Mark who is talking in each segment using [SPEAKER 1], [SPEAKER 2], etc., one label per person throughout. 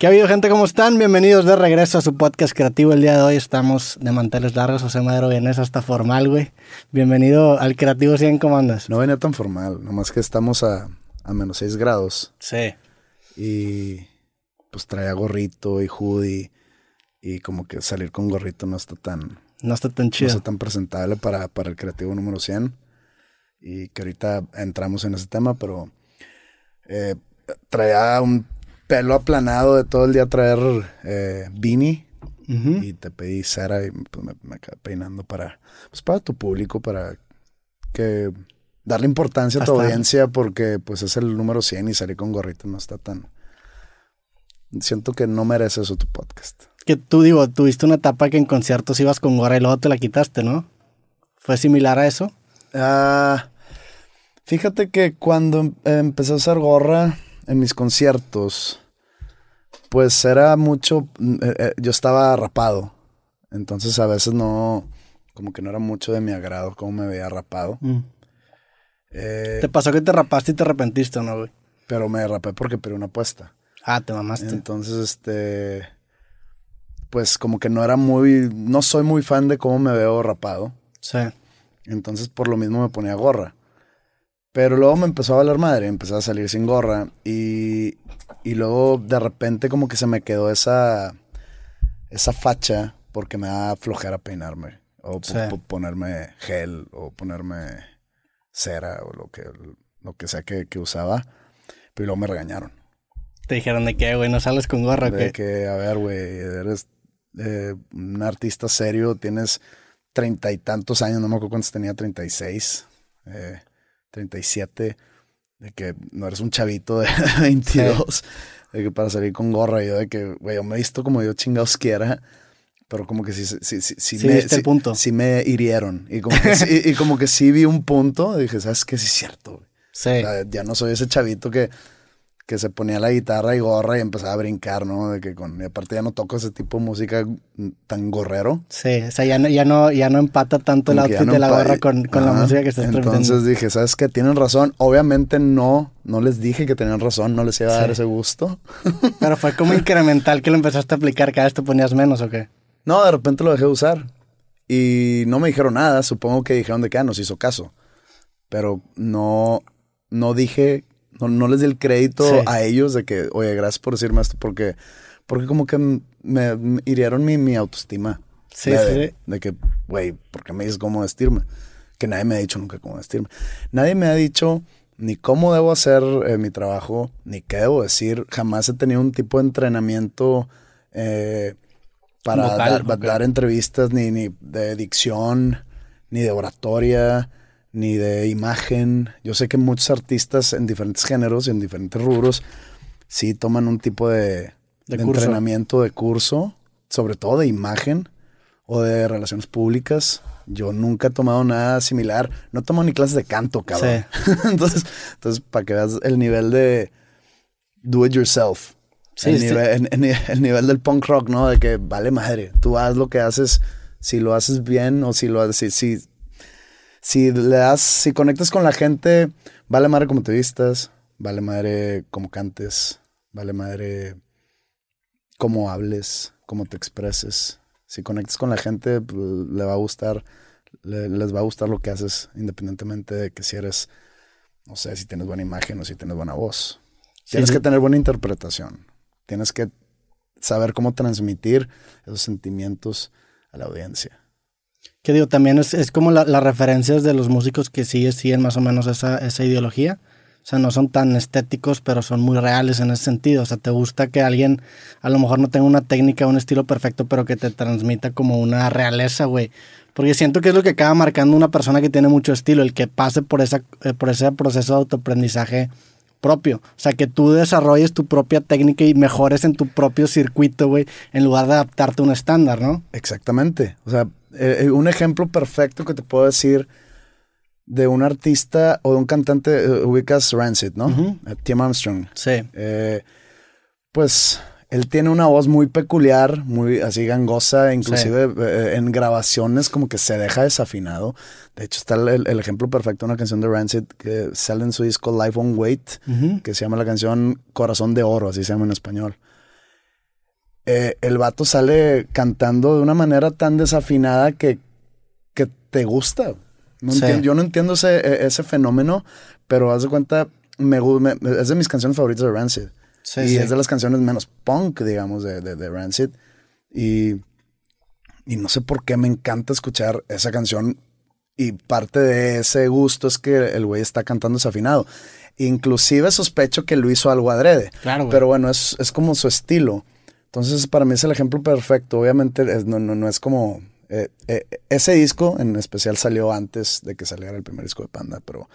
[SPEAKER 1] ¿Qué ha habido, gente? ¿Cómo están? Bienvenidos de regreso a su podcast creativo. El día de hoy estamos de manteles largos. José Madero vienes hasta formal, güey. Bienvenido al Creativo 100, ¿cómo andas?
[SPEAKER 2] No venía tan formal, nomás que estamos a, a menos 6 grados.
[SPEAKER 1] Sí.
[SPEAKER 2] Y pues traía gorrito y hoodie. Y como que salir con gorrito no está tan,
[SPEAKER 1] No está tan
[SPEAKER 2] no
[SPEAKER 1] chido.
[SPEAKER 2] está tan presentable para, para el creativo número 100. Y que ahorita entramos en ese tema, pero eh, traía un pelo aplanado de todo el día traer eh, beanie. Y te pedí cera y pues, me, me acabé peinando para, pues, para tu público, para que darle importancia a tu
[SPEAKER 1] Hasta-
[SPEAKER 2] audiencia porque pues es el número 100 y salir con gorrito no está tan... Siento que no merece eso tu podcast.
[SPEAKER 1] Que tú, digo, tuviste una etapa que en conciertos ibas con gorra y luego te la quitaste, ¿no? ¿Fue similar a eso?
[SPEAKER 2] Ah, fíjate que cuando em- empecé a usar gorra en mis conciertos, pues era mucho, mm, eh, eh, yo estaba rapado, entonces a veces no, como que no era mucho de mi agrado cómo me veía rapado.
[SPEAKER 1] Mm.
[SPEAKER 2] Eh,
[SPEAKER 1] ¿Te pasó que te rapaste y te arrepentiste no, güey?
[SPEAKER 2] pero me rapé porque pedí una apuesta.
[SPEAKER 1] Ah, te mamaste.
[SPEAKER 2] Entonces, este, pues como que no era muy, no soy muy fan de cómo me veo rapado.
[SPEAKER 1] Sí.
[SPEAKER 2] Entonces por lo mismo me ponía gorra. Pero luego me empezó a valer madre, empecé a salir sin gorra y, y luego de repente como que se me quedó esa, esa facha porque me da flojera peinarme o
[SPEAKER 1] Sí.
[SPEAKER 2] ponerme gel o ponerme cera o lo que, lo que sea que, que usaba. Pero luego me regañaron.
[SPEAKER 1] Te dijeron de que, güey, no sales con gorra, ¿o
[SPEAKER 2] De
[SPEAKER 1] qué?
[SPEAKER 2] que, a ver, güey, eres eh, un artista serio, tienes treinta y tantos años, no me acuerdo cuántos tenía, 36, eh, 37, de que no eres un chavito de 22, de que para salir con gorra, yo de que, güey, yo me he visto como yo chingados quiera, pero como que sí, sí, sí, sí,
[SPEAKER 1] Sí
[SPEAKER 2] me, sí-
[SPEAKER 1] punto.
[SPEAKER 2] sí me hirieron, y como, que sí, y como que sí vi un punto, dije, ¿sabes qué? Sí es cierto, güey.
[SPEAKER 1] Sí.
[SPEAKER 2] O sea, ya no soy ese chavito que, que se ponía la guitarra y gorra y empezaba a brincar, ¿no? De que con, y aparte ya no toco ese tipo de música tan gorrero.
[SPEAKER 1] Sí, o sea, ya no, ya no, ya no empata tanto el outfit
[SPEAKER 2] no
[SPEAKER 1] de la gorra con, con la música que estás
[SPEAKER 2] Entonces
[SPEAKER 1] transmitiendo.
[SPEAKER 2] dije, ¿sabes qué? Tienen razón. Obviamente no, no les dije que tenían razón, no les iba a dar ese gusto.
[SPEAKER 1] Pero fue como incremental que lo empezaste a aplicar, cada vez te ponías menos, ¿o qué?
[SPEAKER 2] No, de repente lo dejé de usar. Y no me dijeron nada, supongo que dijeron de que ah, nos hizo caso. Pero no, no dije, no, no les di el crédito
[SPEAKER 1] Sí.
[SPEAKER 2] a ellos de que, oye, gracias por decirme esto, porque, porque como que me, me hirieron mi, mi autoestima.
[SPEAKER 1] Sí,
[SPEAKER 2] de,
[SPEAKER 1] sí.
[SPEAKER 2] de que, güey, ¿por qué me dices cómo vestirme? Que nadie me ha dicho nunca cómo vestirme. Nadie me ha dicho ni cómo debo hacer eh, mi trabajo, ni qué debo decir. Jamás he tenido un tipo de entrenamiento eh, para
[SPEAKER 1] Vocal,
[SPEAKER 2] dar, dar entrevistas, ni, ni de dicción, ni de oratoria, ni de imagen. Yo sé que muchos artistas en diferentes géneros y en diferentes rubros sí toman un tipo de,
[SPEAKER 1] De
[SPEAKER 2] de
[SPEAKER 1] curso.
[SPEAKER 2] entrenamiento de curso, sobre todo de imagen o de relaciones públicas. Yo nunca he tomado nada similar. No tomo ni clases de canto, cabrón. entonces, entonces, para que veas el nivel de do it yourself.
[SPEAKER 1] Sí,
[SPEAKER 2] el,
[SPEAKER 1] sí.
[SPEAKER 2] Nivel, el nivel del punk rock, ¿no? De que vale madre. Tú haz lo que haces, si lo haces bien o si lo haces, si, si, si le das, si conectas con la gente, vale madre como te vistas, vale madre como cantes, vale madre cómo hables, cómo te expreses. Si conectas con la gente, pues, le va a gustar, le- les va a gustar lo que haces, independientemente de que si eres, no sé, si tienes buena imagen o si tienes buena voz.
[SPEAKER 1] Sí,
[SPEAKER 2] Tienes
[SPEAKER 1] sí.
[SPEAKER 2] que tener buena interpretación. Tienes que saber cómo transmitir esos sentimientos a la audiencia.
[SPEAKER 1] Que digo, también es, es como la- las referencias de los músicos que sí siguen más o menos esa, esa ideología. O sea, no son tan estéticos, pero son muy reales en ese sentido. O sea, te gusta que alguien a lo mejor no tenga una técnica, un estilo perfecto, pero que te transmita como una realeza, güey. Porque siento que es lo que acaba marcando una persona que tiene mucho estilo, el que pase por, esa, eh, por ese proceso de autoaprendizaje propio. O sea, que tú desarrolles tu propia técnica y mejores en tu propio circuito, güey, en lugar de adaptarte a un estándar, ¿no?
[SPEAKER 2] Exactamente. O sea, eh, eh, un ejemplo perfecto que te puedo decir de un artista o de un cantante, eh, ubicas Rancid, ¿no? Tim Armstrong.
[SPEAKER 1] Sí.
[SPEAKER 2] Eh, pues él tiene una voz muy peculiar, muy así gangosa, inclusive eh, en grabaciones como que se deja desafinado. De hecho, está el, el ejemplo perfecto de una canción de Rancid que sale en su disco Life on Wait, que se llama la canción Corazón de Oro, así se llama en español. Eh, el vato sale cantando de una manera tan desafinada que, que te gusta. No
[SPEAKER 1] Sí.
[SPEAKER 2] entiendo- yo no entiendo ese, e- ese fenómeno, pero haz de cuenta, me, es de mis canciones favoritas de Rancid.
[SPEAKER 1] Sí,
[SPEAKER 2] y
[SPEAKER 1] sí.
[SPEAKER 2] es de las canciones menos punk, digamos, de, de, de Rancid. Y, y no sé por qué me encanta escuchar esa canción. Y parte de ese gusto es que el güey está cantando desafinado. Inclusive sospecho que lo hizo algo adrede.
[SPEAKER 1] Claro, güey.
[SPEAKER 2] Pero bueno, es, es como su estilo. Entonces, para mí es el ejemplo perfecto. Obviamente, es- no, no, no es como... eh, eh, ese disco en especial salió antes de que saliera el primer disco de Panda, pero...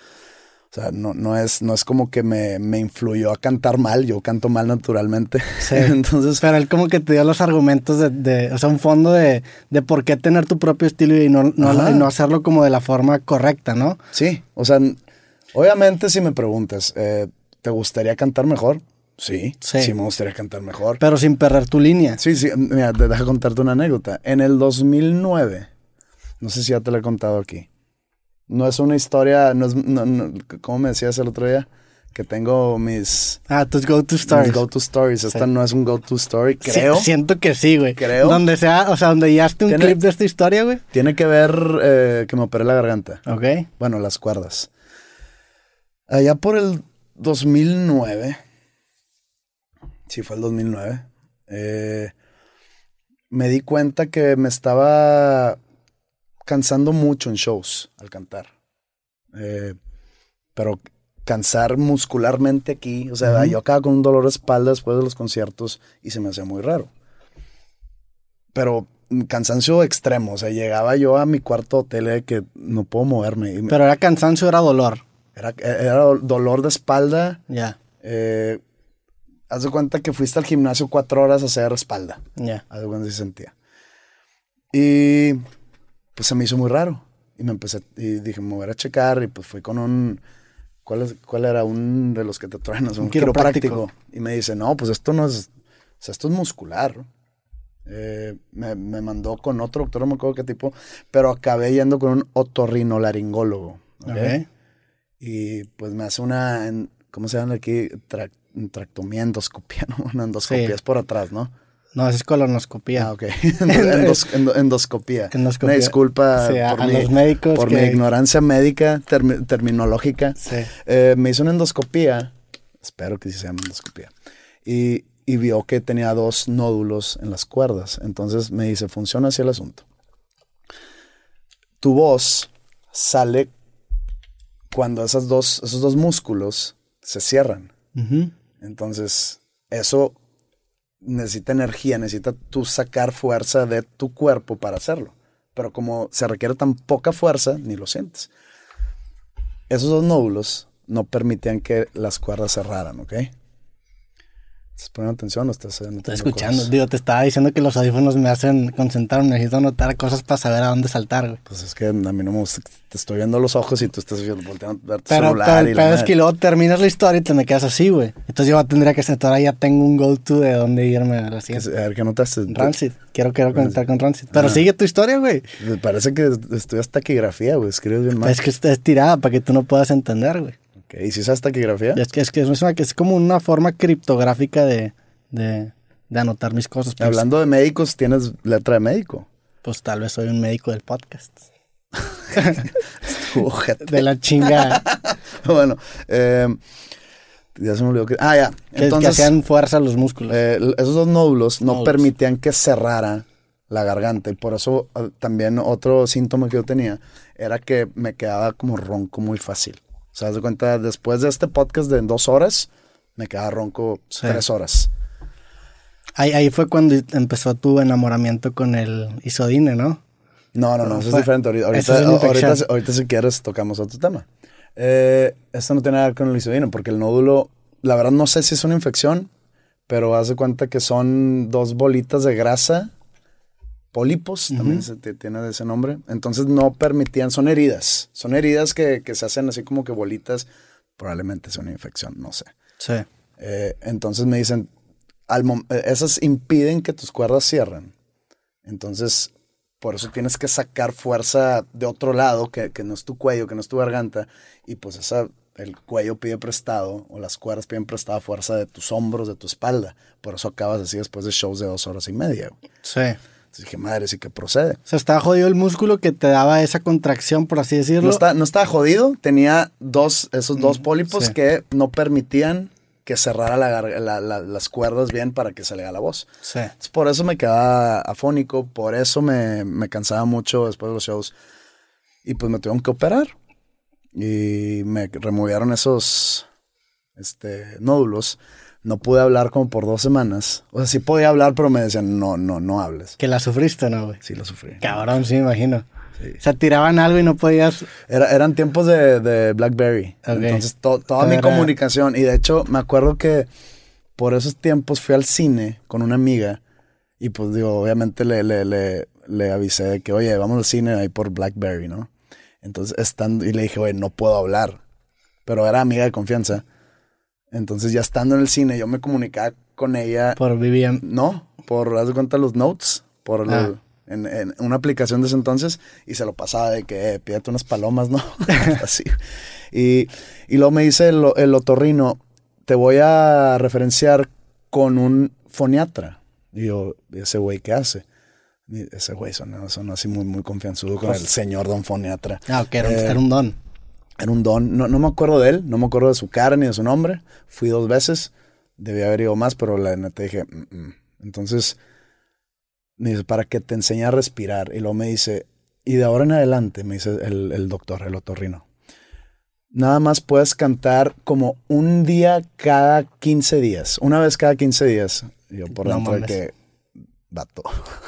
[SPEAKER 2] O sea, no, no, es, no es como que me, me influyó a cantar mal. Yo canto mal naturalmente.
[SPEAKER 1] Sí.
[SPEAKER 2] Entonces,
[SPEAKER 1] Pero él como que te dio los argumentos de, de- o sea, un fondo de, de por qué tener tu propio estilo y no, no, y no hacerlo como de la forma correcta, ¿no?
[SPEAKER 2] sí. O sea, obviamente si me preguntas, eh, ¿te gustaría cantar mejor? Sí,
[SPEAKER 1] Sí.
[SPEAKER 2] sí. me gustaría cantar mejor.
[SPEAKER 1] Pero sin perder tu línea.
[SPEAKER 2] Sí, sí, mira, te deja contarte una anécdota. En el 2009, no sé si ya te la he contado aquí. No es una historia, no es, no, no, ¿cómo me decías el otro día? Que tengo mis,
[SPEAKER 1] Ah, tus go-to
[SPEAKER 2] mis
[SPEAKER 1] stories.
[SPEAKER 2] go-to stories. Esta
[SPEAKER 1] Sí.
[SPEAKER 2] no es un go-to story,
[SPEAKER 1] Sí,
[SPEAKER 2] creo.
[SPEAKER 1] siento que sí, güey.
[SPEAKER 2] Creo.
[SPEAKER 1] Donde sea, o sea, donde ya esté un
[SPEAKER 2] Tiene-
[SPEAKER 1] clip de esta historia, güey.
[SPEAKER 2] Tiene que ver eh, que me operé la garganta.
[SPEAKER 1] Ok.
[SPEAKER 2] Bueno, las cuerdas. Allá por el 2009, sí fue el 2009, eh, me di cuenta que me estaba cansando mucho en shows al cantar. Eh, pero cansar muscularmente aquí, o sea, yo acaba con un dolor de espalda después de los conciertos y se me hacía muy raro. Pero cansancio extremo, o sea, llegaba yo a mi cuarto hotel de que no puedo moverme. y me-
[SPEAKER 1] Pero era cansancio, era dolor.
[SPEAKER 2] era, era dolor de espalda.
[SPEAKER 1] Ya,
[SPEAKER 2] eh, haz de cuenta que fuiste al gimnasio cuatro horas a hacer espalda.
[SPEAKER 1] ya.
[SPEAKER 2] Haz de cuenta que se sentía. Y pues se me hizo muy raro. Y me empecé, y dije, me voy a checar. Y pues fui con un, ¿cuál, es- cuál era? Un de los que te traen, un,
[SPEAKER 1] Un
[SPEAKER 2] quiropráctico. Y me dice, no, pues esto no es, o sea, esto es muscular. Eh, me, me mandó con otro doctor, no me acuerdo qué tipo, pero acabé yendo con un otorrinolaringólogo. ¿ok?
[SPEAKER 1] Ok.
[SPEAKER 2] Y pues me hace una, ¿cómo se llama aquí? Tra- tractomía, endoscopía, ¿no? Una endoscopía
[SPEAKER 1] Sí.
[SPEAKER 2] es por atrás, ¿no?
[SPEAKER 1] No, es colonoscopía.
[SPEAKER 2] Ah, ok. Endos- endo- endoscopía.
[SPEAKER 1] Endoscopía.
[SPEAKER 2] Una disculpa
[SPEAKER 1] Sí, a-
[SPEAKER 2] por,
[SPEAKER 1] a
[SPEAKER 2] mi,
[SPEAKER 1] los médicos
[SPEAKER 2] por
[SPEAKER 1] que-
[SPEAKER 2] mi ignorancia médica termi- terminológica.
[SPEAKER 1] Sí.
[SPEAKER 2] Eh, me hizo una endoscopía, espero que sí se llame endoscopía, y, y vio que tenía dos nódulos en las cuerdas. Entonces me dice, funciona así el asunto. Tu voz sale cuando esas dos, esos dos músculos se cierran.
[SPEAKER 1] Ujú.
[SPEAKER 2] Entonces, eso necesita energía, necesita tú sacar fuerza de tu cuerpo para hacerlo. Pero como se requiere tan poca fuerza, ni lo sientes. Esos dos nódulos no permitían que las cuerdas cerraran, ¿ok? ¿Estás poniendo atención o estás eh,
[SPEAKER 1] Estoy escuchando.
[SPEAKER 2] cosas?
[SPEAKER 1] Digo, te estaba diciendo que los audífonos me hacen concentrar. Necesito anotar cosas para saber a dónde saltar, güey.
[SPEAKER 2] Pues es que a mí no me gusta. Te estoy viendo los ojos y tú estás volteando a ver tu
[SPEAKER 1] Pero,
[SPEAKER 2] celular.
[SPEAKER 1] pero
[SPEAKER 2] y
[SPEAKER 1] pedo es que luego terminas la historia y te me quedas así, güey. Entonces yo tendría que sentar ahora ya tengo un go-to de dónde irme a la siguiente.
[SPEAKER 2] A ver, ¿qué notaste?
[SPEAKER 1] Rancid. Quiero, quiero conectar con Rancid. Pero
[SPEAKER 2] Ah.
[SPEAKER 1] sigue tu historia, güey.
[SPEAKER 2] Me parece que estudias taquigrafía, güey. Escribes bien mal.
[SPEAKER 1] Es que es tirada para que tú no puedas entender, güey.
[SPEAKER 2] Ok, ¿Y si sabes taquigrafía?
[SPEAKER 1] Es que es, que es, una- que es como una forma criptográfica de, de, de anotar mis cosas. Pues,
[SPEAKER 2] Hablando de médicos, tienes letra de médico.
[SPEAKER 1] Pues tal vez soy un médico del podcast. De la chingada.
[SPEAKER 2] bueno, eh, ya se me olvidó que. Ah, ya.
[SPEAKER 1] que, que
[SPEAKER 2] Entonces,
[SPEAKER 1] hacían fuerza los músculos.
[SPEAKER 2] eh, esos dos nódulos no
[SPEAKER 1] Nódulos.
[SPEAKER 2] permitían que cerrara la garganta. Y por eso eh, también otro síntoma que yo tenía era que me quedaba como ronco muy fácil. O sea, haz de cuenta, después de este podcast de dos horas, me quedaba ronco
[SPEAKER 1] Sí.
[SPEAKER 2] tres horas.
[SPEAKER 1] Ahí, ahí fue cuando empezó tu enamoramiento con el isodine, ¿no?
[SPEAKER 2] No, no, no, eso es diferente. Ahorita, ahorita, si quieres tocamos otro tema. Eh, esto no tiene nada que ver con el isodino, porque el nódulo, la verdad no sé si es una infección, pero haz de cuenta que son dos bolitas de grasa, pólipos, también se tiene ese nombre. Entonces no permitían, son heridas, son heridas que, que se hacen así como que bolitas, probablemente es una infección, no sé.
[SPEAKER 1] Sí.
[SPEAKER 2] Eh, entonces me dicen, al eh, esas impiden que tus cuerdas cierren. Entonces, por eso tienes que sacar fuerza de otro lado, que, que no es tu cuello, que no es tu garganta, y pues esa el cuello pide prestado o las cuerdas piden prestada fuerza de tus hombros, de tu espalda. Por eso acabas así después de shows de dos horas y media.
[SPEAKER 1] Sí.
[SPEAKER 2] Dije, madre, sí que procede.
[SPEAKER 1] O sea, estaba jodido el músculo que te daba esa contracción, por así decirlo.
[SPEAKER 2] No, está, no estaba jodido, tenía dos, esos dos pólipos
[SPEAKER 1] sí.
[SPEAKER 2] que no permitían que cerrara la gar- la- la- las cuerdas bien para que saliera la voz.
[SPEAKER 1] Sí.
[SPEAKER 2] Entonces, por eso me quedaba afónico, por eso me, me cansaba mucho después de los shows. Y pues me tuvieron que operar. Y me removieron esos este, nódulos. No pude hablar como por dos semanas. O sea, sí podía hablar, pero me decían, no, no, no hables.
[SPEAKER 1] Que la sufriste, ¿no, güey?
[SPEAKER 2] Sí, lo sufrí.
[SPEAKER 1] Cabrón, sí, me imagino. O sea, tiraban algo y no podías.
[SPEAKER 2] Era- eran tiempos de, de BlackBerry. Entonces, to- toda mi
[SPEAKER 1] era-
[SPEAKER 2] comunicación. Y de hecho, me acuerdo que por esos tiempos fui al cine con una amiga. Y pues digo, obviamente le, le, le, le avisé de que, oye, vamos al cine ahí por BlackBerry, ¿no? Entonces, estando, y le dije, oye, no puedo hablar. Pero era amiga de confianza. Entonces, ya estando en el cine, yo me comunicaba con ella.
[SPEAKER 1] Por BBM.
[SPEAKER 2] No, por, haz de cuenta, los notes. Por el-
[SPEAKER 1] Ah.
[SPEAKER 2] en, en una aplicación de ese entonces. Y se lo pasaba de que, eh, pídete unas palomas, ¿no? Así. Y, y luego me dice el, el otorrino, te voy a referenciar con un foniatra. Y yo, ¿y ese güey qué hace? Y ese güey sonó, sonó así muy, muy confianzudo con
[SPEAKER 1] Pues-
[SPEAKER 2] el señor don foniatra.
[SPEAKER 1] Ah, ok, era, un-
[SPEAKER 2] Eh,
[SPEAKER 1] era un don.
[SPEAKER 2] Era un don. No, no me acuerdo de él, no me acuerdo de su cara ni de su nombre. Fui dos veces, debí haber ido más, pero la neta dije, "Mm, mm". entonces, me dice, para que te enseñe a respirar. Y luego me dice, y de ahora en adelante, me dice el, el doctor, el otorrino, nada más puedes cantar como un día cada 15 días, una vez cada 15 días. Yo por
[SPEAKER 1] No
[SPEAKER 2] dentro de que, vato.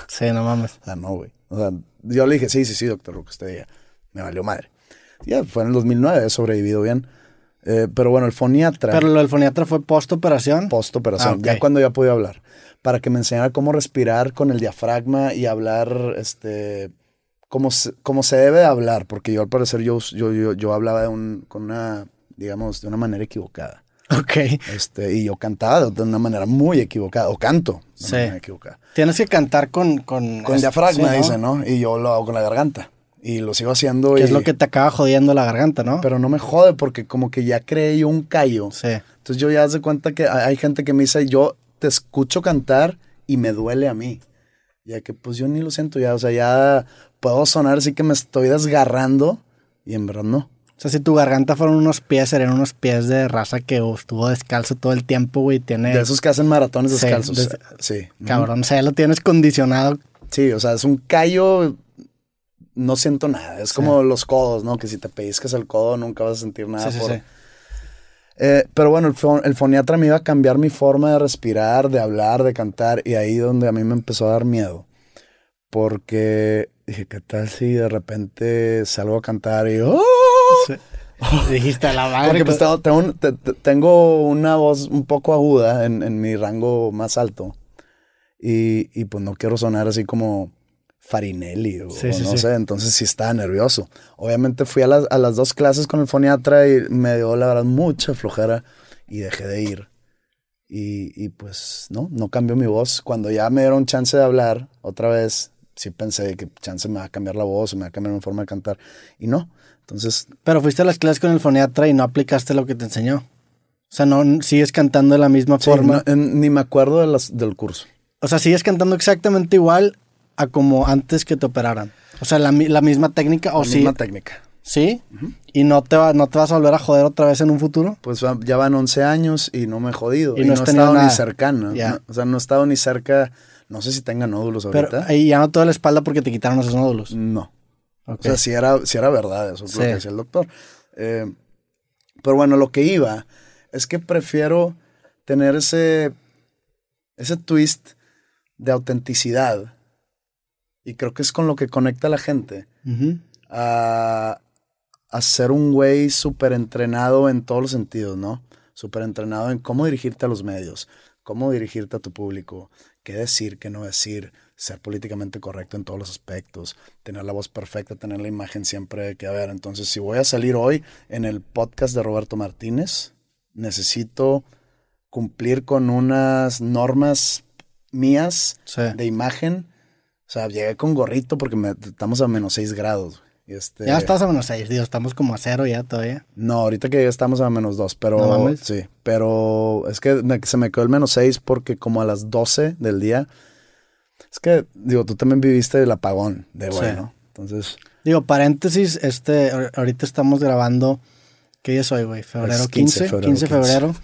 [SPEAKER 1] Sí, no mames.
[SPEAKER 2] O sea, no, güey. O sea, yo le dije, sí, sí, sí, doctor, lo que usted diga. Me valió madre. Ya, fue en el 2009, he sobrevivido bien. Eh, pero bueno, el foniatra,
[SPEAKER 1] Pero lo del foniatra fue post operación.
[SPEAKER 2] post operación,
[SPEAKER 1] Ah, ok.
[SPEAKER 2] ya cuando ya podía hablar, para que me enseñara cómo respirar con el diafragma y hablar, este, como se, como se debe de hablar, porque yo al parecer yo, yo, yo, yo hablaba de un, con una, digamos, de una manera equivocada.
[SPEAKER 1] Ok.
[SPEAKER 2] Este, y yo cantaba de- una manera muy equivocada, o canto de una
[SPEAKER 1] Sí.
[SPEAKER 2] manera equivocada.
[SPEAKER 1] Tienes que cantar con. Con,
[SPEAKER 2] Con
[SPEAKER 1] es-
[SPEAKER 2] diafragma,
[SPEAKER 1] sí,
[SPEAKER 2] dice, ¿no? Y yo lo hago con la garganta. Y lo sigo haciendo.
[SPEAKER 1] Que
[SPEAKER 2] y,
[SPEAKER 1] es lo que te acaba jodiendo la garganta, ¿no?
[SPEAKER 2] Pero no me jode porque como que ya creé yo un callo.
[SPEAKER 1] sí.
[SPEAKER 2] Entonces yo ya hace cuenta que hay gente que me dice, yo te escucho cantar y me duele a mí. Ya que pues yo ni lo siento ya. O sea, ya puedo sonar así que me estoy desgarrando y en verdad no.
[SPEAKER 1] O sea, si tu garganta fueron unos pies, serían unos pies de raza que uh, estuvo descalzo todo el tiempo, güey. Tiene.
[SPEAKER 2] De esos que hacen maratones
[SPEAKER 1] Sí,
[SPEAKER 2] descalzos.
[SPEAKER 1] des-
[SPEAKER 2] Sí.
[SPEAKER 1] Cabrón, o sea, ya lo tienes condicionado.
[SPEAKER 2] Sí, o sea, es un callo, no siento nada. Es
[SPEAKER 1] Sí.
[SPEAKER 2] como los codos, ¿no? Que si te pellizcas el codo nunca vas a sentir nada.
[SPEAKER 1] Sí, sí,
[SPEAKER 2] por-
[SPEAKER 1] sí.
[SPEAKER 2] Eh, pero bueno, el, fo- el foniatra me iba a cambiar mi forma de respirar, de hablar, de cantar. Y ahí donde a mí me empezó a dar miedo. Porque dije, ¿qué tal si de repente salgo a cantar y... ¡oh!
[SPEAKER 1] Dijiste a la madre.
[SPEAKER 2] Porque pues tengo, tengo un- te- te- tengo una voz un poco aguda en, en mi rango más alto. Y, y, pues no quiero sonar así como Farinelli o,
[SPEAKER 1] Sí,
[SPEAKER 2] o
[SPEAKER 1] sí,
[SPEAKER 2] no
[SPEAKER 1] sí.
[SPEAKER 2] sé. Entonces sí estaba nervioso. Obviamente fui a las, a las dos clases con el foniatra y me dio la verdad mucha flojera y dejé de ir. Y, y pues no, no cambió mi voz. Cuando ya me dieron chance de hablar otra vez, sí pensé que chance me va a cambiar la voz, me va a cambiar mi forma de cantar. Y no. Entonces
[SPEAKER 1] Pero fuiste a las clases con el foniatra y no aplicaste lo que te enseñó. O sea, no sigues cantando de la misma forma.
[SPEAKER 2] no, en- ni me acuerdo de las, del curso.
[SPEAKER 1] O sea, sigues cantando exactamente igual a como antes que te operaran. O sea, la, mi- la misma técnica o
[SPEAKER 2] la
[SPEAKER 1] sí.
[SPEAKER 2] misma técnica.
[SPEAKER 1] Sí. Y no te, va, no te vas a volver a joder otra vez en un futuro.
[SPEAKER 2] Pues ya van 11 años y no me he jodido.
[SPEAKER 1] Y
[SPEAKER 2] Y,
[SPEAKER 1] no
[SPEAKER 2] he estado
[SPEAKER 1] nada.
[SPEAKER 2] ni cercano. No, o sea, no he estado ni cerca. No sé si tenga nódulos
[SPEAKER 1] Pero
[SPEAKER 2] ahorita.
[SPEAKER 1] ahí ya no toda la espalda porque te quitaron esos nódulos.
[SPEAKER 2] No. O sea, si era, si era verdad, eso es lo que decía el doctor. Eh, pero bueno, lo que iba es que prefiero tener ese, ese twist de autenticidad. Y creo que es con lo que conecta a la gente. A, a ser un güey súper entrenado en todos los sentidos, ¿no? Súper entrenado en cómo dirigirte a los medios, cómo dirigirte a tu público, qué decir, qué no decir, ser políticamente correcto en todos los aspectos, tener la voz perfecta, tener la imagen siempre que haber. Entonces, si voy a salir hoy en el podcast de Roberto Martínez, necesito cumplir con unas normas mías
[SPEAKER 1] Sí.
[SPEAKER 2] de imagen. O sea, llegué con gorrito porque me- estamos a menos 6 grados. Este,
[SPEAKER 1] Ya estás a menos 6, digo, estamos como a cero ya todavía.
[SPEAKER 2] No, ahorita que estamos a menos 2, pero
[SPEAKER 1] No mames.
[SPEAKER 2] sí, pero es que me- se me quedó el menos 6 porque como a las 12 del día, es que, digo, tú también viviste el apagón de
[SPEAKER 1] Sí.
[SPEAKER 2] bueno, entonces,
[SPEAKER 1] Digo, paréntesis, este, ahor- ahorita estamos grabando, ¿qué día es hoy, güey? Febrero
[SPEAKER 2] Es
[SPEAKER 1] 15,
[SPEAKER 2] 15,
[SPEAKER 1] 15 de
[SPEAKER 2] febrero
[SPEAKER 1] febrero.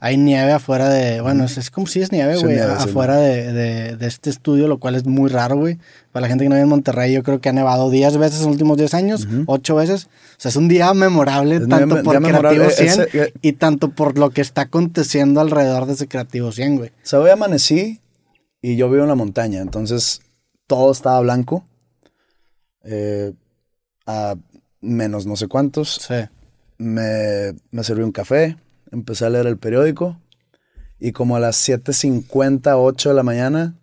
[SPEAKER 1] Hay nieve afuera de, bueno, es, es como si es nieve,
[SPEAKER 2] Sí,
[SPEAKER 1] güey,
[SPEAKER 2] sí,
[SPEAKER 1] afuera de, de- de este estudio, lo cual es muy raro, güey. Para la gente que no vive en Monterrey, yo creo que ha nevado 10 veces en los últimos 10 años, 8 veces. O sea, es un día memorable,
[SPEAKER 2] Es
[SPEAKER 1] tanto
[SPEAKER 2] día-
[SPEAKER 1] por
[SPEAKER 2] día
[SPEAKER 1] Creativo 100
[SPEAKER 2] ese- eh,
[SPEAKER 1] y tanto por lo que está aconteciendo alrededor de ese Creativo 100, güey.
[SPEAKER 2] o sea, hoy amanecí y yo vivo en la montaña, entonces todo estaba blanco, eh, a menos no sé cuántos,
[SPEAKER 1] Sí.
[SPEAKER 2] me, me serví un café, empecé a leer el periódico y como a las 7.50, 8 de la mañana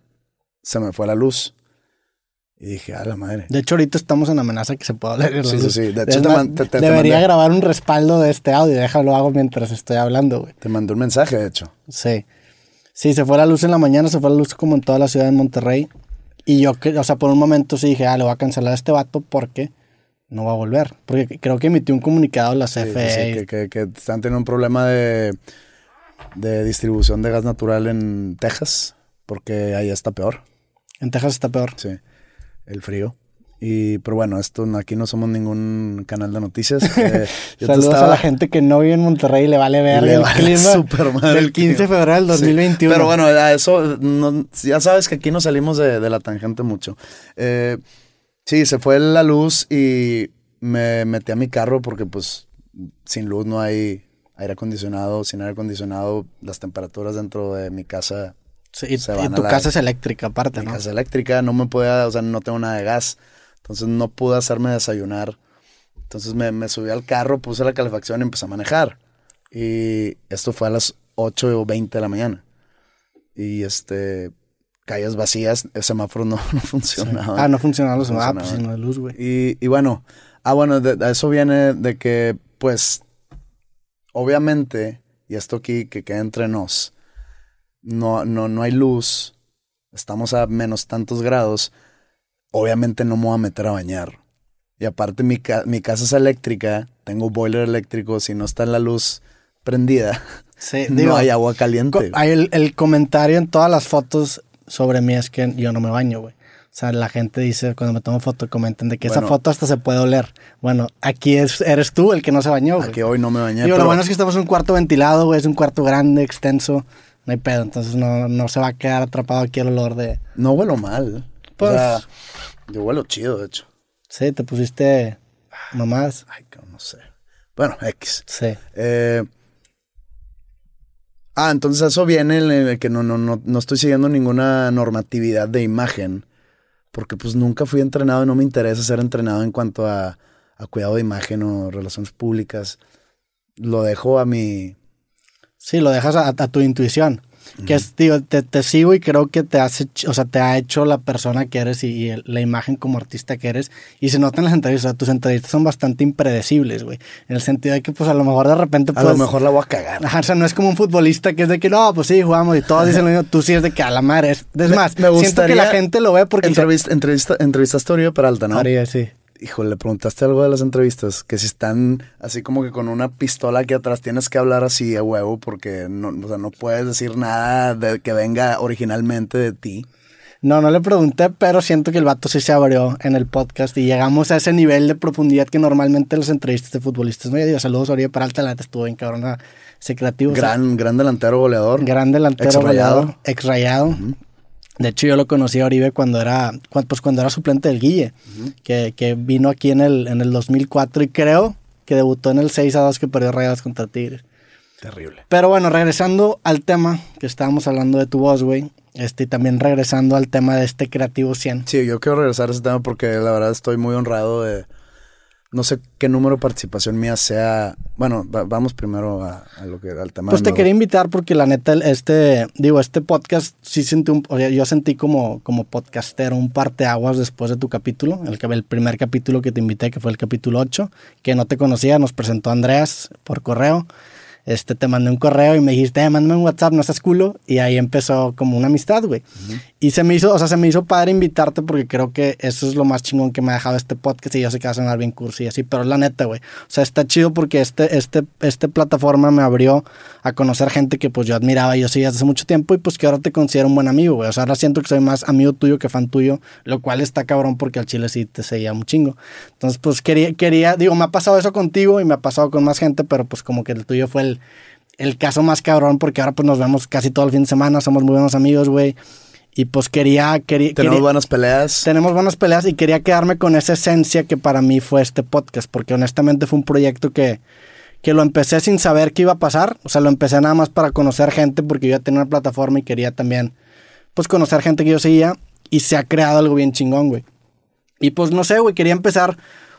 [SPEAKER 2] se me fue la luz. Y dije, a la madre.
[SPEAKER 1] De hecho, ahorita estamos en amenaza que se pueda leer.
[SPEAKER 2] Sí, sí, sí. De hecho, te man- te- te-
[SPEAKER 1] debería grabar un respaldo de este audio. Déjalo hago mientras estoy hablando, güey.
[SPEAKER 2] Te mandé un mensaje, de hecho.
[SPEAKER 1] Sí. Sí, se fue la luz en la mañana, se fue la luz como en toda la ciudad de Monterrey. Y yo, o sea, por un momento sí dije, ah, le voy a cancelar a este vato porque no va a volver. Porque creo que emitió un comunicado la
[SPEAKER 2] Sí, sí,
[SPEAKER 1] CFE.
[SPEAKER 2] sí, que, que- que están teniendo un problema de, de distribución de gas natural en Texas, porque ahí está peor.
[SPEAKER 1] En Texas está peor.
[SPEAKER 2] Sí, el frío. Y, pero bueno, esto aquí no somos ningún canal de noticias. eh, yo
[SPEAKER 1] Saludos a
[SPEAKER 2] estaba-
[SPEAKER 1] la gente que no vive en Monterrey y le vale ver
[SPEAKER 2] Le
[SPEAKER 1] el
[SPEAKER 2] vale
[SPEAKER 1] clima
[SPEAKER 2] súper madre
[SPEAKER 1] del
[SPEAKER 2] el
[SPEAKER 1] 15 de febrero del
[SPEAKER 2] Sí,
[SPEAKER 1] 2021.
[SPEAKER 2] Pero bueno, eso, no- ya sabes que aquí nos salimos de, de la tangente mucho. Eh, sí, se fue la luz y me metí a mi carro porque pues sin luz no hay aire acondicionado, sin aire acondicionado las temperaturas dentro de mi casa,
[SPEAKER 1] Sí, y,
[SPEAKER 2] se
[SPEAKER 1] y
[SPEAKER 2] van a
[SPEAKER 1] tu
[SPEAKER 2] la-
[SPEAKER 1] casa es eléctrica aparte,
[SPEAKER 2] mi
[SPEAKER 1] ¿no?
[SPEAKER 2] casa eléctrica, no me podía, o sea, no tengo nada de gas, entonces no pude hacerme desayunar. Entonces me, me subí al carro, puse la calefacción y empecé a manejar. Y esto fue a las 8 o 20 de la mañana. Y este, calles vacías, el semáforo no, no funcionaba.
[SPEAKER 1] Ah, no funcionaban los
[SPEAKER 2] No
[SPEAKER 1] ah, pues no hay luz, güey.
[SPEAKER 2] Y, y bueno, ah, bueno, de, de eso viene de que, pues, obviamente, y esto aquí que queda entre nos, no, no, no hay luz, estamos a menos tantos grados, obviamente no me voy a meter a bañar. Y aparte mi, ca- mi casa es eléctrica, tengo boiler eléctrico, si no está la luz prendida,
[SPEAKER 1] Sí,
[SPEAKER 2] no
[SPEAKER 1] digo,
[SPEAKER 2] hay agua caliente.
[SPEAKER 1] hay el, el comentario en todas las fotos sobre mí es que yo no me baño, güey. O sea, la gente dice, cuando me tomo foto, comentan de que esa foto hasta se puede oler. Bueno, aquí es, eres tú el que no se bañó, güey.
[SPEAKER 2] Aquí hoy no me bañé.
[SPEAKER 1] Digo, lo
[SPEAKER 2] pero-
[SPEAKER 1] bueno es que estamos en un cuarto ventilado, güey. Es un cuarto grande, extenso. No hay pedo, entonces no, no se va a quedar atrapado aquí el olor de...
[SPEAKER 2] No huelo mal.
[SPEAKER 1] Pues-
[SPEAKER 2] o sea, yo huelo chido, de hecho.
[SPEAKER 1] Sí, te pusiste nomás.
[SPEAKER 2] Ay, no sé. Bueno, X.
[SPEAKER 1] Sí.
[SPEAKER 2] Eh, ah, entonces eso viene en el que no, no, no, no estoy siguiendo ninguna normatividad de imagen. Porque pues nunca fui entrenado y no me interesa ser entrenado en cuanto a, a cuidado de imagen o relaciones públicas. Lo dejo a mi...
[SPEAKER 1] Sí, lo dejas a, a tu intuición. Que es, digo, te, te sigo y creo que te hace, o sea, te ha hecho la persona que eres y, y el- la imagen como artista que eres. Y se nota en las entrevistas, o sea, tus entrevistas son bastante impredecibles, güey. En el sentido de que, pues, a lo mejor de repente,
[SPEAKER 2] A
[SPEAKER 1] pues...
[SPEAKER 2] lo mejor la voy a cagar.
[SPEAKER 1] Ajá, o sea, no es como un futbolista que es de que no, pues sí, jugamos y todos dicen lo mismo. Tú sí es de que a la madre. Es, es
[SPEAKER 2] Me-
[SPEAKER 1] más,
[SPEAKER 2] me
[SPEAKER 1] siento que
[SPEAKER 2] gustaría
[SPEAKER 1] la gente lo ve porque.
[SPEAKER 2] Entrevista, entrevista, entrevistaste a Oribe Peralta, ¿no?
[SPEAKER 1] Haría, sí.
[SPEAKER 2] Híjole, le preguntaste algo de las entrevistas, que si están así como que con una pistola aquí atrás tienes que hablar así a huevo porque no, o sea, no puedes decir nada de que venga originalmente de ti.
[SPEAKER 1] No, no le pregunté, pero siento que el vato sí se abrió en el podcast y llegamos a ese nivel de profundidad que normalmente los entrevistas de futbolistas no. Digo, saludos a Oribe Peralta, la estuvo bien cabrona, ese creativo. o sea,
[SPEAKER 2] Gran, gran delantero goleador.
[SPEAKER 1] gran delantero, goleador, ex-rayado. De hecho, yo lo conocí a Oribe cuando era, pues cuando era suplente del Guille, que, que vino aquí en el, en el 2004 y creo que debutó en el 6 a 2 que perdió Rayadas contra Tigres.
[SPEAKER 2] Terrible.
[SPEAKER 1] Pero bueno, regresando al tema que estábamos hablando de tu voz, güey, este, y también regresando al tema de este Creativo 100.
[SPEAKER 2] Sí, yo quiero regresar a ese tema porque la verdad estoy muy honrado de... No sé qué número de participación mía sea... Bueno, va- vamos primero a, a lo que, al tema.
[SPEAKER 1] Pues te
[SPEAKER 2] nuevo.
[SPEAKER 1] quería invitar porque la neta, este, digo, este podcast sí sentí un, o sea, yo sentí como, como podcastero un parteaguas después de tu capítulo, el primer capítulo que te invité, que fue el capítulo 8, que no te conocía, nos presentó Andreas por correo. Este, te mandé un correo y me dijiste, eh, mándame un WhatsApp, no seas culo. Y ahí empezó como una amistad, güey. Y se me hizo, o sea, se me hizo padre invitarte porque creo que eso es lo más chingón que me ha dejado este podcast. Y yo sé que va a sonar bien cursi y así, pero la neta, güey. O sea, está chido porque este, este, este plataforma me abrió a conocer gente que pues yo admiraba y yo seguía hace mucho tiempo y pues que ahora te considero un buen amigo, güey. O sea, ahora siento que soy más amigo tuyo que fan tuyo, lo cual está cabrón porque al chile sí te seguía un chingo. Entonces, pues quería, quería, digo, me ha pasado eso contigo y me ha pasado con más gente, pero pues como que el tuyo fue el el, caso más cabrón porque ahora pues nos vemos casi todo el fin de semana, somos muy buenos amigos, güey. Y pues quería, quería...
[SPEAKER 2] Tenemos buenas peleas.
[SPEAKER 1] Tenemos buenas peleas y quería quedarme con esa esencia que para mí fue este podcast, porque honestamente fue un proyecto que, que lo empecé sin saber qué iba a pasar. O sea, lo empecé nada más para conocer gente porque yo ya tenía una plataforma y quería también, pues, conocer gente que yo seguía. Y se ha creado algo bien chingón, güey. Y pues, no sé, güey, quería empezar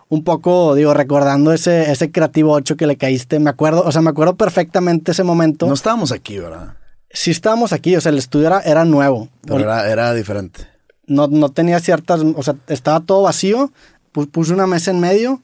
[SPEAKER 1] un poco, digo, recordando ese, ese creativo 8 que le caíste. Me acuerdo, o sea, me acuerdo perfectamente ese momento.
[SPEAKER 2] No estábamos aquí, ¿verdad?
[SPEAKER 1] Sí estábamos aquí, o sea, el estudio era, era nuevo.
[SPEAKER 2] Pero era, era, diferente.
[SPEAKER 1] No, no tenía ciertas, o sea, estaba todo vacío, puse una mesa en medio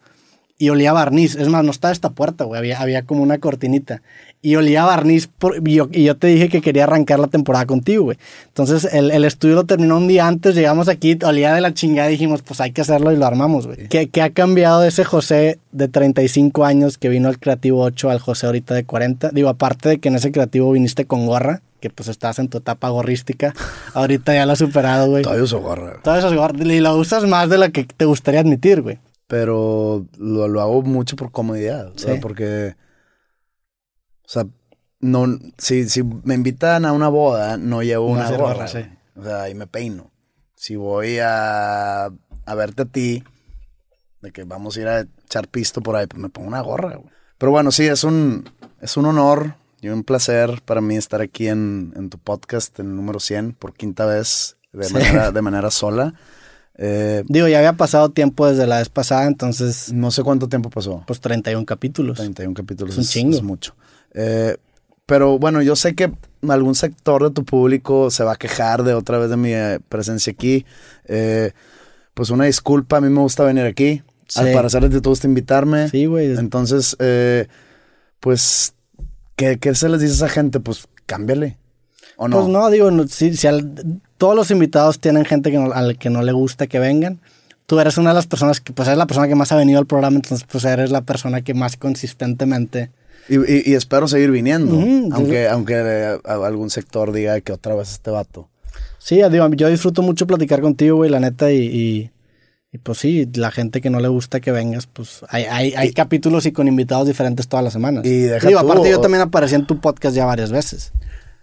[SPEAKER 1] y olía barniz. Es más, no estaba esta puerta, güey, había, había como una cortinita y olía barniz. y, yo, te dije que quería arrancar la temporada contigo, güey. Entonces el, el, estudio lo terminó un día antes, llegamos aquí, olía de la chingada y dijimos, pues hay que hacerlo y lo armamos, güey. ¿Qué, ¿Qué, ha cambiado de ese José de 35 años que vino al Creativo 8 al José ahorita de 40? Digo, aparte de que en ese Creativo viniste con gorra, que pues estás en tu etapa gorrística, ahorita ya lo has superado, güey.
[SPEAKER 2] Todavía uso gorra.
[SPEAKER 1] Todavía usas gorra y lo usas más de lo que te gustaría admitir, güey.
[SPEAKER 2] Pero lo, lo hago mucho por comodidad, sí. porque o sea, no, si, si me invitan a una boda, no llevo una, gorra. O sea, ahí me peino. Si voy a, a verte a ti, de que vamos a ir a echar pisto por ahí, pues me pongo una gorra. Pero bueno, sí, es un, es un honor y un placer para mí estar aquí en, en tu podcast, en el número 100, por quinta vez, de, manera, de manera sola.
[SPEAKER 1] Eh, Digo, ya había pasado tiempo desde la vez pasada, entonces...
[SPEAKER 2] No sé cuánto tiempo pasó.
[SPEAKER 1] Pues 31 capítulos.
[SPEAKER 2] 31 capítulos.
[SPEAKER 1] Es un chingo.
[SPEAKER 2] Es mucho. Eh, pero bueno, yo sé que algún sector de tu público se va a quejar de otra vez de mi eh, presencia aquí. Eh, pues una disculpa, a mí me gusta venir aquí. Al parecer te gusta invitarme.
[SPEAKER 1] Sí, güey.
[SPEAKER 2] Entonces, pues, ¿qué, ¿qué, se les dice a esa gente? Pues cámbiale. ¿O no?
[SPEAKER 1] Pues no, digo, si, si todos los invitados tienen gente que al que no le gusta que vengan tú eres una de las personas que, pues eres la persona que más ha venido al programa, entonces pues eres la persona que más consistentemente
[SPEAKER 2] y, espero seguir viniendo, aunque, aunque algún sector diga que otra vez este vato.
[SPEAKER 1] Sí, digo, yo disfruto mucho platicar contigo, güey, la neta, y, y, pues sí, la gente que no le gusta que vengas, pues hay, hay, hay capítulos y con invitados diferentes todas las semanas.
[SPEAKER 2] Y
[SPEAKER 1] digo, aparte yo también aparecí en tu podcast ya varias veces.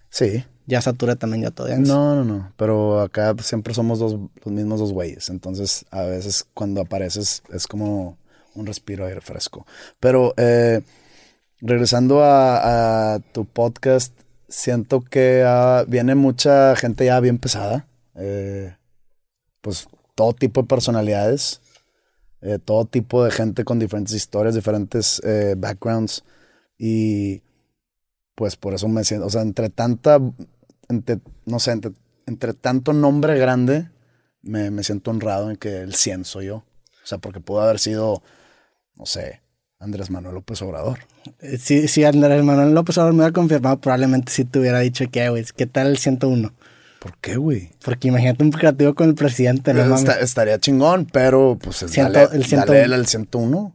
[SPEAKER 2] Sí.
[SPEAKER 1] Ya saturé también ya todo.
[SPEAKER 2] No, no, no. Pero acá siempre somos los mismos dos güeyes. Entonces, a veces cuando apareces es como un respiro aire fresco. Pero eh, regresando a, tu podcast, siento que ah, viene mucha gente ya bien pesada. Eh, pues todo tipo de personalidades, eh, todo tipo de gente con diferentes historias, diferentes backgrounds. Y pues por eso me siento, o sea, entre tanta, entre, no sé, entre, tanto nombre grande, me, me, siento honrado en que el 100 soy yo. O sea, porque pudo haber sido, no sé, Andrés Manuel López Obrador.
[SPEAKER 1] Eh, si, si Andrés Manuel López Obrador me hubiera confirmado, probablemente sí te hubiera dicho que, güey, ¿qué tal el 101?
[SPEAKER 2] ¿Por qué, güey?
[SPEAKER 1] Porque imagínate un creativo con el presidente, ¿no?
[SPEAKER 2] estaría chingón, pero pues
[SPEAKER 1] el 101.
[SPEAKER 2] dale él al 101.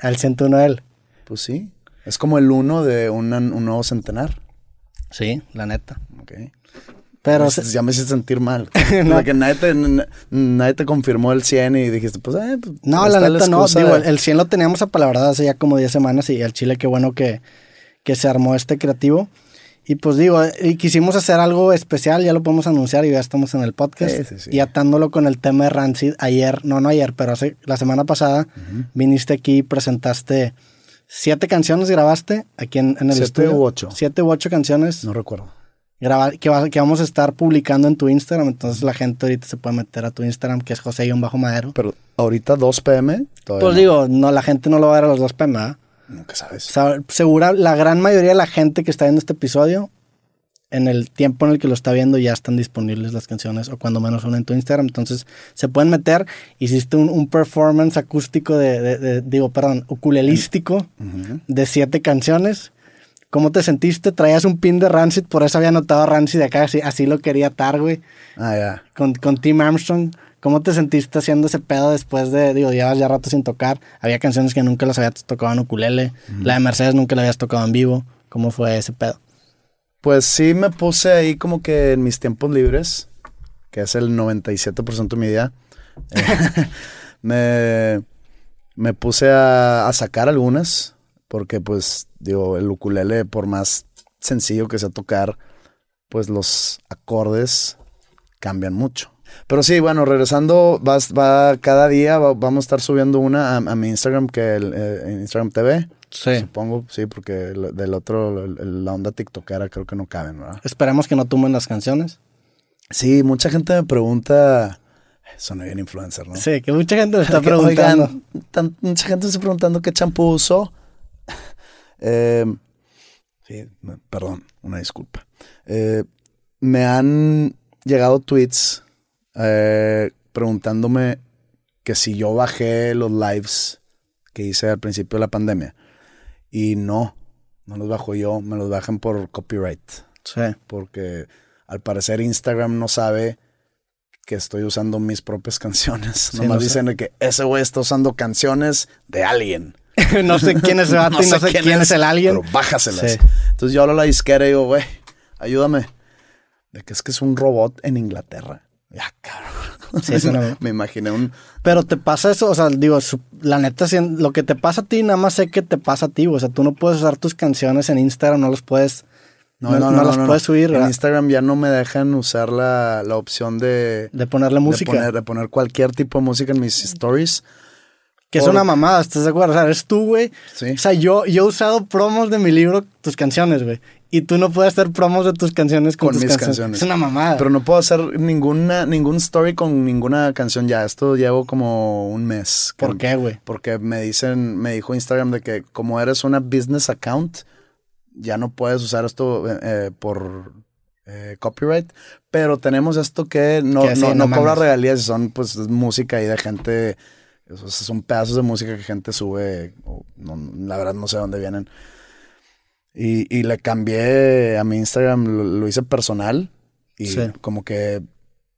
[SPEAKER 1] Al 101 él.
[SPEAKER 2] Pues sí. Es como el uno de un nuevo centenar.
[SPEAKER 1] Sí, la neta.
[SPEAKER 2] Ok. Pero ya me hice sentir mal. que nadie te, nadie te, confirmó el 100 y dijiste, pues, eh, pues,
[SPEAKER 1] No, la neta no. Digo, el 100 lo teníamos a palabra hace ya como 10 semanas y al chile qué bueno que, que se armó este creativo. Y pues digo, y quisimos hacer algo especial, ya lo podemos anunciar y ya estamos en el podcast. Y atándolo con el tema de Rancid, ayer, no, no ayer, pero hace, la semana pasada viniste aquí y presentaste siete canciones, grabaste aquí en, en el
[SPEAKER 2] siete
[SPEAKER 1] estudio.
[SPEAKER 2] u ocho.
[SPEAKER 1] Siete u ocho canciones.
[SPEAKER 2] No recuerdo
[SPEAKER 1] grabar, que, que vamos a estar publicando en tu Instagram. Entonces la gente ahorita se puede meter a tu Instagram, que es José-Bajo Madero.
[SPEAKER 2] Pero ahorita 2 pm.
[SPEAKER 1] Pues digo, no, la gente no lo va a ver a los 2 pm, ¿ah?
[SPEAKER 2] Nunca sabes.
[SPEAKER 1] segura, la gran mayoría de la gente que está viendo este episodio, en el tiempo en el que lo está viendo, ya están disponibles las canciones, o cuando menos una en tu Instagram. Entonces se pueden meter. Hiciste un, performance acústico de, digo, perdón, ukulelístico de siete canciones ¿Cómo te sentiste? Traías un pin de Rancid, por eso había anotado Rancid de acá, así, así lo quería atar, güey.
[SPEAKER 2] Ah, ya.
[SPEAKER 1] Con, con Tim Armstrong. ¿Cómo te sentiste haciendo ese pedo después de, digo, llevas ya rato sin tocar? Había canciones que nunca las habías tocado en ukulele. La de Mercedes nunca la habías tocado en vivo. ¿Cómo fue ese pedo?
[SPEAKER 2] Pues sí me puse ahí como que en mis tiempos libres, que es el 97% de mi día, eh, me, me puse a, a sacar algunas, porque pues, digo, el ukulele, por más sencillo que sea tocar, pues los acordes cambian mucho. Pero sí, bueno, regresando, va, va cada día va- vamos a estar subiendo una a, a mi Instagram, que el, eh, Instagram TV.
[SPEAKER 1] Sí.
[SPEAKER 2] Supongo, sí, porque el- del otro, la onda tiktokera creo que no caben, ¿verdad?
[SPEAKER 1] Esperemos que no tumben las canciones.
[SPEAKER 2] Sí, mucha gente me pregunta, suena bien influencer, ¿no?
[SPEAKER 1] Sí, que mucha gente me está
[SPEAKER 2] Que,
[SPEAKER 1] preguntando.
[SPEAKER 2] oigan, tan- mucha gente me está preguntando qué champú uso. Eh, sí, perdón, una disculpa. Eh, me han llegado tweets eh, preguntándome que si yo bajé los lives que hice al principio de la pandemia. Y no, no los bajo yo, me los bajan por copyright.
[SPEAKER 1] Sí.
[SPEAKER 2] Porque al parecer Instagram no sabe que estoy usando mis propias canciones.
[SPEAKER 1] Sí,
[SPEAKER 2] Nomás
[SPEAKER 1] no
[SPEAKER 2] dicen que ese güey está usando canciones de alguien.
[SPEAKER 1] no sé quién es el vato y no sé quién, es el alguien.
[SPEAKER 2] Pero bájaselas.
[SPEAKER 1] Sí.
[SPEAKER 2] Entonces yo hablo a la disquera y digo, güey, ayúdame. De que es que es un robot en Inglaterra. Ya, cabrón.
[SPEAKER 1] Sí, es una-
[SPEAKER 2] Me imaginé un...
[SPEAKER 1] Pero te pasa eso, o sea, digo, su- la neta, si en- lo que te pasa a ti, nada más sé que te pasa a ti, o sea, tú no puedes usar tus canciones en Instagram, no los puedes, no, no las puedes subir,
[SPEAKER 2] En
[SPEAKER 1] ¿verdad?
[SPEAKER 2] Instagram ya no me dejan usar la, la opción de...
[SPEAKER 1] de ponerle música,
[SPEAKER 2] De poner, de poner cualquier tipo de música en mis stories.
[SPEAKER 1] Que es una mamada, ¿estás de acuerdo? O sea, eres tú, güey.
[SPEAKER 2] Sí.
[SPEAKER 1] O sea, yo, yo he usado promos de mi libro, tus canciones, güey. Y tú no puedes hacer promos de tus canciones con,
[SPEAKER 2] con
[SPEAKER 1] tus
[SPEAKER 2] mis
[SPEAKER 1] canciones.
[SPEAKER 2] canciones.
[SPEAKER 1] Es una mamada.
[SPEAKER 2] Pero no puedo hacer ninguna, ningún story con ninguna canción ya. Esto llevo como un mes.
[SPEAKER 1] ¿Por qué, güey?
[SPEAKER 2] Porque me dicen, me dijo Instagram de que como eres una business account, ya no puedes usar esto eh, eh, por eh, copyright. Pero tenemos esto que no,
[SPEAKER 1] Que
[SPEAKER 2] no,
[SPEAKER 1] no
[SPEAKER 2] no cobra regalías y son pues música ahí de gente. Esos son pedazos de música que gente sube. o no- la verdad no sé dónde vienen. Y, y le cambié a mi Instagram, lo, lo hice personal. Y
[SPEAKER 1] Sí.
[SPEAKER 2] como que,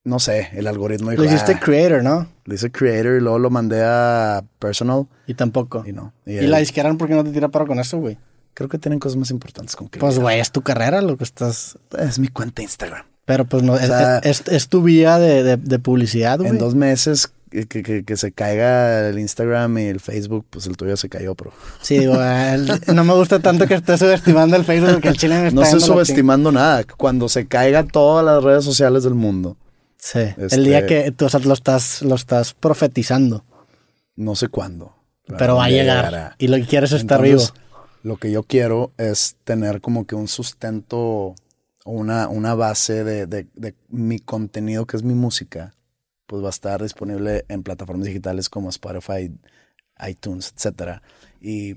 [SPEAKER 2] no sé, el algoritmo dijo,
[SPEAKER 1] Lo hiciste
[SPEAKER 2] "Ah",
[SPEAKER 1] creator, ¿no?
[SPEAKER 2] lo hice creator y luego lo mandé a personal.
[SPEAKER 1] Y tampoco.
[SPEAKER 2] Y no.
[SPEAKER 1] Y,
[SPEAKER 2] él-
[SPEAKER 1] la disquera, ¿por qué no te tira paro con eso, güey?
[SPEAKER 2] Creo que tienen cosas más importantes con que
[SPEAKER 1] Pues, güey, es tu carrera lo que estás...
[SPEAKER 2] Es mi cuenta de Instagram.
[SPEAKER 1] Pero pues no, es,
[SPEAKER 2] sea-
[SPEAKER 1] es, es tu vía de, de, de publicidad, güey.
[SPEAKER 2] En dos meses que, que- se caiga el Instagram y el Facebook, pues el tuyo se cayó, pero
[SPEAKER 1] Sí, digo, el- no me gusta tanto que estés subestimando el Facebook porque el chile me está
[SPEAKER 2] no estoy subestimando nada. Cuando se caiga todas las redes sociales del mundo,
[SPEAKER 1] Sí,
[SPEAKER 2] Este-
[SPEAKER 1] el día que tú, o sea, lo estás, lo estás profetizando,
[SPEAKER 2] no sé cuándo.
[SPEAKER 1] pero va a llegar.
[SPEAKER 2] llegará.
[SPEAKER 1] Y lo que quieres es estar vivo.
[SPEAKER 2] Lo que yo quiero es tener como que un sustento o una, una base de, de- de mi contenido, que es mi música, pues va a estar disponible en plataformas digitales como Spotify, iTunes, etcétera. Y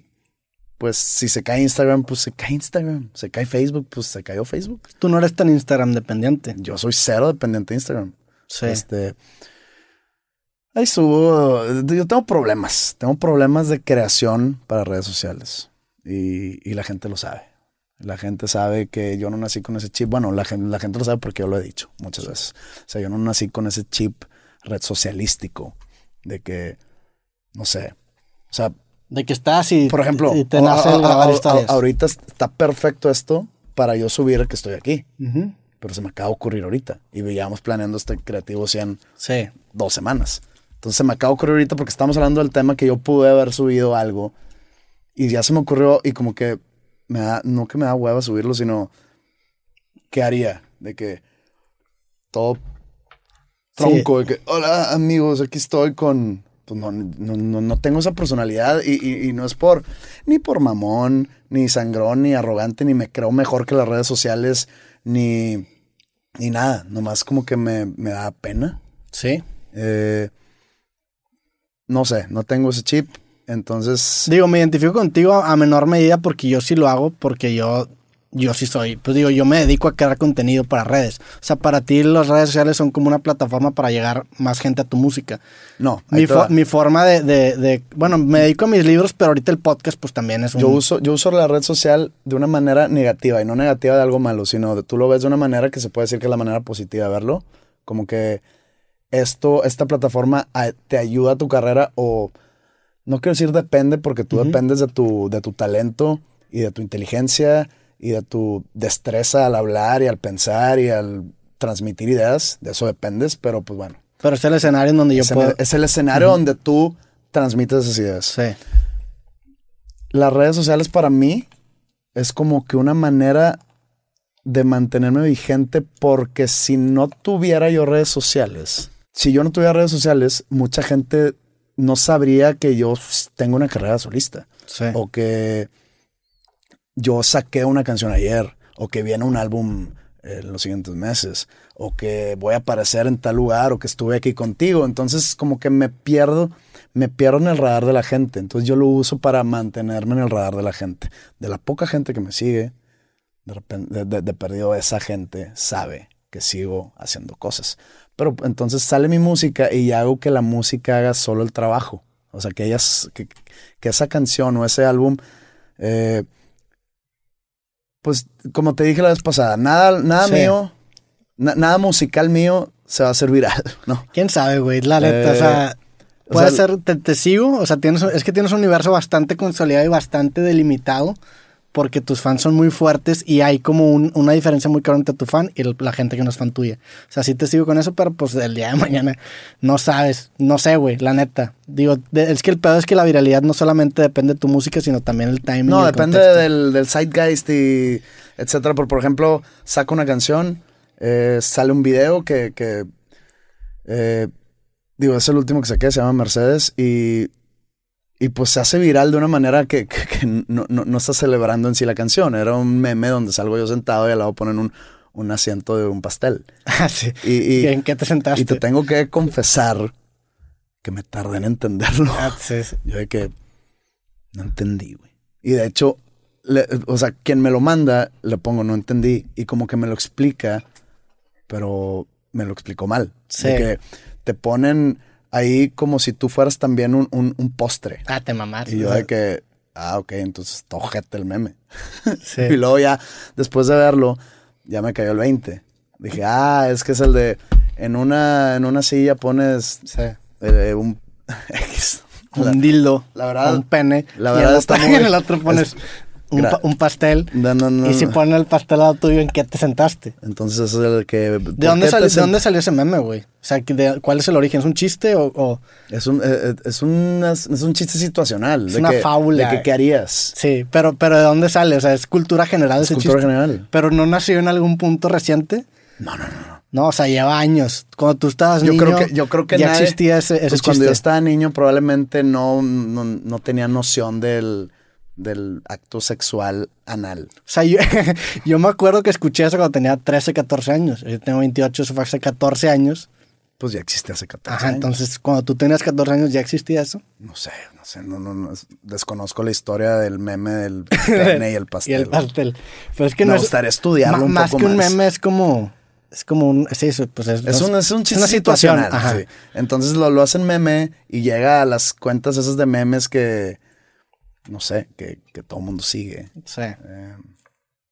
[SPEAKER 2] pues si se cae Instagram, pues se cae Instagram. Se cae Facebook, pues se cayó Facebook.
[SPEAKER 1] Tú no eres tan Instagram dependiente.
[SPEAKER 2] Yo soy cero dependiente de Instagram.
[SPEAKER 1] Sí.
[SPEAKER 2] Este. Ahí subo. Yo tengo problemas. Tengo problemas de creación para redes sociales. Y, y la gente lo sabe. La gente sabe que yo no nací con ese chip. Bueno, la la gente lo sabe porque yo lo he dicho muchas veces. O sea, yo no nací con ese chip red socialístico. De que, no sé. O sea,
[SPEAKER 1] De que estás y,
[SPEAKER 2] por ejemplo,
[SPEAKER 1] y te nace
[SPEAKER 2] a- a- a- ahorita está perfecto esto para yo subir que estoy aquí. Pero se me acaba de ocurrir ahorita. Y veíamos planeando este creativo 100
[SPEAKER 1] Sí.
[SPEAKER 2] dos semanas. Entonces se me acaba de ocurrir ahorita porque estamos hablando del tema que yo pude haber subido algo y ya se me ocurrió y como que me da, no que me da hueva subirlo, sino ¿qué haría? De que todo tronco, de que hola amigos, aquí estoy con... Pues no, no, no, no tengo esa personalidad y, y- y no es por ni por mamón, ni sangrón, ni arrogante, ni me creo mejor que las redes sociales, ni, ni nada. Nomás como que me, me da pena.
[SPEAKER 1] Sí.
[SPEAKER 2] Eh, no sé, no tengo ese chip. Entonces,
[SPEAKER 1] Digo, me identifico contigo a menor medida porque yo sí lo hago, porque yo yo sí soy, pues digo, yo me dedico a crear contenido para redes. O sea, para ti las redes sociales son como una plataforma para llegar más gente a tu música.
[SPEAKER 2] No,
[SPEAKER 1] Mi, fo- mi forma de, de- de- bueno, me dedico a mis libros, pero ahorita el podcast pues también es un...
[SPEAKER 2] Yo uso, yo uso la red social de una manera negativa y no negativa de algo malo, sino de, tú lo ves de una manera que se puede decir que es la manera positiva de verlo. Como que esto, esta plataforma te ayuda a tu carrera o no quiero decir depende porque tú dependes de tu, de tu talento y de tu inteligencia y de tu destreza al hablar y al pensar y al transmitir ideas. De eso dependes, pero pues bueno.
[SPEAKER 1] Pero es el escenario en donde yo
[SPEAKER 2] es,
[SPEAKER 1] puedo...
[SPEAKER 2] el, es el escenario donde tú transmites esas ideas
[SPEAKER 1] Sí.
[SPEAKER 2] las redes sociales para mí es como que una manera de mantenerme vigente porque si no tuviera yo redes sociales, si yo no tuviera redes sociales, mucha gente no sabría que yo tengo una carrera solista
[SPEAKER 1] Sí.
[SPEAKER 2] o que yo saqué una canción ayer o que viene un álbum en los siguientes meses o que voy a aparecer en tal lugar o que estuve aquí contigo. Entonces como que me pierdo, me pierdo en el radar de la gente. Entonces yo lo uso para mantenerme en el radar de la gente. De la poca gente que me sigue, de, repente, de perdido esa gente sabe que sigo haciendo cosas. Pero entonces sale mi música y hago que la música haga solo el trabajo. O sea, que, ellas, que, que esa canción o ese álbum, eh, pues como te dije la vez pasada, nada, nada
[SPEAKER 1] Sí.
[SPEAKER 2] mío, na- nada musical mío se va a hacer viral, ¿no?
[SPEAKER 1] ¿Quién sabe, güey? La neta,
[SPEAKER 2] Eh,
[SPEAKER 1] o sea...
[SPEAKER 2] o
[SPEAKER 1] Puede
[SPEAKER 2] sea,
[SPEAKER 1] ser, te, te sigo, o sea, tienes, es que tienes un universo bastante consolidado y bastante delimitado porque tus fans son muy fuertes y hay como un- una diferencia muy clara entre tu fan y la gente que no es fan tuya. O sea, sí te sigo con eso, pero pues el día de mañana no sabes, no sé, güey, la neta. Digo, de- es que el pedo es que la viralidad no solamente depende de tu música, sino también el timing. y
[SPEAKER 2] No,
[SPEAKER 1] el
[SPEAKER 2] depende
[SPEAKER 1] contexto.
[SPEAKER 2] del, del zeitgeist y etcétera. Por, por ejemplo, saco una canción, eh, sale un video que, que, eh, digo, es el último que saqué, se llama Mercedes y, y pues se hace viral de una manera que, que- que no, no, no está celebrando en sí la canción. Era un meme donde salgo yo sentado y al lado ponen un, un asiento de un pastel.
[SPEAKER 1] Ah, sí.
[SPEAKER 2] Y, y-
[SPEAKER 1] ¿Y ¿En qué te sentaste?
[SPEAKER 2] y te tengo que confesar que me tardé en entenderlo.
[SPEAKER 1] Ah, sí, sí.
[SPEAKER 2] Yo de que no entendí, güey. Y de hecho, le- o sea, quien me lo manda, le pongo no entendí. Y como que me lo explica, pero me lo explicó mal.
[SPEAKER 1] Sí.
[SPEAKER 2] De que te ponen ahí como si tú fueras también un, un- un postre.
[SPEAKER 1] Ah, te mamaste.
[SPEAKER 2] Y yo de que, ah, ok, entonces está ojete el meme.
[SPEAKER 1] sí.
[SPEAKER 2] Y luego ya, después de verlo, ya me cayó el 20. Dije, ah, es que es el de, en una, en una silla pones
[SPEAKER 1] Sí.
[SPEAKER 2] eh, un X. La-
[SPEAKER 1] Un dildo.
[SPEAKER 2] la verdad-
[SPEAKER 1] un pene.
[SPEAKER 2] la
[SPEAKER 1] y
[SPEAKER 2] verdad
[SPEAKER 1] el
[SPEAKER 2] está muy-
[SPEAKER 1] en el otro pones un, pa- un pastel.
[SPEAKER 2] No, no, no,
[SPEAKER 1] y si ponen el pastel al lado tuyo, ¿en qué te sentaste?
[SPEAKER 2] Entonces eso es el que...
[SPEAKER 1] ¿De dónde, salió, ¿De dónde salió ese meme, güey? O sea, ¿que de- ¿cuál es el origen? ¿Es un chiste o...? o-
[SPEAKER 2] Es un, eh, es, un, es, un chiste situacional.
[SPEAKER 1] Es
[SPEAKER 2] de
[SPEAKER 1] una
[SPEAKER 2] que-
[SPEAKER 1] fábula.
[SPEAKER 2] De que, ¿qué harías?
[SPEAKER 1] Sí, pero, pero ¿de dónde sale? O sea, es cultura general
[SPEAKER 2] Es
[SPEAKER 1] ese
[SPEAKER 2] cultura
[SPEAKER 1] chiste.
[SPEAKER 2] general.
[SPEAKER 1] Pero no nació en algún punto reciente.
[SPEAKER 2] No, no, no. no.
[SPEAKER 1] No, o sea, lleva años. Cuando tú estabas
[SPEAKER 2] Yo
[SPEAKER 1] niño,
[SPEAKER 2] creo que, yo creo que
[SPEAKER 1] ya
[SPEAKER 2] nadie-
[SPEAKER 1] existía ese, ese
[SPEAKER 2] pues cuando yo estaba niño probablemente no, no, no tenía noción del, del acto sexual anal.
[SPEAKER 1] O sea, yo, yo me acuerdo que escuché eso cuando tenía 13, 14 años. Yo tengo 28, eso fue hace 14 años.
[SPEAKER 2] Pues ya existe hace 14
[SPEAKER 1] Ajá,
[SPEAKER 2] años.
[SPEAKER 1] entonces cuando tú tenías 14 años ya existía eso.
[SPEAKER 2] No sé, no sé, no, no, no, es- desconozco la historia del meme del pene y el pastel.
[SPEAKER 1] Y el pastel. Pero es que
[SPEAKER 2] Me
[SPEAKER 1] no es,
[SPEAKER 2] gustaría estudiarlo
[SPEAKER 1] ma-
[SPEAKER 2] un
[SPEAKER 1] más
[SPEAKER 2] poco
[SPEAKER 1] que un
[SPEAKER 2] más.
[SPEAKER 1] meme es como es como un sí, eso, pues es,
[SPEAKER 2] Es un, es un chiste
[SPEAKER 1] una situación,
[SPEAKER 2] situacional.
[SPEAKER 1] ajá.
[SPEAKER 2] sí. Entonces lo, lo hacen meme y llega a las cuentas esas de memes que, no sé, que, que todo el mundo sigue.
[SPEAKER 1] Sí,
[SPEAKER 2] Eh,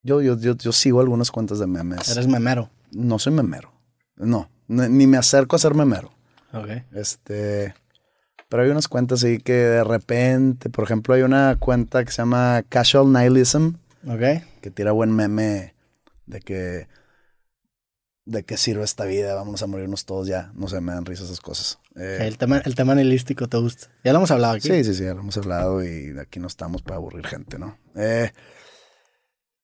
[SPEAKER 2] yo, yo, yo, yo sigo algunas cuentas de memes.
[SPEAKER 1] eres memero.
[SPEAKER 2] No soy memero. No, ni, ni me acerco a ser memero.
[SPEAKER 1] Ok.
[SPEAKER 2] Este, pero hay unas cuentas ahí que de repente, por ejemplo, hay una cuenta que se llama Casual Nihilism,
[SPEAKER 1] Ok.
[SPEAKER 2] que tira buen meme de que de qué sirve esta vida, vamos a morirnos todos ya. No sé, me dan risa esas cosas. Eh,
[SPEAKER 1] El tema, el tema nihilístico te gusta. Ya lo hemos hablado aquí.
[SPEAKER 2] sí, sí, sí, ya lo hemos hablado y aquí no estamos para aburrir gente, ¿no? Eh,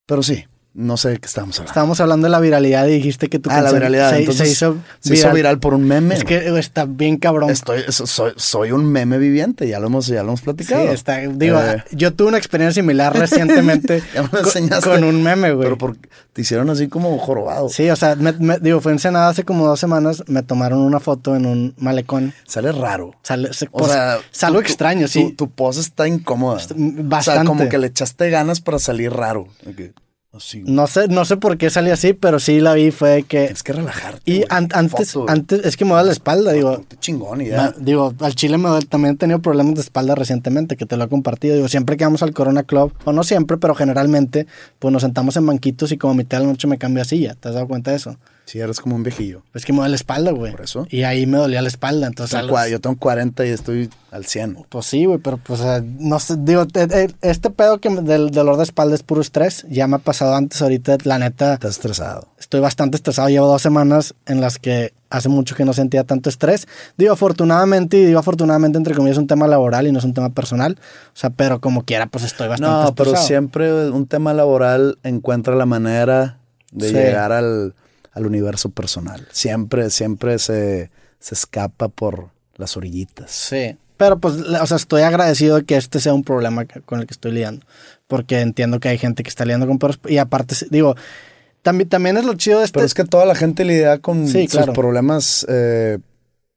[SPEAKER 2] pero sí, no sé de qué estábamos hablando.
[SPEAKER 1] Estábamos hablando de la viralidad y dijiste que tu
[SPEAKER 2] ah, la viralidad.
[SPEAKER 1] se,
[SPEAKER 2] Entonces,
[SPEAKER 1] se hizo
[SPEAKER 2] se hizo viral por un meme.
[SPEAKER 1] Es que está bien cabrón.
[SPEAKER 2] Estoy, so- soy, soy un meme viviente, ya lo hemos, ya lo hemos
[SPEAKER 1] Sí,
[SPEAKER 2] platicado.
[SPEAKER 1] está, digo,
[SPEAKER 2] Eh,
[SPEAKER 1] yo tuve una experiencia similar recientemente
[SPEAKER 2] Ya me lo
[SPEAKER 1] con,
[SPEAKER 2] enseñaste.
[SPEAKER 1] con un meme, güey.
[SPEAKER 2] pero por- te hicieron así como jorobado.
[SPEAKER 1] Sí, o sea, me- me- digo, fue en Senada hace como dos semanas, me tomaron una foto en un malecón.
[SPEAKER 2] Sale raro.
[SPEAKER 1] Sale, se-
[SPEAKER 2] O sea,
[SPEAKER 1] es algo
[SPEAKER 2] tu- tu-
[SPEAKER 1] extraño,
[SPEAKER 2] tu-
[SPEAKER 1] sí.
[SPEAKER 2] Tu, pose está incómoda.
[SPEAKER 1] Bastante.
[SPEAKER 2] O sea, como que le echaste ganas para salir raro. De Así,
[SPEAKER 1] No sé, no sé por qué salió así, pero sí la vi, fue que...
[SPEAKER 2] Tienes que relajarte.
[SPEAKER 1] Y
[SPEAKER 2] güey.
[SPEAKER 1] an- antes,
[SPEAKER 2] Foto,
[SPEAKER 1] antes, es que me duele la espalda, digo,
[SPEAKER 2] Ponte chingón
[SPEAKER 1] Me-
[SPEAKER 2] ya.
[SPEAKER 1] digo, al chile me duele- también he tenido problemas de espalda recientemente, que te lo he compartido. Digo, siempre que vamos al Corona Club, o no siempre, pero generalmente, pues nos sentamos en banquitos y como a mitad de la noche me cambio a silla. ¿Te has dado cuenta de eso?
[SPEAKER 2] Sí, eres como un viejillo.
[SPEAKER 1] Es que me duele la espalda, güey.
[SPEAKER 2] Por eso.
[SPEAKER 1] Y ahí me dolía la espalda, entonces... a los-
[SPEAKER 2] yo tengo 40 y estoy al 100.
[SPEAKER 1] Pues sí, güey, pero pues, no sé, digo, te- te- este pedo que del dolor de espalda es puro estrés. Ya me ha pasado antes, ahorita, la neta,
[SPEAKER 2] Estás estresado.
[SPEAKER 1] estoy bastante estresado. Llevo dos semanas en las que hace mucho que no sentía tanto estrés. Digo, afortunadamente, y digo afortunadamente, entre comillas, es un tema laboral y no es un tema personal. O sea, pero como quiera, pues estoy bastante
[SPEAKER 2] No, pero
[SPEAKER 1] estresado.
[SPEAKER 2] siempre un tema laboral encuentra la manera de
[SPEAKER 1] Sí.
[SPEAKER 2] llegar al, al universo personal. Siempre, siempre se, se escapa por las orillitas.
[SPEAKER 1] Sí. Pero pues, o sea, estoy agradecido de que este sea un problema con el que estoy lidiando. Porque entiendo que hay gente que está lidiando con perros. Y aparte, digo, también, también es lo chido de este.
[SPEAKER 2] Pero es que toda la gente lidia con
[SPEAKER 1] Sí,
[SPEAKER 2] sus
[SPEAKER 1] claro.
[SPEAKER 2] problemas eh,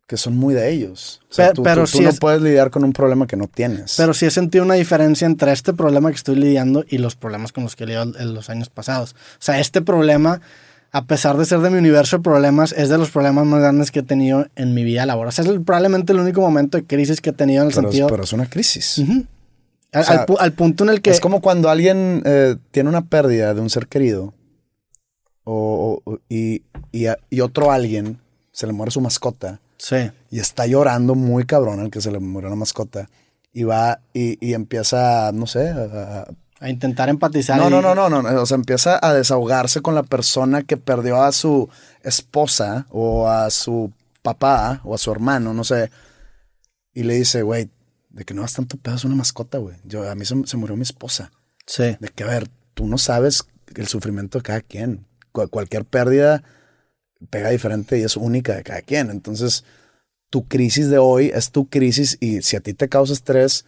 [SPEAKER 2] que son muy de ellos. O sea, tú,
[SPEAKER 1] pero
[SPEAKER 2] tú- tú
[SPEAKER 1] sí
[SPEAKER 2] no
[SPEAKER 1] es-
[SPEAKER 2] puedes lidiar con un problema que no tienes.
[SPEAKER 1] Pero sí he sentido una diferencia entre este problema que estoy lidiando y los problemas con los que he lidiado en los años pasados. O sea, este problema, a pesar de ser de mi universo de problemas, es de los problemas más grandes que he tenido en mi vida laboral. O sea, es el- probablemente el único momento de crisis que he tenido en el
[SPEAKER 2] pero,
[SPEAKER 1] sentido...
[SPEAKER 2] pero es una crisis.
[SPEAKER 1] Al,
[SPEAKER 2] O sea,
[SPEAKER 1] al pu- al punto en el que...
[SPEAKER 2] Es como cuando alguien eh, tiene una pérdida de un ser querido o, o- y, y a- y otro alguien se le muere su mascota
[SPEAKER 1] Sí.
[SPEAKER 2] y está llorando muy cabrón al que se le murió la mascota y va y, y empieza, no sé, a- a-
[SPEAKER 1] A intentar empatizar.
[SPEAKER 2] no,
[SPEAKER 1] y-
[SPEAKER 2] no, no, no, no, o sea, empieza a desahogarse con la persona que perdió a su esposa o a su papá o a su hermano, no sé, y le dice, güey, de que no das tanto pedo es una mascota, güey. Yo, a mí se, se murió mi esposa.
[SPEAKER 1] Sí.
[SPEAKER 2] De que, a ver, tú no sabes el sufrimiento de cada quien. Cu- cualquier pérdida pega diferente y es única de cada quien. Entonces, tu crisis de hoy es tu crisis y si a ti te causa estrés,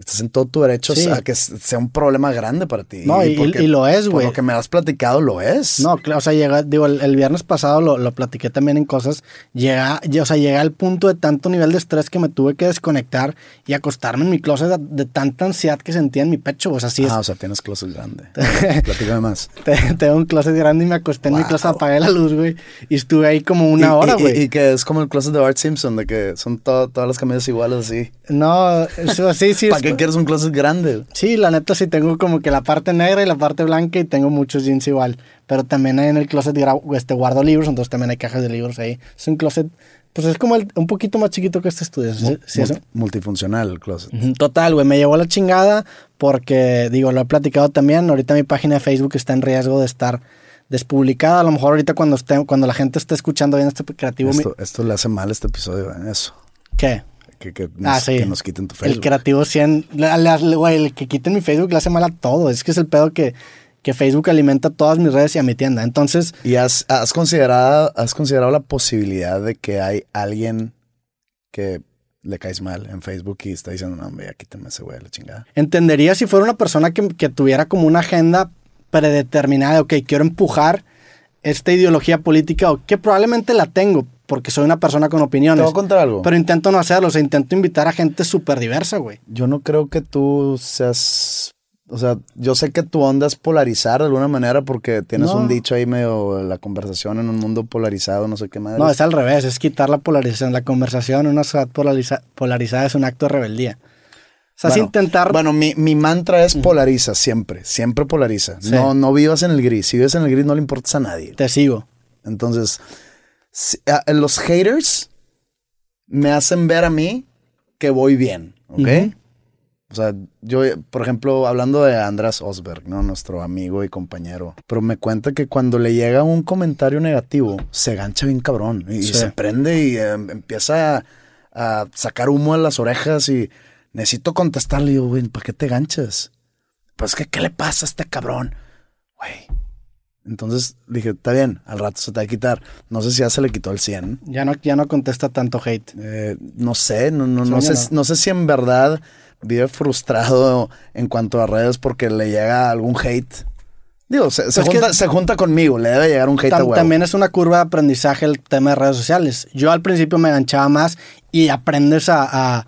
[SPEAKER 2] estás en todo tu derecho
[SPEAKER 1] Sí.
[SPEAKER 2] a que sea un problema grande para ti.
[SPEAKER 1] No, y-
[SPEAKER 2] porque-
[SPEAKER 1] y lo es, güey.
[SPEAKER 2] lo que me has platicado, lo es.
[SPEAKER 1] No, claro, o sea, llega, digo, el, el viernes pasado lo, lo platiqué también en cosas, llega, o sea, llega al punto de tanto nivel de estrés que me tuve que desconectar y acostarme en mi closet de, de tanta ansiedad que sentía en mi pecho, o sea, sí es,
[SPEAKER 2] Ah, o sea, tienes closet grande. Platícame más.
[SPEAKER 1] te- tengo un closet grande y me acosté en mi
[SPEAKER 2] Wow.
[SPEAKER 1] closet, apagué la luz, güey, y estuve ahí como
[SPEAKER 2] Y-
[SPEAKER 1] una hora,
[SPEAKER 2] y- y-
[SPEAKER 1] güey.
[SPEAKER 2] Y, que es como el closet de Art Simpson, de que son to- todas las camisas iguales así.
[SPEAKER 1] No, eso sí, sí.
[SPEAKER 2] ¿Para
[SPEAKER 1] es-
[SPEAKER 2] qué quieres un closet grande?
[SPEAKER 1] Sí, la neta sí tengo como que la parte negra y la parte blanca y tengo muchos jeans igual. Pero también ahí en el closet este, guardo libros, entonces también hay cajas de libros ahí. Es un closet, pues es como el- un poquito más chiquito que este estudio. ¿sí,
[SPEAKER 2] multifuncional el closet.
[SPEAKER 1] Total, güey, me llevó la chingada porque, digo, lo he platicado también. Ahorita mi página de Facebook está en riesgo de estar despublicada. A lo mejor ahorita cuando, esté, cuando la gente esté escuchando bien este creativo... mi-
[SPEAKER 2] Esto, esto le hace mal a este episodio, ¿eh? eso.
[SPEAKER 1] ¿Qué?
[SPEAKER 2] Que, que
[SPEAKER 1] Ah, sí.
[SPEAKER 2] que nos quiten tu
[SPEAKER 1] El
[SPEAKER 2] Facebook.
[SPEAKER 1] creativo 100, le- le- güey, el que quiten mi Facebook le hace mal a todo. Es que es el pedo que, que Facebook alimenta todas mis redes y a mi tienda. Entonces,
[SPEAKER 2] ¿Y has, has, considerado, has considerado la posibilidad de que hay alguien que le caes mal en Facebook y está diciendo, no, hombre, ya quítame ese güey, la chingada?
[SPEAKER 1] entendería si fuera una persona que, que tuviera como una agenda predeterminada, de, ok, quiero empujar esta ideología política, o que probablemente la tengo, porque soy una persona con
[SPEAKER 2] Te
[SPEAKER 1] opiniones.
[SPEAKER 2] voy a contar algo.
[SPEAKER 1] Pero intento no hacerlo, o sea, intento invitar a gente súper diversa, güey.
[SPEAKER 2] Yo no creo que tú seas... O sea, yo sé que tu onda es polarizar de alguna manera porque tienes
[SPEAKER 1] No.
[SPEAKER 2] un dicho ahí medio la conversación en un mundo polarizado, no sé qué madre.
[SPEAKER 1] No, es al revés, es quitar la polarización. La conversación en una sociedad polariza- polarizada es un acto de rebeldía. O sea, es
[SPEAKER 2] Bueno,
[SPEAKER 1] intentar...
[SPEAKER 2] Bueno, mi, mi mantra es polariza, siempre, siempre polariza.
[SPEAKER 1] Sí.
[SPEAKER 2] No, no vivas en el gris. Si vives en el gris no le importas a nadie.
[SPEAKER 1] Te sigo.
[SPEAKER 2] Entonces, los haters me hacen ver a mí que voy bien, ¿ok? O sea, yo, por ejemplo, hablando de András Osberg, ¿no? Nuestro amigo y compañero, pero me cuenta que cuando le llega un comentario negativo, se gancha bien cabrón y, se prende y eh, empieza a, a sacar humo de las orejas y necesito contestarle. Y digo, güey, ¿para qué te ganchas? Pues que, ¿qué le pasa a este cabrón? Güey. Entonces dije, está bien, al rato se te va a quitar. No sé si ya se le quitó el 100.
[SPEAKER 1] Ya no, ya no contesta tanto hate.
[SPEAKER 2] Eh, no sé, no, no, no, sé,
[SPEAKER 1] no.
[SPEAKER 2] no sé si en verdad vive frustrado en cuanto a redes porque le llega algún hate. Digo, se,
[SPEAKER 1] Pues
[SPEAKER 2] junta, se junta conmigo, le debe llegar un hate a huevo.
[SPEAKER 1] también es una curva de aprendizaje el tema de redes sociales. Yo al principio me enganchaba más y aprendes a, a,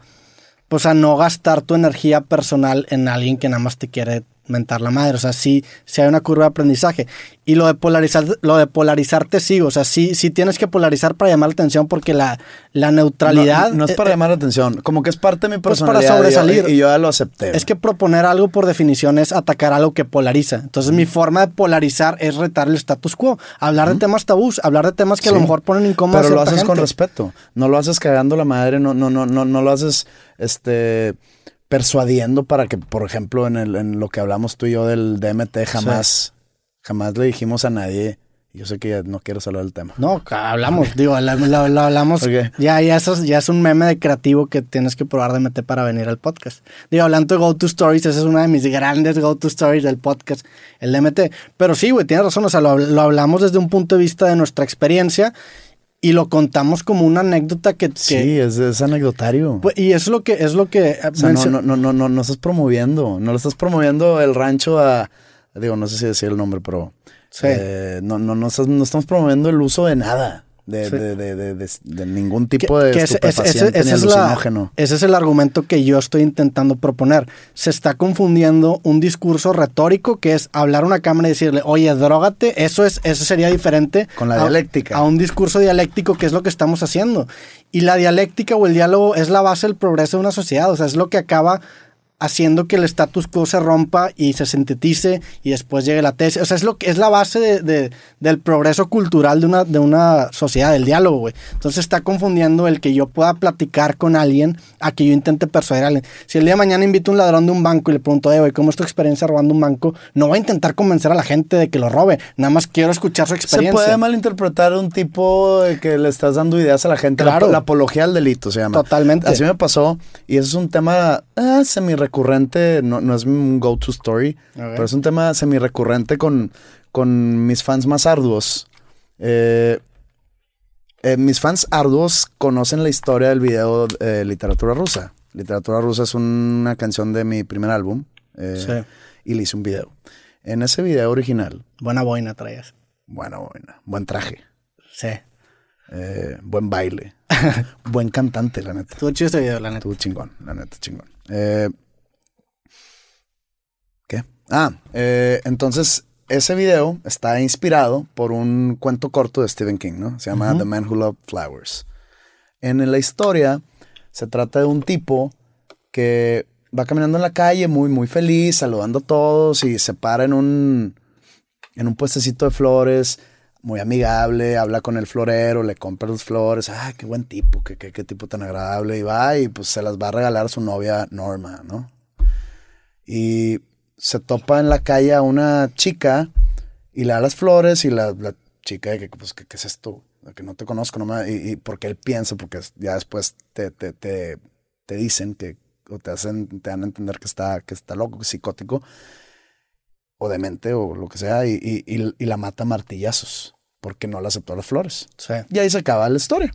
[SPEAKER 1] pues a no gastar tu energía personal en alguien que nada más te quiere mentar la madre. O sea, sí, sí hay una curva de aprendizaje. Y lo de polarizar, lo de polarizarte sigo. O sea, sí, sí tienes que polarizar para llamar la atención porque la, la neutralidad.
[SPEAKER 2] No, no es para
[SPEAKER 1] eh,
[SPEAKER 2] llamar la atención. Como que es parte de mi
[SPEAKER 1] Pues para
[SPEAKER 2] personalidad. y yo-
[SPEAKER 1] sobresalir.
[SPEAKER 2] Y yo, ya lo acepté.
[SPEAKER 1] Es que proponer algo por definición es atacar algo que polariza. Entonces, mi forma de polarizar es retar el status quo. Hablar de temas tabús, hablar de temas que a lo mejor ponen incómodos a
[SPEAKER 2] Pero lo haces con respeto. No lo haces cagando la madre, no, no, no, no, no lo haces este persuadiendo para que, por ejemplo, en, el, en lo que hablamos tú y yo del DMT, jamás, jamás le dijimos a nadie. Yo sé que ya no quieres hablar del tema.
[SPEAKER 1] No, hablamos, digo, lo hablamos. Ya, ya, eso es, ya es un meme de creativo que tienes que probar meter para venir al podcast. Digo, hablando de Go To Stories, esa es una de mis grandes Go To Stories del podcast, el DMT. Pero sí, güey, tienes razón, o sea, lo, lo hablamos desde un punto de vista de nuestra experiencia y lo contamos como una anécdota que... que-
[SPEAKER 2] Sí, es, es anecdotario.
[SPEAKER 1] pues, y es lo que... Es lo que
[SPEAKER 2] o sea, no, no, no, no, no, no estás promoviendo. No lo estás promoviendo el rancho a. Digo, no sé si decir el nombre, pero.
[SPEAKER 1] Sí.
[SPEAKER 2] eh, no, no, no, estás- no estamos promoviendo el uso de nada. De,
[SPEAKER 1] Sí.
[SPEAKER 2] de, de, de, ningún tipo de
[SPEAKER 1] que ese, ese-
[SPEAKER 2] estupefaciente
[SPEAKER 1] ese
[SPEAKER 2] ni
[SPEAKER 1] es la-
[SPEAKER 2] alucinógeno.
[SPEAKER 1] ese es el argumento que yo estoy intentando proponer. Se está confundiendo un discurso retórico que es hablar a una cámara y decirle, oye, drógate, eso es, eso sería diferente
[SPEAKER 2] Con la
[SPEAKER 1] a-
[SPEAKER 2] dialéctica.
[SPEAKER 1] A un discurso dialéctico que es lo que estamos haciendo. Y la dialéctica o el diálogo es la base del progreso de una sociedad. O sea, es lo que acaba haciendo que el status quo se rompa y se sintetice y después llegue la tesis. O sea, es lo que es la base de- de- del progreso cultural de una, de una sociedad, del diálogo, güey. Entonces está confundiendo el que yo pueda platicar con alguien a que yo intente persuadir a alguien. Si el día de mañana invito a un ladrón de un banco y le pregunto, "Oye, güey, ¿cómo es tu experiencia robando un banco? No voy a intentar convencer a la gente de que lo robe. Nada más quiero escuchar su
[SPEAKER 2] Se
[SPEAKER 1] experiencia.
[SPEAKER 2] puede malinterpretar un tipo de que le estás dando ideas a la gente.
[SPEAKER 1] Claro.
[SPEAKER 2] La, la apología al delito se llama.
[SPEAKER 1] Totalmente.
[SPEAKER 2] Así me pasó. Y eso es un tema ah, semi-recurrente. No, no es un go-to story. Pero es un tema semi-recurrente con, con mis fans más arduos. Eh, eh, mis fans arduos conocen la historia del video eh, Literatura Rusa. Literatura Rusa es una canción de mi primer álbum. eh,
[SPEAKER 1] Sí.
[SPEAKER 2] Y le hice un video. En ese video original,
[SPEAKER 1] Buena boina traías.
[SPEAKER 2] bueno, bueno, buen traje.
[SPEAKER 1] Sí.
[SPEAKER 2] Eh, buen baile. buen cantante, la neta.
[SPEAKER 1] Estuvo chido este video, la neta.
[SPEAKER 2] Estuvo chingón, la neta, chingón. Ah, eh, entonces ese video está inspirado por un cuento corto de Stephen King, ¿no? Se llama. The Man Who Loved Flowers. En la historia se trata de un tipo que va caminando en la calle muy, muy feliz, saludando a todos y se para en un, en un puestecito de flores, muy amigable, habla con el florero, le compra las flores, ah, qué buen tipo, qué, qué, qué tipo tan agradable, y va y pues se las va a regalar a su novia Norma, ¿no? Y se topa en la calle a una chica y le da las flores y la, la chica que, pues, ¿qué, es esto? Que no te conozco nomás. Y, y porque él piensa, porque ya después te, te, te, te dicen que, o te hacen, te dan a entender que está, que está loco, que es psicótico, o demente, o lo que sea, y, y, y, y la mata a martillazos, porque no le aceptó las flores.
[SPEAKER 1] Sí.
[SPEAKER 2] Y ahí se acaba la historia.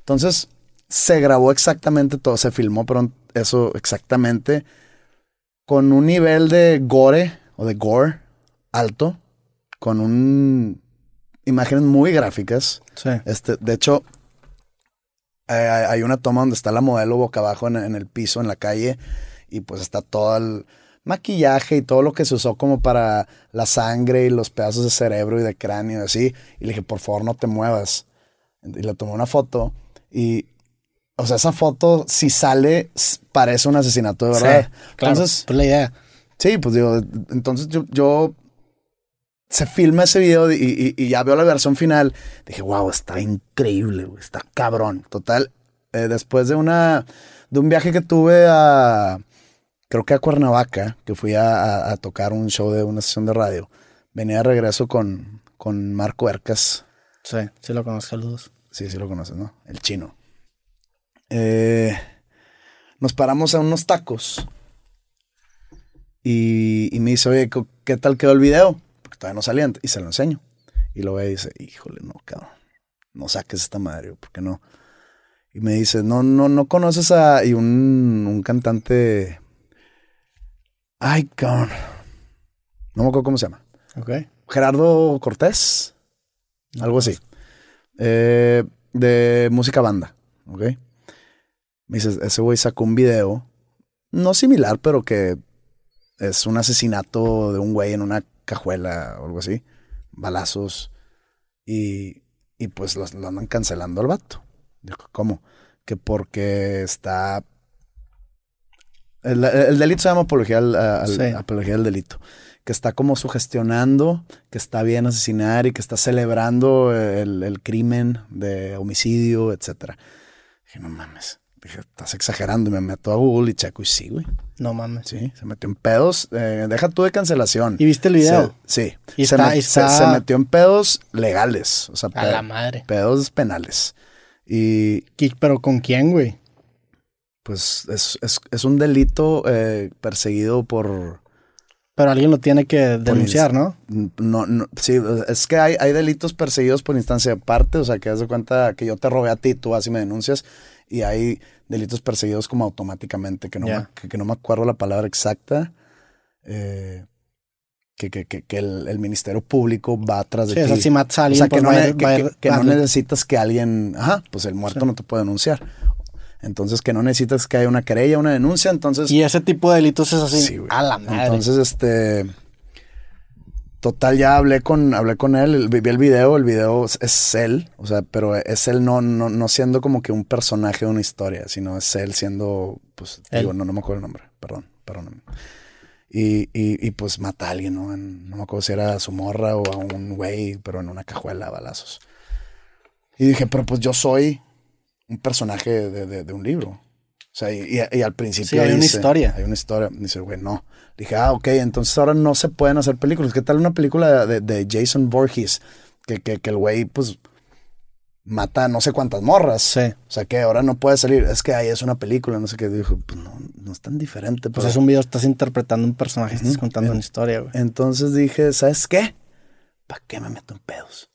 [SPEAKER 2] Entonces, se grabó exactamente todo, se filmó, pero eso exactamente con un nivel de gore o de gore alto, con un imágenes muy gráficas.
[SPEAKER 1] Sí.
[SPEAKER 2] Este, de hecho, eh, hay una toma donde está la modelo boca abajo en, en el piso, en la calle, y pues está todo el maquillaje y todo lo que se usó como para la sangre y los pedazos de cerebro y de cráneo y así. Y le dije, por favor, no te muevas. Y le tomé una foto y, o sea, esa foto, si sale, parece un asesinato de verdad.
[SPEAKER 1] Sí, claro.
[SPEAKER 2] Entonces,
[SPEAKER 1] pues la idea.
[SPEAKER 2] Sí, pues digo, entonces yo, yo se filma ese video y, y- y ya veo la versión final. Dije, wow, está increíble, güey, está cabrón. Total, eh, después de una, de un viaje que tuve a, creo que a Cuernavaca, que fui a, a- a tocar un show de una sesión de radio, venía de regreso con, con Marco Ercas.
[SPEAKER 1] Sí, sí lo conozco. Saludos.
[SPEAKER 2] Sí, sí lo conoces, ¿no? El chino. Eh, nos paramos a unos tacos. Y, y me dice, oye, ¿qué tal quedó el video? Porque todavía no salía. Y se lo enseño. Y lo ve y dice, híjole, no, cabrón. No saques esta madre, ¿por qué no? Y me dice, no, no, no conoces a... Y un, un cantante... Ay, cabrón. No me acuerdo cómo se llama.
[SPEAKER 1] Ok.
[SPEAKER 2] Gerardo Cortés. Algo así. Eh, de música banda, ¿ok? Me dices, ese güey sacó un video, no similar, pero que es un asesinato de un güey en una cajuela o algo así, balazos, y, y pues lo, lo andan cancelando al vato. ¿cómo? Que porque está... El, el delito se llama apología al, al-
[SPEAKER 1] Sí.
[SPEAKER 2] apología al delito. Que está como sugestionando que está bien asesinar y que está celebrando el, el crimen de homicidio, etcétera. Dije, no mames. Dije, estás exagerando. Me meto a Google y checo y sí, güey.
[SPEAKER 1] No mames.
[SPEAKER 2] Sí, se metió en pedos. eh, deja tú de cancelación.
[SPEAKER 1] ¿Y viste el video?
[SPEAKER 2] Se- sí.
[SPEAKER 1] Y
[SPEAKER 2] se,
[SPEAKER 1] está-
[SPEAKER 2] metió en pedos legales. O sea,
[SPEAKER 1] A la madre.
[SPEAKER 2] pedos penales. Y
[SPEAKER 1] ¿Qué- ¿Pero con quién, güey?
[SPEAKER 2] pues es, es- es un delito eh, perseguido por...
[SPEAKER 1] Pero alguien lo tiene que denunciar, ¿no?
[SPEAKER 2] No, no, sí, es que hay, hay delitos perseguidos por instancia aparte, o sea, que haz de cuenta que yo te robé a ti, tú así me denuncias, y hay delitos perseguidos como automáticamente, que no,
[SPEAKER 1] Ya.
[SPEAKER 2] me, que, que no me acuerdo la palabra exacta, eh, que, que, que, el, el Ministerio Público va atrás de
[SPEAKER 1] Sí,
[SPEAKER 2] ti.
[SPEAKER 1] o sea, si matas a
[SPEAKER 2] O
[SPEAKER 1] alguien,
[SPEAKER 2] sea, que
[SPEAKER 1] pues
[SPEAKER 2] no,
[SPEAKER 1] ir-
[SPEAKER 2] que-
[SPEAKER 1] ir-
[SPEAKER 2] no necesitas que alguien, ajá, pues el muerto
[SPEAKER 1] Sí.
[SPEAKER 2] no te puede denunciar. Entonces, que no necesitas que haya una querella, una denuncia, entonces...
[SPEAKER 1] Y ese tipo de delitos es así.
[SPEAKER 2] Sí,
[SPEAKER 1] a la madre.
[SPEAKER 2] Entonces, este. Total, ya hablé con, hablé con él, el- vi el video, el video es, es él, o sea, pero es él no, no, no siendo como que un personaje de una historia, sino es él siendo, pues,
[SPEAKER 1] Él.
[SPEAKER 2] digo, no, no me acuerdo el nombre, perdón, perdóname. Y, y, y pues mata a alguien, ¿no? En- no me acuerdo si era a su morra o a un güey, pero en una cajuela a balazos. Y dije, pero pues yo soy un personaje de, de- de un libro. O sea, y, al principio.
[SPEAKER 1] Sí, hay una
[SPEAKER 2] dice-
[SPEAKER 1] historia.
[SPEAKER 2] Hay una historia. Dice, güey, no. Dije, ah, ok, entonces ahora no se pueden hacer películas. ¿Qué tal una película de, de Jason Voorhees? Que, que, que el güey, pues, mata no sé cuántas morras.
[SPEAKER 1] Sí.
[SPEAKER 2] O sea, que ahora no puede salir. Es que ahí es una película, no sé qué. Dijo, pues no, no es tan diferente.
[SPEAKER 1] Pues
[SPEAKER 2] pero-
[SPEAKER 1] es un video, estás interpretando un personaje, estás
[SPEAKER 2] Ujú.
[SPEAKER 1] contando una historia, güey.
[SPEAKER 2] Entonces dije, ¿sabes qué? ¿Para qué me meto en pedos?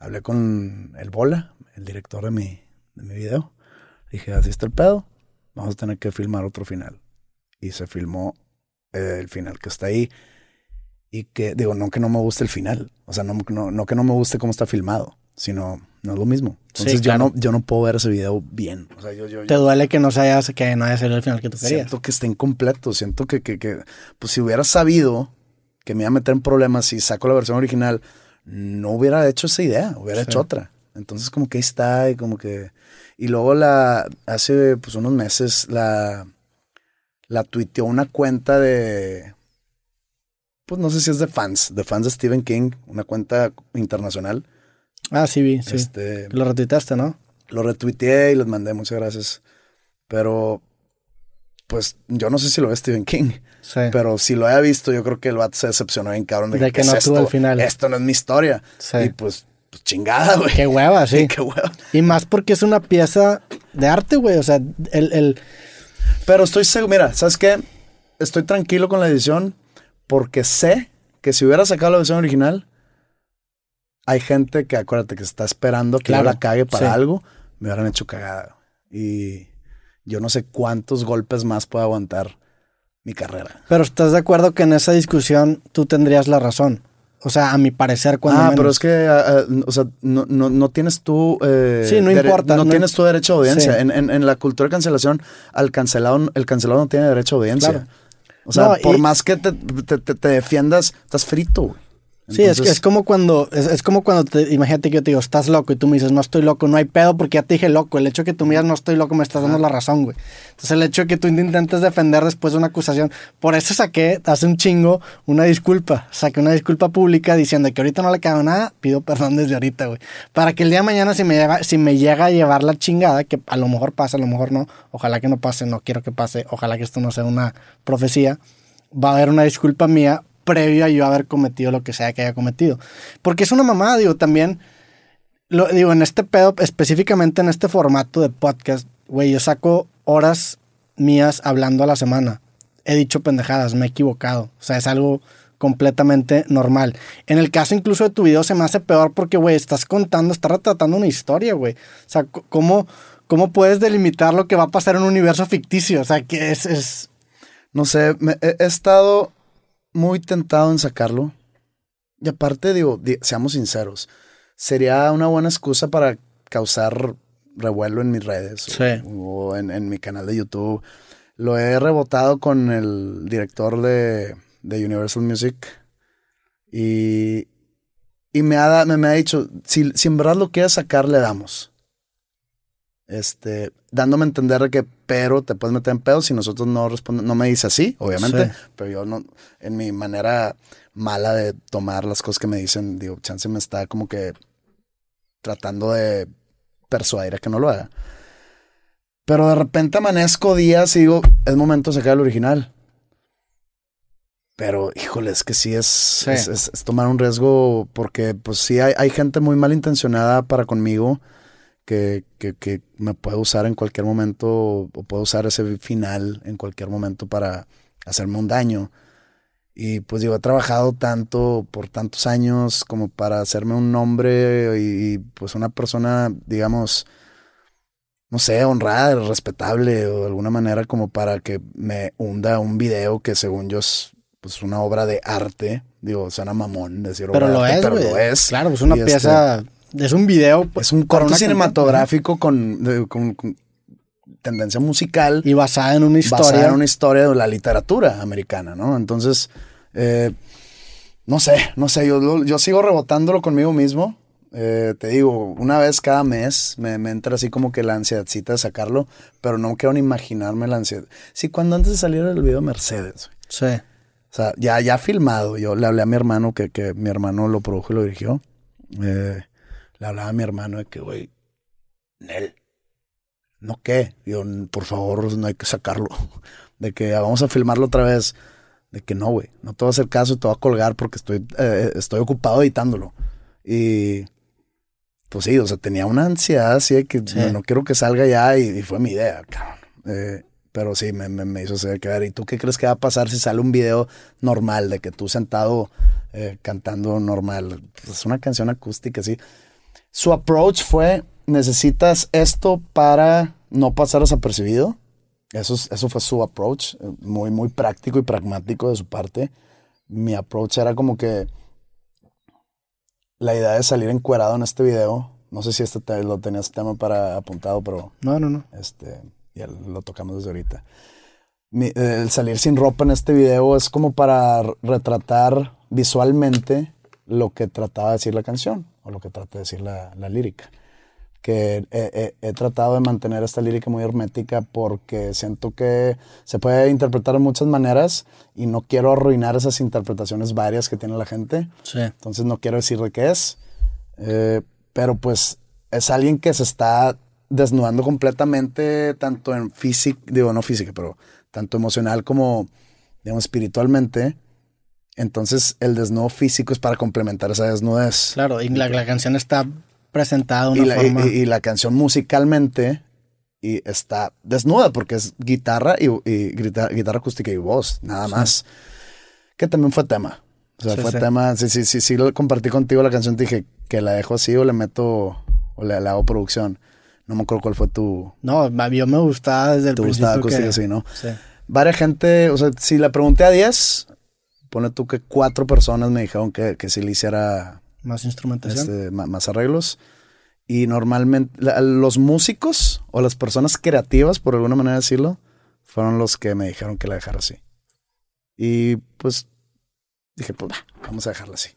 [SPEAKER 2] Hablé con el Bola, el director de mi, de mi video. Dije, así está el pedo, vamos a tener que filmar otro final. Y se filmó eh, el final que está ahí. Y que, digo, no que no me guste el final. O sea, no, no, no que no me guste cómo está filmado, sino no es lo mismo. Entonces
[SPEAKER 1] Sí, claro.
[SPEAKER 2] yo, no, yo no puedo ver ese video bien. O sea, yo, yo,
[SPEAKER 1] Te duele que no se haya, que no haya salido el final que tú querías.
[SPEAKER 2] Siento que está incompleto. Siento que, que, que, pues si hubiera sabido que me iba a meter en problemas si saco la versión original, no hubiera hecho esa idea, hubiera
[SPEAKER 1] Sí.
[SPEAKER 2] hecho otra. Entonces como que ahí está y como que... Y luego la, hace pues unos meses la, la tuiteó una cuenta de, pues no sé si es de fans, de fans de Stephen King, una cuenta internacional.
[SPEAKER 1] Ah, sí, vi, sí.
[SPEAKER 2] Este,
[SPEAKER 1] Lo retuiteaste, ¿no?
[SPEAKER 2] lo retuiteé y les mandé, muchas gracias. Pero, pues yo no sé si lo ve Stephen King.
[SPEAKER 1] Sí.
[SPEAKER 2] Pero si lo haya visto, yo creo que el vato se decepcionó bien cabrón. De,
[SPEAKER 1] De
[SPEAKER 2] ¿qué
[SPEAKER 1] que
[SPEAKER 2] es
[SPEAKER 1] no tuvo
[SPEAKER 2] esto?
[SPEAKER 1] el final.
[SPEAKER 2] Esto no es mi historia.
[SPEAKER 1] Sí.
[SPEAKER 2] Y pues, pues chingada, güey.
[SPEAKER 1] Qué hueva, sí.
[SPEAKER 2] Qué hueva.
[SPEAKER 1] Y más porque es una pieza de arte, güey. O sea, el, el,
[SPEAKER 2] Pero estoy seguro, mira, ¿sabes qué? Estoy tranquilo con la edición porque sé que si hubiera sacado la versión original, hay gente que, acuérdate, que está esperando que
[SPEAKER 1] Claro,
[SPEAKER 2] yo la cague para
[SPEAKER 1] sí.
[SPEAKER 2] algo, me hubieran hecho cagada. Y yo no sé cuántos golpes más puedo aguantar mi carrera.
[SPEAKER 1] Pero estás de acuerdo que en esa discusión tú tendrías la razón. O sea, a mi parecer, cuando.
[SPEAKER 2] ah, pero es que, o sea, no, no, no tienes tú... eh,
[SPEAKER 1] Sí, no importa,
[SPEAKER 2] No,
[SPEAKER 1] no
[SPEAKER 2] tienes tu derecho de audiencia.
[SPEAKER 1] Sí.
[SPEAKER 2] En, en- en la cultura de cancelación, al cancelado, el cancelado no tiene derecho de audiencia.
[SPEAKER 1] Claro.
[SPEAKER 2] O sea,
[SPEAKER 1] No,
[SPEAKER 2] por
[SPEAKER 1] y-
[SPEAKER 2] más que te, te- te- te defiendas, estás frito, güey.
[SPEAKER 1] Sí, es, es como cuando, es, es como cuando te, imagínate que yo te digo, estás loco y tú me dices, no estoy loco, no hay pedo porque ya te dije loco. El hecho de que tú me digas, no estoy loco, me estás dando la razón, güey. Entonces el hecho de que tú intentes defender después de una acusación, por eso saqué hace un chingo una disculpa. Saqué una disculpa pública diciendo que ahorita no le cago nada, pido perdón desde ahorita, güey. Para que el día de mañana si me, llega, si me llega a llevar la chingada, que a lo mejor pasa, a lo mejor no, ojalá que no pase, no quiero que pase, ojalá que esto no sea una profecía, va a haber una disculpa mía previo a yo haber cometido lo que sea que haya cometido. Porque es una mamada, digo, también, lo, digo, en este pedo, específicamente en este formato de podcast, güey, yo saco horas mías hablando a la semana. He dicho pendejadas, me he equivocado. O sea, es algo completamente normal. En el caso incluso de tu video se me hace peor porque, güey, estás contando, estás retratando una historia, güey. O sea, ¿cómo, ¿cómo puedes delimitar lo que va a pasar en un universo ficticio? O sea, que es... es
[SPEAKER 2] No sé, me- he estado muy tentado en sacarlo. Y aparte, digo, di- seamos sinceros, sería una buena excusa para causar revuelo en mis redes o-
[SPEAKER 1] Sí.
[SPEAKER 2] o, en, en mi canal de YouTube. lo he rebotado con el director de, de Universal Music y, y me, ha, me, me ha dicho, si, si en verdad lo quieres sacar, le damos. Este, dándome a entender de que, pero te puedes meter en pedo si nosotros no respondemos, no me dice así, obviamente,
[SPEAKER 1] Sí.
[SPEAKER 2] pero yo no, en mi manera mala de tomar las cosas que me dicen, digo, chance me está como que tratando de persuadir a que no lo haga. Pero de repente amanezco días y digo, es momento de sacar el original. Pero, híjole, es que sí es, es, es- es tomar un riesgo porque, pues sí, hay, hay gente muy malintencionada para conmigo que, que, que me puede usar en cualquier momento o puede usar ese final en cualquier momento para hacerme un daño. Y pues digo, he trabajado tanto por tantos años como para hacerme un nombre y, y, pues una persona, digamos, no sé, honrada, respetable o de alguna manera como para que me hunda un video que según yo es pues una obra de arte. Digo, suena mamón decir
[SPEAKER 1] Pero
[SPEAKER 2] obra
[SPEAKER 1] lo
[SPEAKER 2] de arte,
[SPEAKER 1] es,
[SPEAKER 2] pero lo es.
[SPEAKER 1] Claro, pues una
[SPEAKER 2] Y este,
[SPEAKER 1] pieza. Es un video. pues,
[SPEAKER 2] es un corto cinematográfico con, de- con- con tendencia musical.
[SPEAKER 1] Y basada en una historia.
[SPEAKER 2] basada en una historia de la literatura americana, ¿no? Entonces, eh, no sé, no sé, yo, yo sigo rebotándolo conmigo mismo. Eh, te digo, una vez cada mes me, me entra así como que la ansiedadcita de sacarlo, pero no quiero ni imaginarme la ansiedad. Sí, cuando antes de salir el video Mercedes, güey.
[SPEAKER 1] Sí.
[SPEAKER 2] O sea, ya, ya filmado. Yo le hablé a mi hermano, que, que mi hermano lo produjo y lo dirigió. Eh, le hablaba a mi hermano de que, güey, Nel, ¿no qué? Digo, por favor, no hay que sacarlo. De que "Ah, vamos a filmarlo otra vez. De que no, güey, no te voy a hacer caso y te voy a colgar porque estoy, eh, estoy ocupado editándolo. Y pues sí, o sea, tenía una ansiedad así de que
[SPEAKER 1] Sí.
[SPEAKER 2] no, no quiero que salga ya y, y fue mi idea, cabrón. Eh, pero sí, me, me, me hizo hacer que ver. ¿Y tú qué crees que va a pasar si sale un video normal de que tú sentado eh, cantando normal? Es una canción acústica, sí. Su approach fue, necesitas esto para no pasar desapercibido. Eso, es- eso fue su approach, eh, muy, muy práctico y pragmático de su parte. Mi approach era como que la idea de salir encuerado en este video, no sé si este te- lo tenías tema para apuntado, pero
[SPEAKER 1] No, no, no.
[SPEAKER 2] este, ya lo tocamos desde ahorita. Mi- el salir sin ropa en este video es como para retratar visualmente lo que trataba de decir la canción o lo que trata de decir la, la lírica. Que he, he- he tratado de mantener esta lírica muy hermética porque siento que se puede interpretar de muchas maneras y no quiero arruinar esas interpretaciones varias que tiene la gente.
[SPEAKER 1] Sí.
[SPEAKER 2] Entonces no quiero decir de qué es. Eh, pero pues es alguien que se está desnudando completamente, tanto en física, digo, no física, pero tanto emocional como, digamos, espiritualmente. Entonces el desnudo físico es para complementar esa desnudez.
[SPEAKER 1] Claro, y la, la canción está presentada de
[SPEAKER 2] Y
[SPEAKER 1] una
[SPEAKER 2] la, y-
[SPEAKER 1] forma.
[SPEAKER 2] y- y la canción musicalmente y está desnuda porque es guitarra y, y grita- guitarra acústica y voz, nada más. Que también fue tema. O sea,
[SPEAKER 1] Sí,
[SPEAKER 2] fue
[SPEAKER 1] sí.
[SPEAKER 2] tema. Sí, sí, sí, sí, lo compartí contigo la canción. Te dije que la dejo así o le meto o le, le hago producción. No me acuerdo cuál fue tu,
[SPEAKER 1] No, a mí me gustaba desde el principio.
[SPEAKER 2] gustada acústica,
[SPEAKER 1] que-
[SPEAKER 2] sí, ¿no?
[SPEAKER 1] Sí.
[SPEAKER 2] Varias gente, o sea, si le pregunté a 10, pone tú que cuatro personas me dijeron que, que si le hiciera
[SPEAKER 1] Más instrumentación.
[SPEAKER 2] este, más arreglos. Y normalmente la- los músicos o las personas creativas, por alguna manera decirlo, fueron los que me dijeron que la dejara así. Y pues dije, pues va, vamos a dejarla así.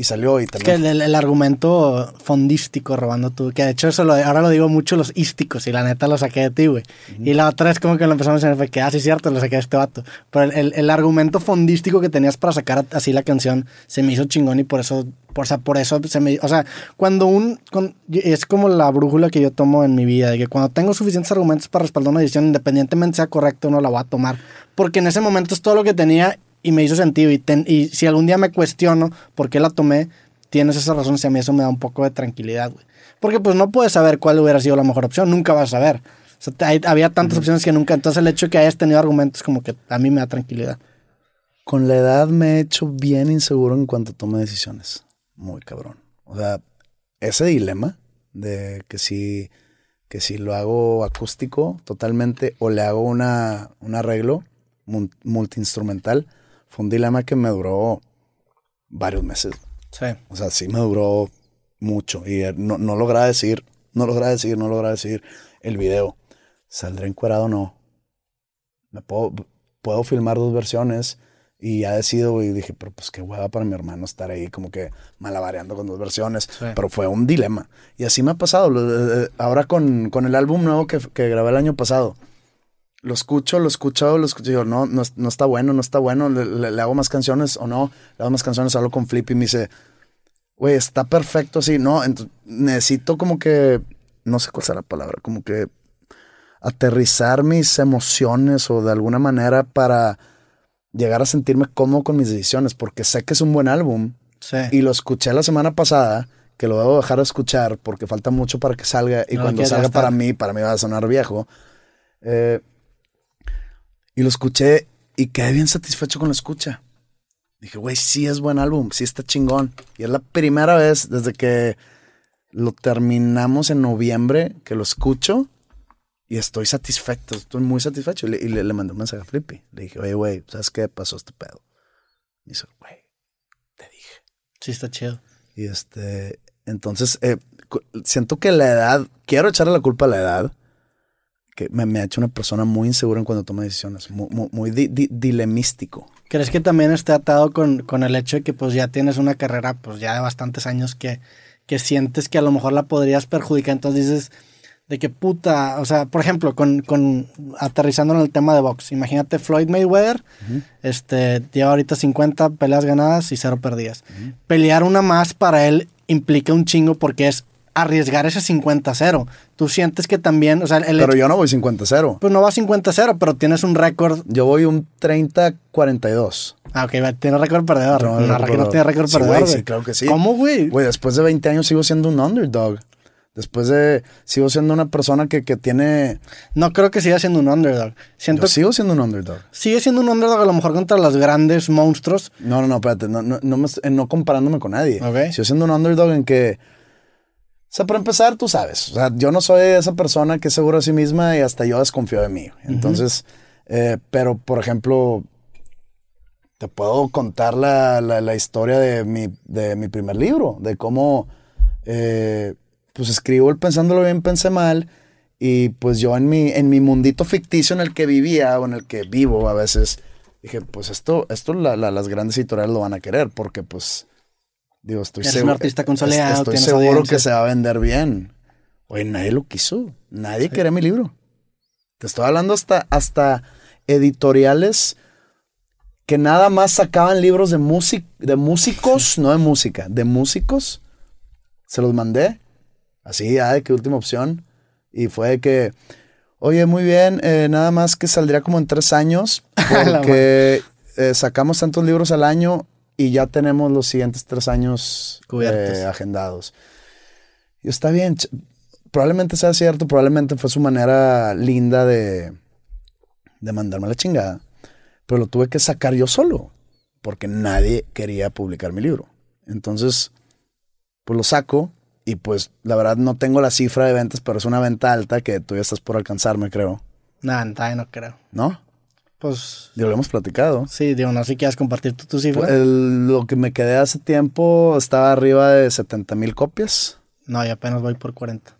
[SPEAKER 2] Y salió y
[SPEAKER 1] Es que
[SPEAKER 2] también...
[SPEAKER 1] el, el argumento fondístico robando tú, que de hecho eso lo, ahora lo digo mucho los ísticos y la neta lo saqué de ti, güey. Y la otra es como que lo empezamos a decir, que, ah, sí, cierto, lo saqué de este vato. Pero el, el- el argumento fondístico que tenías para sacar así la canción se me hizo chingón y por eso, por, o sea, por eso se me... O sea, cuando un... con- es como la brújula que yo tomo en mi vida, de que cuando tengo suficientes argumentos para respaldar una decisión, independientemente sea correcta o no, la voy a tomar. Porque en ese momento es todo lo que tenía y me hizo sentido. Y, ten- y si algún día me cuestiono por qué la tomé, tienes esa razón. Si a mí eso me da un poco de tranquilidad, güey. Porque pues no puedes saber cuál hubiera sido la mejor opción. Nunca vas a saber. O sea, te- hay- había tantas opciones que nunca. Entonces el hecho de que hayas tenido argumentos como que a mí me da tranquilidad.
[SPEAKER 2] Con la edad me he hecho bien inseguro en cuanto tome decisiones. Muy cabrón. O sea, ese dilema de que si, que si lo hago acústico totalmente o le hago una, un arreglo multiinstrumental, fue un dilema que me duró varios meses.
[SPEAKER 1] Sí.
[SPEAKER 2] O sea, sí me duró mucho. Y eh, no, no lograba decir, no lograba decir, no lograba decir el video. ¿Saldré encuerado o no? me puedo, puedo filmar dos versiones y ya decido y dije, pero pues qué hueva para mi hermano estar ahí como que malabareando con dos versiones. Pero fue un dilema. Y así me ha pasado. Eh, ahora con, con el álbum nuevo que, que, grabé el año pasado. Lo escucho, lo escucho, lo escucho. Digo, no, no, no está bueno, no está bueno. Le, hago más canciones o no. Le hago más canciones, hablo con Flip y me dice, güey, está perfecto así. No, necesito como que, no sé cuál sea la palabra, como que aterrizar mis emociones o de alguna manera para llegar a sentirme cómodo con mis decisiones, porque sé que es un buen álbum. Y lo escuché la semana pasada, que lo debo dejar de escuchar porque falta mucho para que salga. Y cuando salga para mí, para mí va a sonar viejo. Eh, y lo escuché y quedé bien satisfecho con la escucha. Dije, güey, sí es buen álbum, sí está chingón. Y es la primera vez desde que lo terminamos en noviembre que lo escucho y estoy satisfecho, estoy muy satisfecho. Y le, le, mandé un mensaje a Flippy. Le dije, oye, güey, ¿sabes qué pasó este pedo? Y dice, güey, te dije.
[SPEAKER 1] Sí, está chido.
[SPEAKER 2] Y este, entonces, eh, siento que la edad, quiero echarle la culpa a la edad, que me, ha hecho una persona muy insegura en cuando toma decisiones, muy, muy, dilemístico.
[SPEAKER 1] ¿Crees que también está atado con, con, el hecho de que pues ya tienes una carrera pues ya de bastantes años que, que sientes que a lo mejor la podrías perjudicar? Entonces dices de que puta, o sea, por ejemplo, con, con aterrizando en el tema de box, imagínate Floyd Mayweather, este, lleva ahorita 50 peleas ganadas y cero perdidas. Pelear una más para él implica un chingo porque es arriesgar ese 50-0. Tú sientes que también, o sea, el
[SPEAKER 2] Pero yo no voy 50-0.
[SPEAKER 1] Pues no va 50-0, pero tienes un récord.
[SPEAKER 2] Yo voy un 30-42.
[SPEAKER 1] Ah, ok, tiene récord perdedor. No, no, que no tiene récord perdedor.
[SPEAKER 2] sí, claro que sí.
[SPEAKER 1] ¿Cómo, güey?
[SPEAKER 2] Güey, después de 20 años sigo siendo un underdog. Después de. Sigo siendo una persona que, que tiene.
[SPEAKER 1] No creo que siga siendo un underdog.
[SPEAKER 2] Siento Yo sigo siendo un underdog.
[SPEAKER 1] Sigue siendo un underdog a lo mejor contra los grandes monstruos.
[SPEAKER 2] No, no, no, espérate. No, no, no, me, no comparándome con nadie. Sigo siendo un underdog en que. O sea, para empezar, tú sabes. O sea, yo no soy esa persona que es segura de sí misma y hasta yo desconfío de mí. Entonces. Eh, pero, por ejemplo. Te puedo contar la, la, historia de mi, de mi primer libro. De cómo. Eh, pues escribo el pensándolo bien, pensé mal. Y pues yo en mi, en mi mundito ficticio en el que vivía o en el que vivo a veces, dije, pues esto, esto las grandes editoriales lo van a querer porque pues, digo, estoy
[SPEAKER 1] seguro. un artista consoleado,
[SPEAKER 2] Estoy seguro que se va a vender bien. Oye, nadie lo quiso. Nadie quería mi libro. Te estoy hablando hasta, hasta editoriales que nada más sacaban libros de, de músicos, no de música, de músicos. Se los mandé Así, ay, qué última opción. Y fue que, oye, muy bien, eh, nada más que saldría como en tres años, porque eh, sacamos tantos libros al año y ya tenemos los siguientes tres años eh, agendados. Y está bien, probablemente sea cierto, probablemente fue su manera linda de, de mandarme la chingada, pero lo tuve que sacar yo solo, porque nadie quería publicar mi libro. Entonces, pues lo saco y pues la verdad no tengo la cifra de ventas, pero es una venta alta que tú ya estás por alcanzarme, creo.
[SPEAKER 1] No, no creo.
[SPEAKER 2] ¿No?
[SPEAKER 1] Pues.
[SPEAKER 2] Digo, lo hemos platicado.
[SPEAKER 1] Sí, digo, no sé si quieres compartir tu, cifra.
[SPEAKER 2] Pues, lo que me quedé hace tiempo estaba arriba de 70 mil copias.
[SPEAKER 1] No, y apenas voy por 40.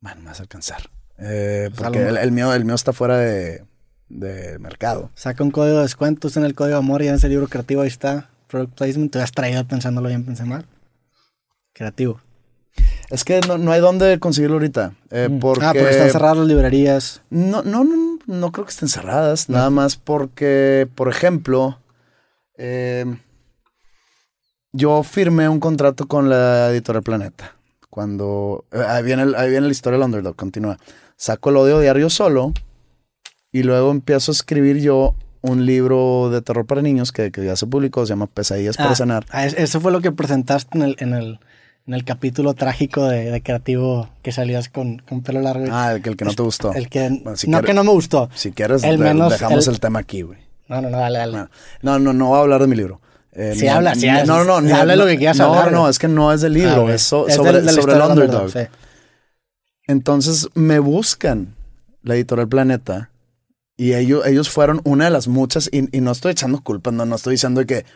[SPEAKER 2] Bueno, me vas a alcanzar. Eh, pues porque el, mío, el mío está fuera de, de mercado.
[SPEAKER 1] Saca un código de descuento, en el código amor y en ese libro creativo ahí está. Product placement, te has traído pensándolo bien, pensé mal. Creativo.
[SPEAKER 2] Es que no, no hay dónde conseguirlo ahorita. Eh, mm. porque...
[SPEAKER 1] Ah, porque están cerradas las librerías.
[SPEAKER 2] No, no, no, no creo que estén cerradas. Nada más porque, por ejemplo, eh, yo firmé un contrato con la editorial Planeta. Cuando. Eh, ahí, viene ahí viene la historia del Underdog, continúa. Saco el odio diario solo y luego empiezo a escribir yo un libro de terror para niños que, ya se publicó, se llama Pesadillas para sanar.
[SPEAKER 1] Ah, eso fue lo que presentaste en el, en el, en el capítulo trágico de, creativo que salías con, con, pelo largo.
[SPEAKER 2] Ah, el que, el que no te gustó.
[SPEAKER 1] El que, no que no me gustó.
[SPEAKER 2] Si quieres, dejamos el, tema aquí, güey.
[SPEAKER 1] No, no, no, dale, dale.
[SPEAKER 2] No, no, no, voy a hablar de mi libro.
[SPEAKER 1] Eh, si habla, si
[SPEAKER 2] habla. No, no, no.
[SPEAKER 1] habla lo que quieras
[SPEAKER 2] no,
[SPEAKER 1] hablar.
[SPEAKER 2] No, no, es que no es del libro, ah, es, sobre, sobre el underdog. Sí. Entonces me buscan la editorial Planeta y ellos, ellos fueron una de las muchas, y, y no estoy echando culpa, no, no estoy diciendo que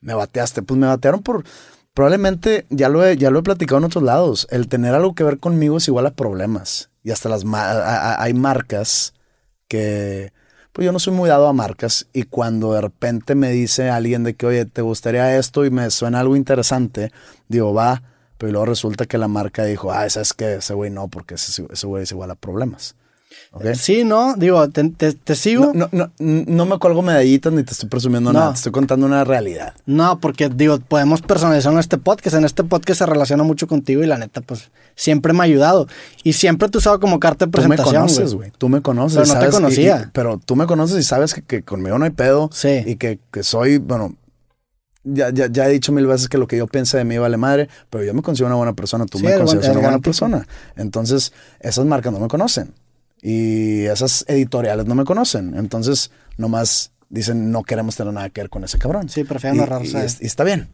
[SPEAKER 2] me bateaste, pues me batearon por probablemente ya lo, he, ya lo he platicado en otros lados. El tener algo que ver conmigo es igual a problemas. Y hasta las hay marcas que. pues yo no soy muy dado a marcas y cuando de repente me dice alguien de que, oye, ¿te gustaría esto? Y me suena algo interesante, digo, va, pero luego resulta que la marca dijo, ah, esa es que ese güey no, porque ese, ese güey es igual a problemas. ¿Ok?
[SPEAKER 1] Sí, no, digo, te, te- te sigo.
[SPEAKER 2] No, no, no, no me cuelgo medallitas ni te estoy presumiendo nada, te estoy contando una realidad.
[SPEAKER 1] No, porque digo, podemos personalizar en este podcast. En este podcast se relaciona mucho contigo y la neta, pues siempre me ha ayudado. Y siempre te he usado como carta de
[SPEAKER 2] Tú me
[SPEAKER 1] presentación.
[SPEAKER 2] conoces,
[SPEAKER 1] güey.
[SPEAKER 2] Tú me conoces.
[SPEAKER 1] Pero no te
[SPEAKER 2] sabes,
[SPEAKER 1] conocía.
[SPEAKER 2] y- pero tú me conoces y sabes que, que conmigo no hay pedo.
[SPEAKER 1] Sí.
[SPEAKER 2] Y que, que soy, bueno, ya, ya, ya he dicho mil veces que lo que yo piense de mí vale madre, pero yo me considero una buena persona. Tú
[SPEAKER 1] Sí,
[SPEAKER 2] me consideras una buena persona. Entonces, esas marcas no me conocen. Y esas editoriales no me conocen. Entonces, nomás dicen, no queremos tener nada que ver con ese cabrón.
[SPEAKER 1] Sí, prefieren
[SPEAKER 2] Y-
[SPEAKER 1] ahorrarse.
[SPEAKER 2] y es- y está bien.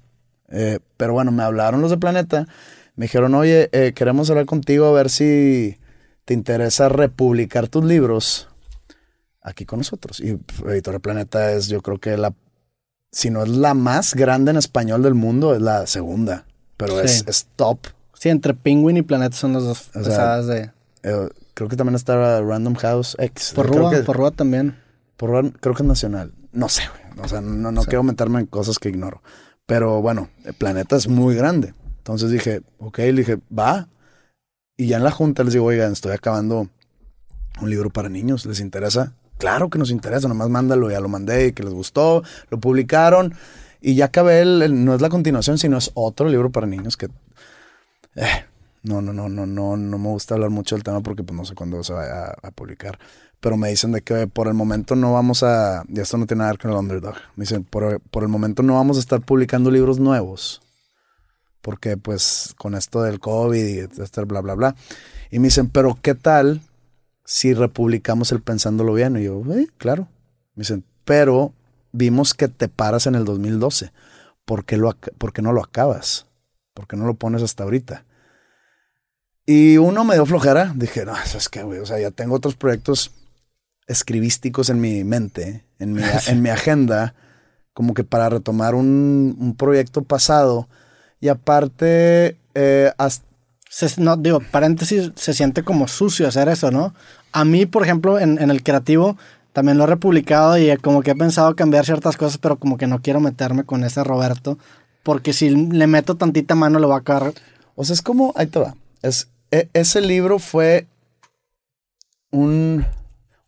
[SPEAKER 2] Eh, pero bueno, me hablaron los de Planeta. Me dijeron, oye, eh, queremos hablar contigo a ver si te interesa republicar tus libros aquí con nosotros. Y Editorial Planeta es, yo creo que la, si no es la más grande en español del mundo, es la segunda. Pero es,
[SPEAKER 1] Sí.
[SPEAKER 2] es top.
[SPEAKER 1] Sí, entre Penguin y Planeta son las dos pesadas de.
[SPEAKER 2] Eh, creo que también está Random House X.
[SPEAKER 1] Por
[SPEAKER 2] creo que,
[SPEAKER 1] por Rúa también.
[SPEAKER 2] por Ran- creo que es nacional. No sé, güey. O sea, no, no quiero meterme en cosas que ignoro. Pero bueno, el planeta es muy grande. Entonces dije, ok, le dije, va. Y ya en la junta les digo, oigan, estoy acabando un libro para niños. ¿Les interesa? Claro que nos interesa, nomás mándalo. Ya lo mandé y que les gustó. Lo publicaron. Y ya acabé el, el- no es la continuación, sino es otro libro para niños que eh, no, no, no, no, no, no me gusta hablar mucho del tema porque pues no sé cuándo se va a, publicar. Pero me dicen de que por el momento no vamos a, y esto no tiene nada que ver con el underdog. Me dicen, por, por el momento no vamos a estar publicando libros nuevos. Porque pues con esto del COVID y este bla, bla, bla. Y me dicen, pero ¿qué tal si republicamos el Pensándolo Bien? Y yo, "Eh, claro. Me dicen, pero vimos que te paras en el 2012. ¿Por qué, lo, por qué no lo acabas? ¿Por qué no lo pones hasta ahorita? Y uno me dio flojera. Dije, no, es que, güey, o sea, ya tengo otros proyectos escribísticos en mi mente, en mi, en mi agenda, como que para retomar un, un proyecto pasado. Y aparte, eh, hasta,
[SPEAKER 1] Se- no, digo, paréntesis, se siente como sucio hacer eso, ¿no? A mí, por ejemplo, en, en el creativo, también lo he republicado y como que he pensado cambiar ciertas cosas, pero como que no quiero meterme con ese Roberto, porque si le meto tantita mano le va a acabar.
[SPEAKER 2] o sea, es como, ahí te va. Es, e- ese libro fue un,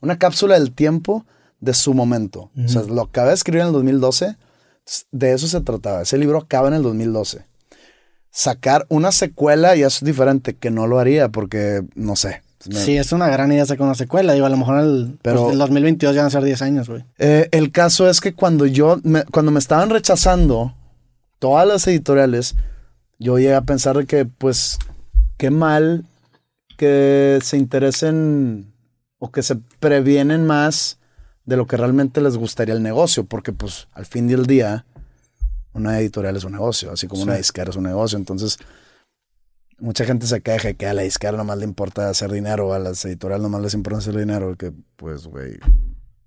[SPEAKER 2] una cápsula del tiempo de su momento. O sea, lo acabé de escribir en el 2012. De eso se trataba. Ese libro acaba en el 2012. Sacar una secuela ya es diferente, que no lo haría porque, no sé. me-
[SPEAKER 1] Sí, es una gran idea sacar una secuela. Digo, a lo mejor el,
[SPEAKER 2] Pero-
[SPEAKER 1] pues, el 2022 ya van a ser 10 años, güey.
[SPEAKER 2] Eh, el caso es que cuando yo, me, cuando me estaban rechazando todas las editoriales, yo llegué a pensar que, pues, qué mal que se interesen o que se previenen más de lo que realmente les gustaría el negocio, porque, pues, al fin del día, una editorial es un negocio, así como una disquera es un negocio. Entonces, mucha gente se queja que a la disquera nomás le importa hacer dinero, a las editoriales nomás les importa hacer dinero, que, pues, güey,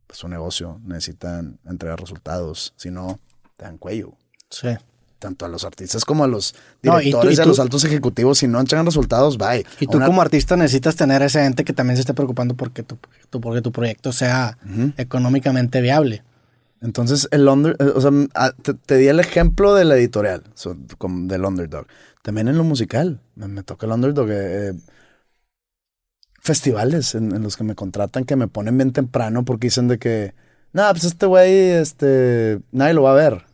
[SPEAKER 2] es un negocio, necesitan entregar resultados, si no, te dan cuello.
[SPEAKER 1] Sí.
[SPEAKER 2] Tanto a los artistas como a los
[SPEAKER 1] No, y tú-
[SPEAKER 2] directores y, a los altos ejecutivos, si no entregan resultados, bye.
[SPEAKER 1] Y tú
[SPEAKER 2] Una-
[SPEAKER 1] como artista necesitas tener ese ente que también se esté preocupando porque tu, tu- porque tu proyecto sea económicamente viable.
[SPEAKER 2] Entonces, el under, eh, o sea, te, te di el ejemplo de la editorial, so, como del underdog. También en lo musical, me, me toca el underdog. eh, eh, festivales en, en los que me contratan que me ponen bien temprano porque dicen de que, nada, pues este güey, este, nadie lo va a ver.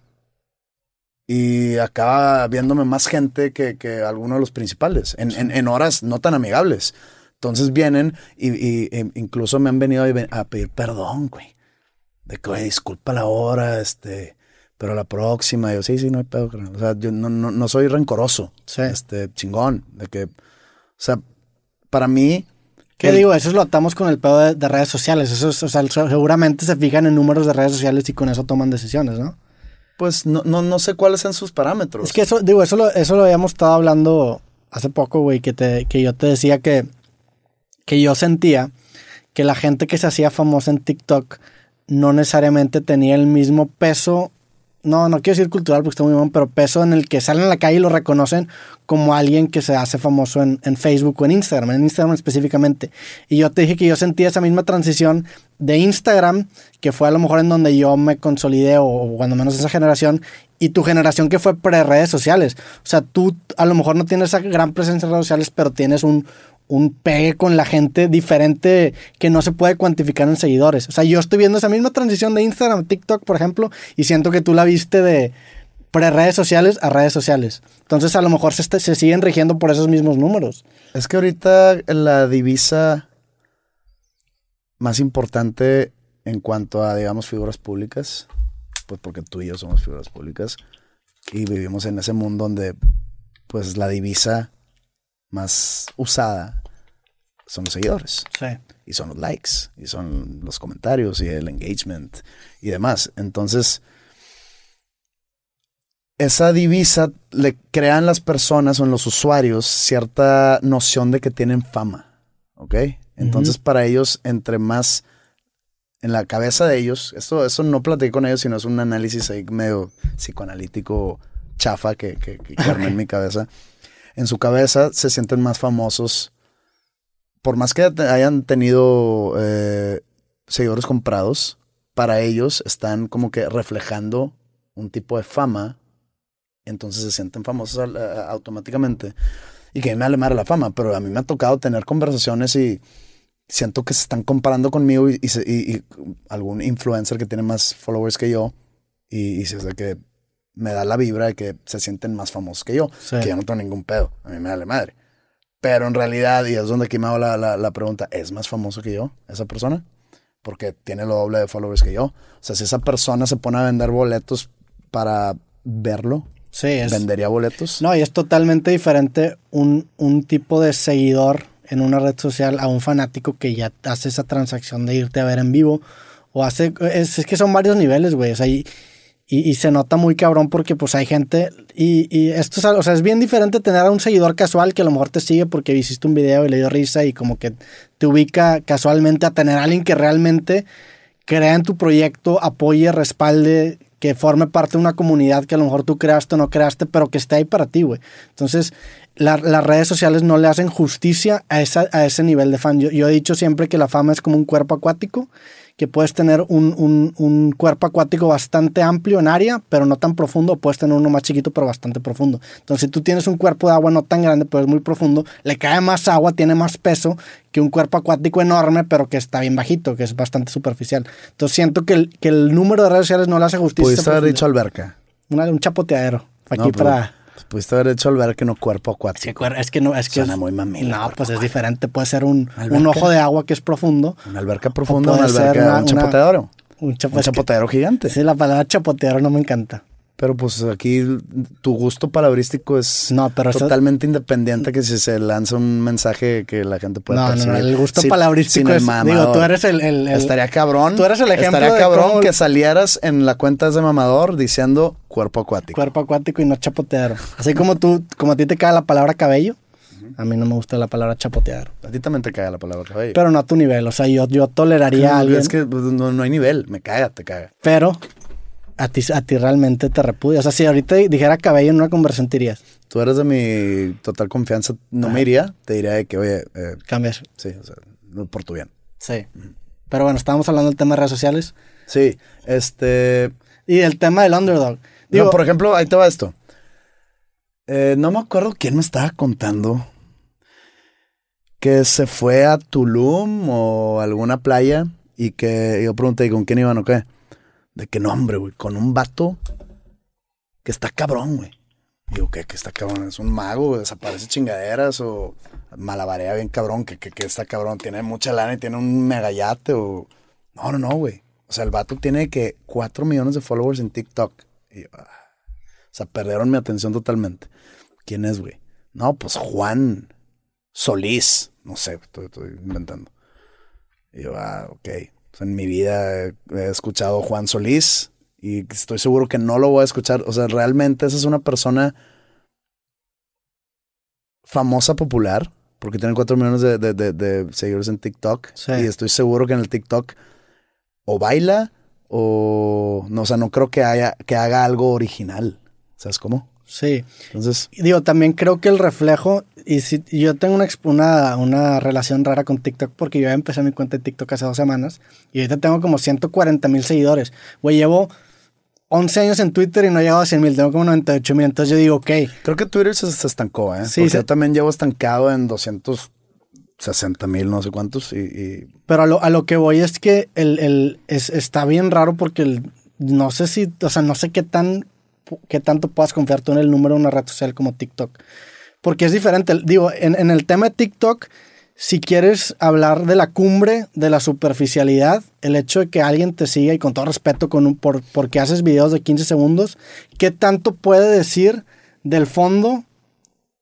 [SPEAKER 2] Y acaba viéndome más gente que, que alguno de los principales, en, en, en horas no tan amigables. Entonces vienen y, y- e incluso me han venido a, pedir perdón, güey. De que, güey, disculpa la hora, este, pero la próxima. Yo, sí, sí, no hay pedo, carnal. O sea, yo no, no, no soy rencoroso.
[SPEAKER 1] Sí.
[SPEAKER 2] Este, chingón. De que, o sea, para mí.
[SPEAKER 1] ¿Qué digo? Eso lo atamos con el pedo de, de redes sociales. Eso es- o sea, seguramente se fijan en números de redes sociales y con eso toman decisiones, ¿no?
[SPEAKER 2] Pues no, no, no sé cuáles son sus parámetros.
[SPEAKER 1] Es que eso, digo, eso lo, eso lo habíamos estado hablando hace poco, güey, que, te, que yo te decía que, que yo sentía que la gente que se hacía famosa en TikTok no necesariamente tenía el mismo peso, no, no quiero decir cultural porque está muy mal, pero peso en el que salen a la calle y lo reconocen como alguien que se hace famoso en, en Facebook o en Instagram, en Instagram específicamente. Y yo te dije que yo sentía esa misma transición de Instagram, que fue a lo mejor en donde yo me consolidé, o cuando menos esa generación, y tu generación que fue pre-redes sociales. O sea, tú a lo mejor no tienes esa gran presencia en redes sociales, pero tienes un, un pegue con la gente diferente que no se puede cuantificar en seguidores. O sea, yo estoy viendo esa misma transición de Instagram TikTok, por ejemplo, y siento que tú la viste de pre-redes sociales a redes sociales. Entonces, a lo mejor se, se siguen rigiendo por esos mismos números.
[SPEAKER 2] Es que ahorita la divisa más importante en cuanto a, digamos, figuras públicas, pues porque tú y yo somos figuras públicas y vivimos en ese mundo donde, pues, la divisa más usada son los seguidores.
[SPEAKER 1] Sí.
[SPEAKER 2] Y son los likes, y son los comentarios, y el engagement, y demás. Entonces, esa divisa le crean las personas o en los usuarios cierta noción de que tienen fama, ¿ok? Entonces para ellos, entre más en la cabeza de ellos, esto, eso no platiqué con ellos, sino es un análisis ahí medio psicoanalítico chafa que, que, que en mi cabeza. En su cabeza se sienten más famosos, por más que hayan tenido eh, seguidores comprados, para ellos están como que reflejando un tipo de fama entonces se sienten famosos automáticamente. Y que a mí me vale madre la fama, pero a mí me ha tocado tener conversaciones y siento que se están comparando conmigo y, algún influencer que tiene más followers que yo y, se hace que me da la vibra de que se sienten más famosos que yo, que yo no tengo ningún pedo, a mí me vale madre. Pero en realidad, y es donde aquí me hago la, la, pregunta, ¿es más famoso que yo esa persona? Porque tiene lo doble de followers que yo. O sea, si esa persona se pone a vender boletos para verlo,
[SPEAKER 1] Sí,
[SPEAKER 2] ¿Vendería boletos?
[SPEAKER 1] No, y es totalmente diferente un, un tipo de seguidor en una red social a un fanático que ya hace esa transacción de irte a ver en vivo. O hace. Es, que son varios niveles, güey. O sea, y, y, se nota muy cabrón porque pues hay gente. Y, y esto es, o sea, es bien diferente tener a un seguidor casual que a lo mejor te sigue porque hiciste un video y le dio risa y como que te ubica casualmente a tener a alguien que realmente crea en tu proyecto, apoye, respalde, que forme parte de una comunidad que a lo mejor tú creaste o no creaste, pero que esté ahí para ti, güey. Entonces, las redes sociales no le hacen justicia a, esa, a ese nivel de fan. Yo, he dicho siempre que la fama es como un cuerpo acuático, que puedes tener un, un, cuerpo acuático bastante amplio en área, pero no tan profundo, o puedes tener uno más chiquito, pero bastante profundo. Entonces, si tú tienes un cuerpo de agua no tan grande, pero es muy profundo, le cae más agua, tiene más peso que un cuerpo acuático enorme, pero que está bien bajito, que es bastante superficial. Entonces, siento que el, que el número de redes sociales no le hace justicia.
[SPEAKER 2] Pudiste haber dicho alberca.
[SPEAKER 1] un chapoteadero. Aquí para
[SPEAKER 2] Pudiste haber hecho al ver que no cuerpo acuático.
[SPEAKER 1] es que no, es que
[SPEAKER 2] Suena muy mamila.
[SPEAKER 1] No, pues es diferente. Puede ser un, un, ojo de agua que es profundo.
[SPEAKER 2] Una alberca profunda, una alberca, un chapoteadero. un, chapoteadero gigante.
[SPEAKER 1] Sí, la palabra chapoteadero no me encanta.
[SPEAKER 2] Pero pues aquí tu gusto palabrístico es totalmente independiente que si se lanza un mensaje que la gente pueda
[SPEAKER 1] no, No, el gusto palabrístico es... Digo, tú eres el,
[SPEAKER 2] Estaría cabrón.
[SPEAKER 1] Tú eres el ejemplo
[SPEAKER 2] Estaría cabrón que salieras en la cuenta de mamador diciendo cuerpo acuático.
[SPEAKER 1] Cuerpo acuático y no chapoteadero. Así como tú, como a ti te cae la palabra cabello, a mí no me gusta la palabra chapotear.
[SPEAKER 2] A ti también te caga la palabra cabello.
[SPEAKER 1] Pero no a tu nivel. O sea, yo, yo toleraría a alguien.
[SPEAKER 2] Es que pues, no, no, hay nivel. Me caga, te caga.
[SPEAKER 1] Pero a ti, a ti realmente te repudia. O sea, si ahorita dijera cabello en una conversación, te irías.
[SPEAKER 2] Tú eres de mi total confianza. No me iría. Te diría que, oye. Eh,
[SPEAKER 1] Cambias.
[SPEAKER 2] Sí, o sea, por tu bien.
[SPEAKER 1] Sí. Pero bueno, estábamos hablando del tema de redes sociales.
[SPEAKER 2] Sí. Este.
[SPEAKER 1] Y el tema del underdog.
[SPEAKER 2] Digo, por ejemplo, ahí te va esto. Eh, no me acuerdo quién me estaba contando que se fue a Tulum o alguna playa y que yo pregunté, ¿con quién iban o qué? De que no, hombre, güey, con un vato que está cabrón, güey. Digo, ¿qué? Que está cabrón, es un mago, desaparece chingaderas o malabarea bien cabrón, que, que, está cabrón, tiene mucha lana y tiene un megayate o... No, no, no, güey. O sea, el vato tiene que 4 millones de followers en TikTok. Y, ah, o sea, perdieron mi atención totalmente. ¿Quién es, güey? No, pues Juan Solís. No sé, estoy, estoy inventando. Y yo, ah, ok en mi vida he, escuchado Juan Solís y estoy seguro que no lo voy a escuchar. O sea, realmente esa es una persona famosa, popular, porque tiene cuatro millones de, seguidores en TikTok. Y estoy seguro que en el TikTok o baila o no, o sea, no creo que haya que haga algo original. ¿Sabes cómo?
[SPEAKER 1] Sí.
[SPEAKER 2] Entonces,
[SPEAKER 1] Digo, también creo que el reflejo, y si yo tengo una, una, una relación rara con TikTok porque yo ya empecé mi cuenta de TikTok hace dos semanas y ahorita tengo como 140 mil seguidores. Güey, llevo 11 años en Twitter y no he llegado a 100 mil, tengo como 98 mil. Entonces yo digo, ok,
[SPEAKER 2] creo que Twitter se, se estancó, ¿eh?
[SPEAKER 1] Sí,
[SPEAKER 2] Porque
[SPEAKER 1] se-
[SPEAKER 2] yo también llevo estancado en 260 mil, no sé cuántos. Y, y
[SPEAKER 1] pero a lo, a lo que voy es que el, el- es, está bien raro porque el- no sé si, o sea, no sé qué tan, qué tanto puedas confiar tú en el número de una red social como TikTok. Porque es diferente. Digo, en, el tema de TikTok, si quieres hablar de la cumbre, de la superficialidad, el hecho de que alguien te siga y con todo respeto, por, porque haces videos de 15 segundos, ¿qué tanto puede decir del fondo?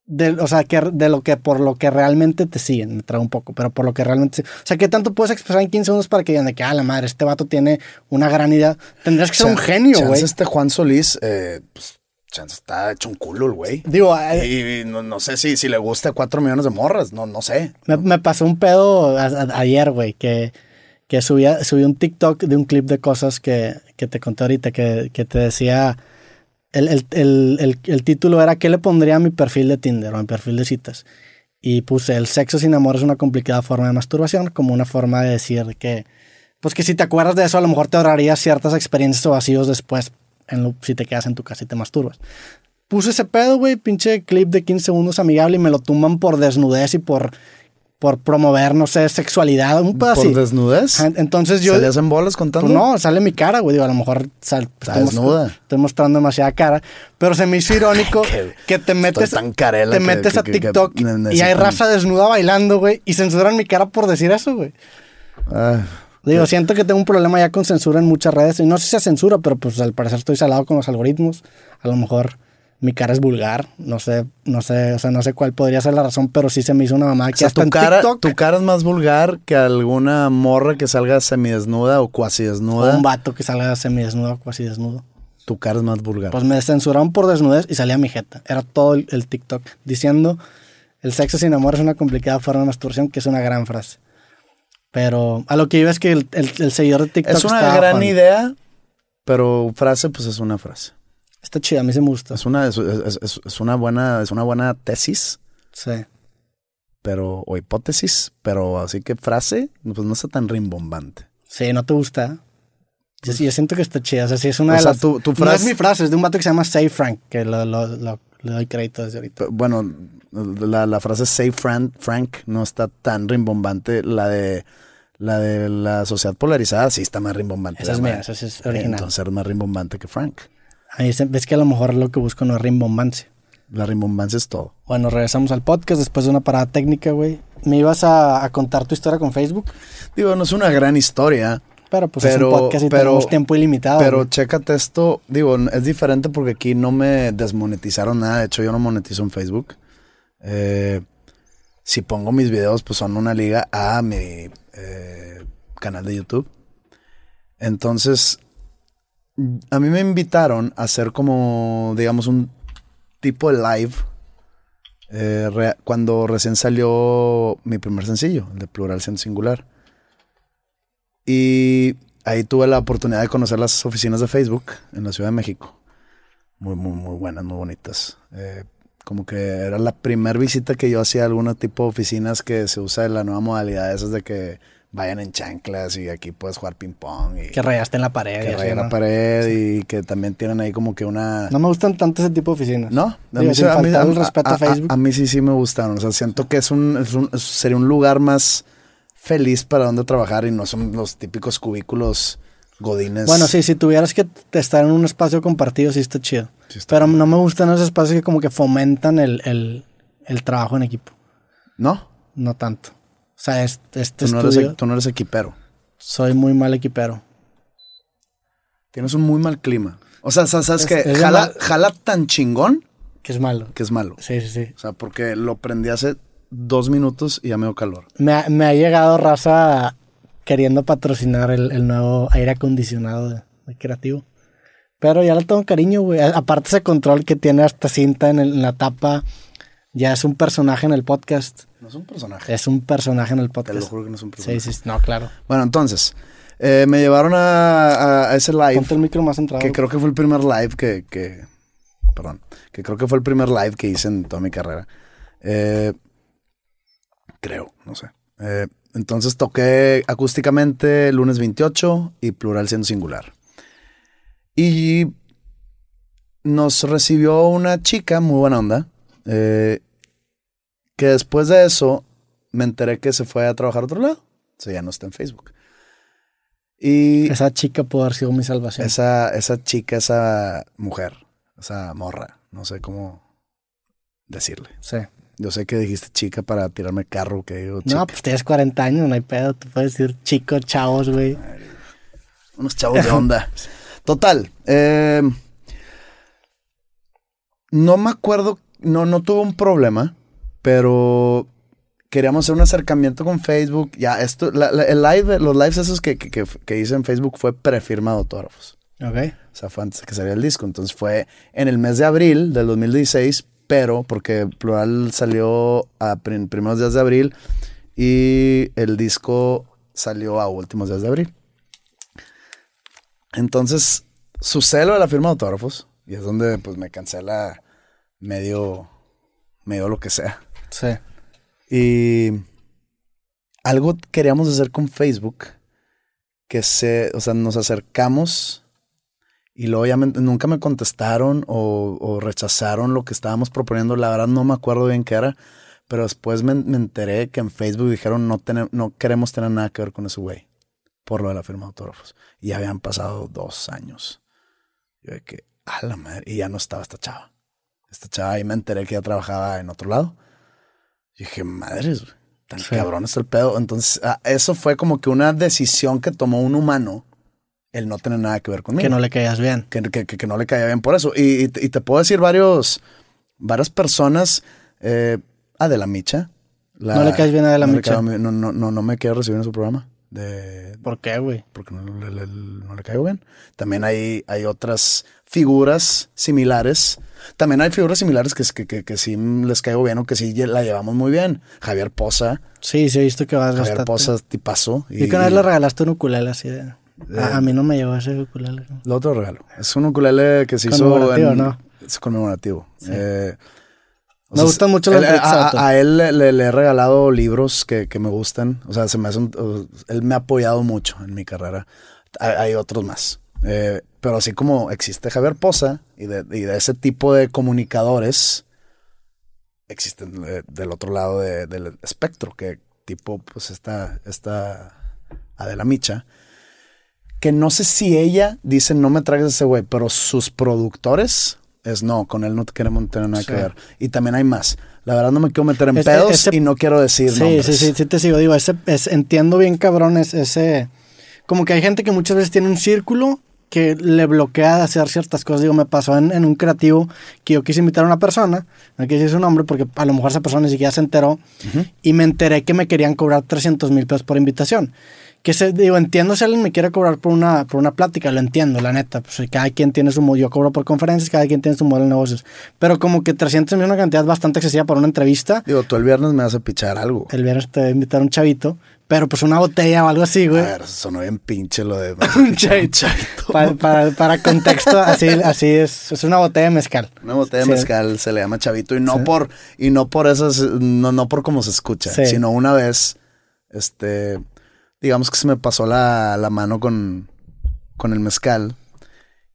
[SPEAKER 1] Del, o sea, que, de lo que por lo que realmente te siguen, me trae un poco, pero por lo que realmente. O sea, ¿qué tanto puedes expresar en 15 segundos para que digan de que, ah, la madre, este vato tiene una gran idea? Tendrías que ser un genio, güey.
[SPEAKER 2] este Juan Solís, eh, pues, chance está hecho un culo el güey.
[SPEAKER 1] Digo, eh,
[SPEAKER 2] Y no, no sé si, si le gusta cuatro millones de morras, no, no sé.
[SPEAKER 1] Me, me pasó un pedo a- a- ayer, güey, que, que subía, subí un TikTok de un clip de cosas que, que te conté ahorita, que, que te decía, el, el, el, el, título era ¿qué le pondría a mi perfil de Tinder o a mi perfil de citas? Y puse, el sexo sin amor es una complicada forma de masturbación, como una forma de decir que, pues que si te acuerdas de eso, a lo mejor te ahorrarías ciertas experiencias o vacíos después, en lo- si te quedas en tu casa y te masturbas. Puse ese pedo, güey, pinche clip de 15 segundos amigable y me lo tumban por desnudez y por, por promover, no sé, sexualidad, un pedo
[SPEAKER 2] ¿Por
[SPEAKER 1] así.
[SPEAKER 2] desnudez?
[SPEAKER 1] Ajá, Entonces yo...
[SPEAKER 2] ¿Salías en bolas contando?
[SPEAKER 1] Pues no, sale mi cara, güey. Digo, a lo mejor sal,
[SPEAKER 2] Está
[SPEAKER 1] estoy
[SPEAKER 2] desnuda.
[SPEAKER 1] Estoy mostrando demasiada cara. Pero se me hizo irónico
[SPEAKER 2] Que
[SPEAKER 1] que te metes,
[SPEAKER 2] tan carela
[SPEAKER 1] te
[SPEAKER 2] que-
[SPEAKER 1] metes
[SPEAKER 2] que-
[SPEAKER 1] a TikTok y hay raza desnuda bailando, güey. Y censuran mi cara por decir eso, güey.
[SPEAKER 2] Ah,
[SPEAKER 1] Digo, siento que tengo un problema ya con censura en muchas redes. Y no sé si sea censura, pero pues al parecer estoy salado con los algoritmos. A lo mejor mi cara es vulgar. No sé, no sé, o sea, no sé cuál podría ser la razón, pero sí se me hizo una mamá
[SPEAKER 2] o
[SPEAKER 1] que
[SPEAKER 2] sea,
[SPEAKER 1] hasta
[SPEAKER 2] tu
[SPEAKER 1] en
[SPEAKER 2] cara,
[SPEAKER 1] TikTok
[SPEAKER 2] tu cara es más vulgar que alguna morra que salga semidesnuda o cuasi
[SPEAKER 1] o
[SPEAKER 2] desnuda.
[SPEAKER 1] un vato que salga semidesnudo o así desnudo.
[SPEAKER 2] Tu cara es más vulgar.
[SPEAKER 1] Pues me censuraron por desnudez y salía mi jeta. Era todo el, el TikTok diciendo el sexo sin amor es una complicada forma de masturbación, que es una gran frase. Pero a lo que iba es que el, el- el seguidor de TikTok
[SPEAKER 2] es una gran idea, pero frase, pues es una frase.
[SPEAKER 1] Está chida, a mí se me gusta.
[SPEAKER 2] Es una, es, es- una buena, es una buena tesis,
[SPEAKER 1] Sí.
[SPEAKER 2] pero, o hipótesis, pero así que frase, pues no está tan rimbombante.
[SPEAKER 1] Sí, ¿no te gusta? Yo, yo siento que está chida. O sea, sí es una
[SPEAKER 2] O
[SPEAKER 1] de
[SPEAKER 2] sea,
[SPEAKER 1] las...
[SPEAKER 2] tu- tu
[SPEAKER 1] No
[SPEAKER 2] frase-
[SPEAKER 1] es mi frase, es de un vato que se llama Say Frank, que lo, lo- lo- le doy crédito desde ahorita.
[SPEAKER 2] Bueno, la, la frase Say Frank, Frank no está tan rimbombante. La de la de la sociedad polarizada sí está más rimbombante.
[SPEAKER 1] Esa es mía, esa es original.
[SPEAKER 2] Entonces es más rimbombante que Frank.
[SPEAKER 1] Ahí ves que a lo mejor lo que busco no es rimbombancia.
[SPEAKER 2] La rimbombancia es todo.
[SPEAKER 1] Bueno, regresamos al podcast después de una parada técnica, güey. Me ibas a, a contar tu historia con Facebook,
[SPEAKER 2] Digo, no es una gran historia,
[SPEAKER 1] pero pues
[SPEAKER 2] Pero-
[SPEAKER 1] es un podcast y
[SPEAKER 2] pero-
[SPEAKER 1] tenemos tiempo ilimitado.
[SPEAKER 2] pero
[SPEAKER 1] güey.
[SPEAKER 2] chécate esto. Digo, es diferente porque aquí no me desmonetizaron nada. De hecho, yo no monetizo en Facebook. Eh, si pongo mis videos, pues son una liga a mi eh, canal de YouTube. Entonces, a mí me invitaron a hacer como, digamos, un tipo de live eh, cuando recién salió mi primer sencillo, el de Plural Sin Singular. Y ahí tuve la oportunidad de conocer las oficinas de Facebook en la Ciudad de México. Muy, muy, muy buenas, muy bonitas. Eh, como que era la primera visita que yo hacía a algún tipo de oficinas que se usa de la nueva modalidad, esas de que vayan en chanclas y aquí puedes jugar ping pong y
[SPEAKER 1] que rayaste en la pared.
[SPEAKER 2] que
[SPEAKER 1] así,
[SPEAKER 2] rayen la pared y que también tienen ahí como que una...
[SPEAKER 1] No me gustan tanto ese tipo de oficinas.
[SPEAKER 2] No, a mí, sí- a mí-
[SPEAKER 1] faltar
[SPEAKER 2] a-
[SPEAKER 1] el respeto a,
[SPEAKER 2] a-
[SPEAKER 1] Facebook.
[SPEAKER 2] a mí sí, sí me gustaron. O sea, siento que es un, es un- sería un lugar más feliz para donde trabajar y no son los típicos cubículos godines.
[SPEAKER 1] bueno, sí, si tuvieras que estar en un espacio compartido, sí está chido.
[SPEAKER 2] Sí está
[SPEAKER 1] Pero no me gustan esos espacios que como que fomentan el, el, el trabajo en equipo.
[SPEAKER 2] ¿No?
[SPEAKER 1] No tanto. O sea, es- este
[SPEAKER 2] Tú no, eres,
[SPEAKER 1] estudio,
[SPEAKER 2] tú no eres equipero.
[SPEAKER 1] soy muy mal equipero.
[SPEAKER 2] Tienes un muy mal clima. O sea, sa- ¿sabes
[SPEAKER 1] de
[SPEAKER 2] Jala, jala tan chingón
[SPEAKER 1] Que es malo.
[SPEAKER 2] que es malo.
[SPEAKER 1] Sí, sí, sí.
[SPEAKER 2] O sea, porque lo prendí hace dos minutos y ya me dio calor.
[SPEAKER 1] Me ha, me ha llegado raza queriendo patrocinar el, el nuevo aire acondicionado de, de creativo. Pero ya le tengo cariño, güey. Aparte ese control que tiene hasta cinta en, el- en la tapa, ya es un personaje en el podcast.
[SPEAKER 2] No es un personaje.
[SPEAKER 1] Es un personaje en el
[SPEAKER 2] Te
[SPEAKER 1] podcast.
[SPEAKER 2] lo juro que no es un personaje.
[SPEAKER 1] Sí, sí, no, claro.
[SPEAKER 2] Bueno, entonces, eh, me llevaron a, a- a ese live.
[SPEAKER 1] Ponte el micro más centrado.
[SPEAKER 2] Que creo que fue el primer live que, que, perdón. Que creo que fue el primer live que hice en toda mi carrera. Eh, creo, no sé. Eh, entonces toqué acústicamente lunes 28 y plural siendo singular. Y nos recibió una chica muy buena onda. eh, que después de eso me enteré que se fue a trabajar a otro lado. O sea, ya no está en Facebook. Y
[SPEAKER 1] Esa chica pudo haber sido mi salvación.
[SPEAKER 2] esa, esa chica, esa mujer, esa morra, no sé cómo decirle.
[SPEAKER 1] Sí.
[SPEAKER 2] Yo sé que dijiste chica para tirarme carro, que digo chica.
[SPEAKER 1] No, pues tienes 40 años, no hay pedo. Tú puedes decir chicos, chavos, güey.
[SPEAKER 2] Unos chavos de onda. Total. eh, no me acuerdo, no, no tuve un problema, pero queríamos hacer un acercamiento con Facebook. Ya, esto, la- la- el live, los lives esos que, que, que, que hice en Facebook fue prefirmado autógrafos.
[SPEAKER 1] Ok.
[SPEAKER 2] O sea, fue antes de que saliera el disco. Entonces fue en el mes de abril del 2016, pero porque Plural salió a prim- primeros días de abril y el disco salió a últimos días de abril. Entonces, sucede lo de la firma de autógrafos y es donde pues me cancela medio, medio lo que sea.
[SPEAKER 1] Sí.
[SPEAKER 2] Y algo queríamos hacer con Facebook que se, o sea, nos acercamos y luego ya nunca me contestaron o, rechazaron lo que estábamos proponiendo. La verdad no me acuerdo bien qué era, pero después me, enteré que en Facebook dijeron no, tenem- no queremos tener nada que ver con ese güey por lo de la firma de autógrafos. Y ya habían pasado dos años. Yo de que, a la madre, y ya no estaba esta chava. Esta chava y me enteré que ya trabajaba en otro lado. Y dije, madres, güey, tan
[SPEAKER 1] Sí.
[SPEAKER 2] cabrón está el pedo. Entonces, ah, eso fue como que una decisión que tomó un humano el no tener nada que ver conmigo.
[SPEAKER 1] Que no le caías bien.
[SPEAKER 2] que, que- que- que no le caía bien por eso. Y, y te- y te puedo decir varios, varias personas, eh, Adela Micha. la-
[SPEAKER 1] No le caes bien a Adela
[SPEAKER 2] no le
[SPEAKER 1] Micha.
[SPEAKER 2] no, no, no, no me quiere recibir en su programa. De,
[SPEAKER 1] ¿Por qué, güey?
[SPEAKER 2] porque no le, le- no le caigo bien. También hay, hay otras figuras similares. También hay figuras similares que, que, que, que sí les caigo bien o que sí la llevamos muy bien. Javier Poza.
[SPEAKER 1] Sí, sí, he visto que vas
[SPEAKER 2] Javier
[SPEAKER 1] bastante.
[SPEAKER 2] Poza, tipazo.
[SPEAKER 1] Y que una vez le regalaste un ukulele así de...
[SPEAKER 2] Eh.
[SPEAKER 1] A, a mí no me llevó ese ukulele. ¿no?
[SPEAKER 2] Lo otro regalo. Es un ukulele que se hizo
[SPEAKER 1] Conmemorativo,
[SPEAKER 2] en-
[SPEAKER 1] ¿no?
[SPEAKER 2] Es conmemorativo. Eh, o
[SPEAKER 1] Me gustan mucho los
[SPEAKER 2] él-
[SPEAKER 1] beats,
[SPEAKER 2] a, a- a él le, le- le he regalado libros que, que me gustan. O sea, se me hace un- uh, él me ha apoyado mucho en mi carrera. Hay, hay otros más. Eh, pero así como existe Javier Poza y de, y de ese tipo de comunicadores, existen de- del otro lado de- del espectro, que tipo, pues esta, esta Adela Micha, que no sé si ella dice no me traigas a ese güey, pero sus productores es no, con él no queremos tener nada
[SPEAKER 1] Sí.
[SPEAKER 2] que ver. Y también hay más. La verdad no me quiero meter en
[SPEAKER 1] Este-
[SPEAKER 2] pedos
[SPEAKER 1] ese-
[SPEAKER 2] y no quiero decir
[SPEAKER 1] Sí,
[SPEAKER 2] nombres.
[SPEAKER 1] sí, sí, sí te sigo. Digo, ese, es, entiendo bien, cabrón, es, ese... Como que hay gente que muchas veces tiene un círculo que le bloquea de hacer ciertas cosas. Digo, me pasó en, en un creativo que yo quise invitar a una persona, no quise decir su nombre porque a lo mejor esa persona ni siquiera se enteró, y me enteré que me querían cobrar 300 mil pesos por invitación. Que se, digo, entiendo si alguien me quiere cobrar por una, por una plática, lo entiendo, la neta. Pues cada quien tiene su. Yo cobro por conferencias, cada quien tiene su modelo de negocios. Pero como que 300 mil es una cantidad bastante excesiva para una entrevista.
[SPEAKER 2] Digo, tú el viernes me vas a pichar algo.
[SPEAKER 1] El viernes te voy a invitar a un chavito, pero pues una botella o algo así,
[SPEAKER 2] A
[SPEAKER 1] güey.
[SPEAKER 2] ver, sonó bien pinche lo de
[SPEAKER 1] Un chavito. Para, para- para contexto, así, así es. Es una botella de mezcal.
[SPEAKER 2] Una botella de
[SPEAKER 1] Sí.
[SPEAKER 2] mezcal se le llama chavito y no
[SPEAKER 1] Sí.
[SPEAKER 2] por y no por esas no no por cómo se escucha,
[SPEAKER 1] Sí.
[SPEAKER 2] sino una vez este digamos que se me pasó la, la mano con con el mezcal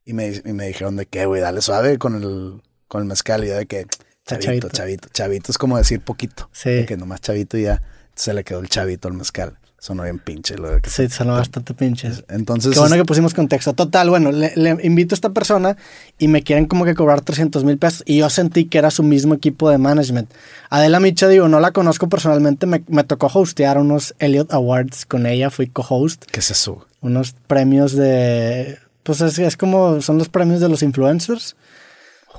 [SPEAKER 2] y me, y me dijeron de que güey, dale suave con el con el mezcal y yo de que chavito,
[SPEAKER 1] Chavito.
[SPEAKER 2] chavito, chavito, es como decir poquito,
[SPEAKER 1] Sí.
[SPEAKER 2] de que nomás chavito y ya se le quedó el chavito al mezcal. Sonó bien pinche lo de que
[SPEAKER 1] Sí, sonó bastante pinches.
[SPEAKER 2] entonces
[SPEAKER 1] Qué bueno que pusimos contexto. Total, bueno, le, le invito a esta persona y me quieren como que cobrar 300 mil pesos y yo sentí que era su mismo equipo de management. Adela Micha, digo, no la conozco personalmente, me, me tocó hostear unos Elliot Awards con ella, fui co-host,
[SPEAKER 2] ¿qué es eso?
[SPEAKER 1] unos premios de... Pues es, es como, son los premios de los influencers.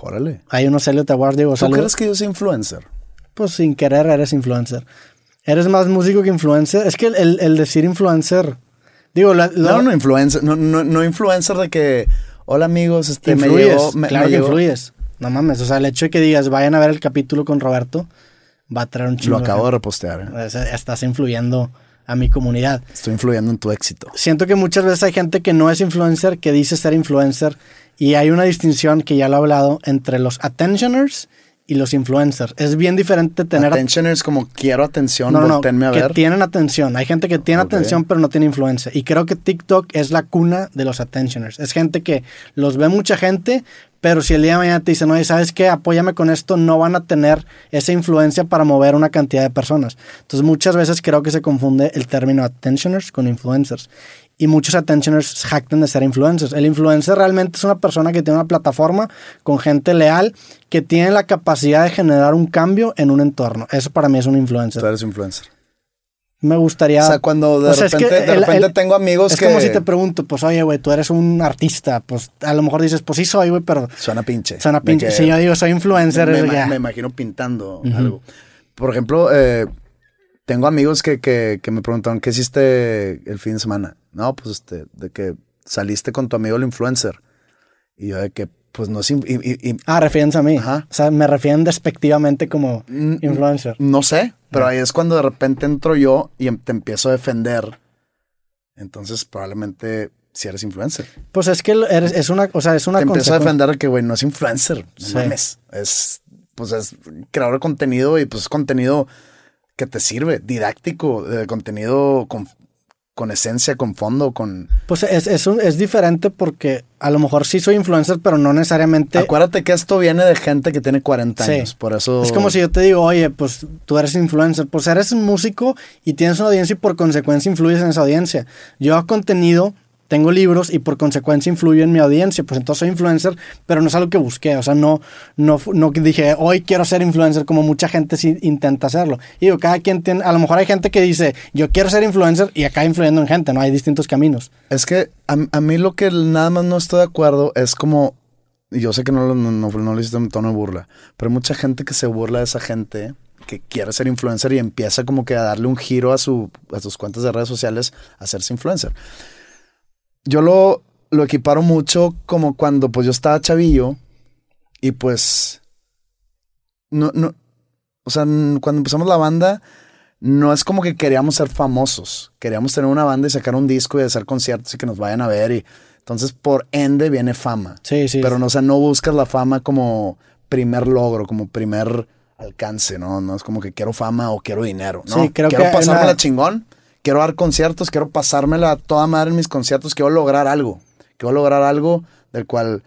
[SPEAKER 2] Órale.
[SPEAKER 1] Hay unos Elliot Awards, digo,
[SPEAKER 2] ¿Tú crees que yo soy influencer?
[SPEAKER 1] Pues sin querer eres influencer. Eres más músico que influencer. Es que el, el- el decir influencer. Digo,
[SPEAKER 2] No, no influencer, no, no, no influencer de que, hola amigos, este me llegó, me,
[SPEAKER 1] claro
[SPEAKER 2] me
[SPEAKER 1] que
[SPEAKER 2] llegó-
[SPEAKER 1] influyes. No mames. O sea, el hecho de que digas vayan a ver el capítulo con Roberto va a traer un chingo.
[SPEAKER 2] Lo acabo de repostear. ¿eh?
[SPEAKER 1] Estás influyendo a mi comunidad.
[SPEAKER 2] Estoy influyendo en tu éxito.
[SPEAKER 1] Siento que muchas veces hay gente que no es influencer, que dice ser influencer Y hay una distinción que ya lo he hablado entre los attentioners y los influencers. Es bien diferente tener...
[SPEAKER 2] Attentioners como quiero atención,
[SPEAKER 1] No, no,
[SPEAKER 2] a
[SPEAKER 1] que
[SPEAKER 2] ver.
[SPEAKER 1] tienen atención. Hay gente que tiene atención pero no tiene influencia. Y creo que TikTok es la cuna de los attentioners. Es gente que los ve mucha gente, pero si el día de mañana te dicen, oye, ¿sabes qué? Apóyame con esto, no van a tener esa influencia para mover una cantidad de personas. Entonces muchas veces creo que se confunde el término attentioners con influencers. Y muchos attentioners jactan de ser influencers. El influencer realmente es una persona que tiene una plataforma con gente leal que tiene la capacidad de generar un cambio en un entorno. Eso para mí es un influencer
[SPEAKER 2] eres influencer.
[SPEAKER 1] Me gustaría.
[SPEAKER 2] O sea, cuando de
[SPEAKER 1] O sea, es
[SPEAKER 2] repente,
[SPEAKER 1] que
[SPEAKER 2] de repente
[SPEAKER 1] el-
[SPEAKER 2] tengo amigos
[SPEAKER 1] Es
[SPEAKER 2] que...
[SPEAKER 1] como si te pregunto, pues oye, güey, tú eres un artista. Pues a lo mejor dices, pues sí soy, güey, pero
[SPEAKER 2] Suena pinche.
[SPEAKER 1] suena pinche. Si yo digo soy influencer,
[SPEAKER 2] me,
[SPEAKER 1] es ya.
[SPEAKER 2] me imagino pintando algo. Por ejemplo, eh, tengo amigos que, que, que me preguntaron, ¿qué hiciste el fin de semana? No, pues este, de que saliste con tu amigo el influencer. Y yo de que, pues no es... y- y- y-
[SPEAKER 1] Ah, refieren a mí.
[SPEAKER 2] Ajá.
[SPEAKER 1] O sea, me refieren despectivamente como influencer.
[SPEAKER 2] no sé, pero ahí es cuando de repente entro yo y em- te empiezo a defender. Entonces probablemente si eres influencer.
[SPEAKER 1] Pues es que eres, es una, o sea, es una
[SPEAKER 2] te empiezo a defender de que, güey, no es influencer.
[SPEAKER 1] Sí.
[SPEAKER 2] mames. Es, pues es creador de contenido y pues es contenido que te sirve, didáctico, de contenido con, con esencia, con fondo, con...
[SPEAKER 1] Pues es, es, un- es diferente porque a lo mejor sí soy influencer, pero no necesariamente.
[SPEAKER 2] Acuérdate que esto viene de gente que tiene 40
[SPEAKER 1] Sí.
[SPEAKER 2] años, por eso...
[SPEAKER 1] Es como si yo te digo, oye, pues tú eres influencer, pues eres un músico y tienes una audiencia y por consecuencia influyes en esa audiencia. Yo hago contenido, tengo libros y por consecuencia influyo en mi audiencia, pues entonces soy influencer, pero no es algo que busqué, o sea, no, no, no dije, hoy quiero ser influencer como mucha gente sí intenta hacerlo. Y digo, cada quien tiene, a lo mejor hay gente que dice, yo quiero ser influencer y acaba influyendo en gente, ¿no? Hay distintos caminos.
[SPEAKER 2] Es que a, mí lo que nada más no estoy de acuerdo es como... Yo sé que no, lo- no, no, no lo hiciste en tono de burla, pero hay mucha gente que se burla de esa gente que quiere ser influencer y empieza como que a darle un giro a, su, a sus cuentas de redes sociales a hacerse influencer. Yo lo, lo equiparo mucho como cuando pues yo estaba chavillo y pues... No, no, o sea, cuando empezamos la banda, no es como que queríamos ser famosos. Queríamos tener una banda y sacar un disco y hacer conciertos y que nos vayan a ver. Y entonces, por ende, viene fama.
[SPEAKER 1] Sí, sí.
[SPEAKER 2] Pero no, o sea, no buscas la fama como primer logro, como primer alcance, ¿no? No es como que quiero fama o quiero dinero, ¿no?
[SPEAKER 1] Sí, creo
[SPEAKER 2] quiero
[SPEAKER 1] que
[SPEAKER 2] pasármela
[SPEAKER 1] una-
[SPEAKER 2] chingón, quiero dar conciertos, quiero pasármela a toda madre en mis conciertos, quiero lograr algo. Quiero lograr algo del cual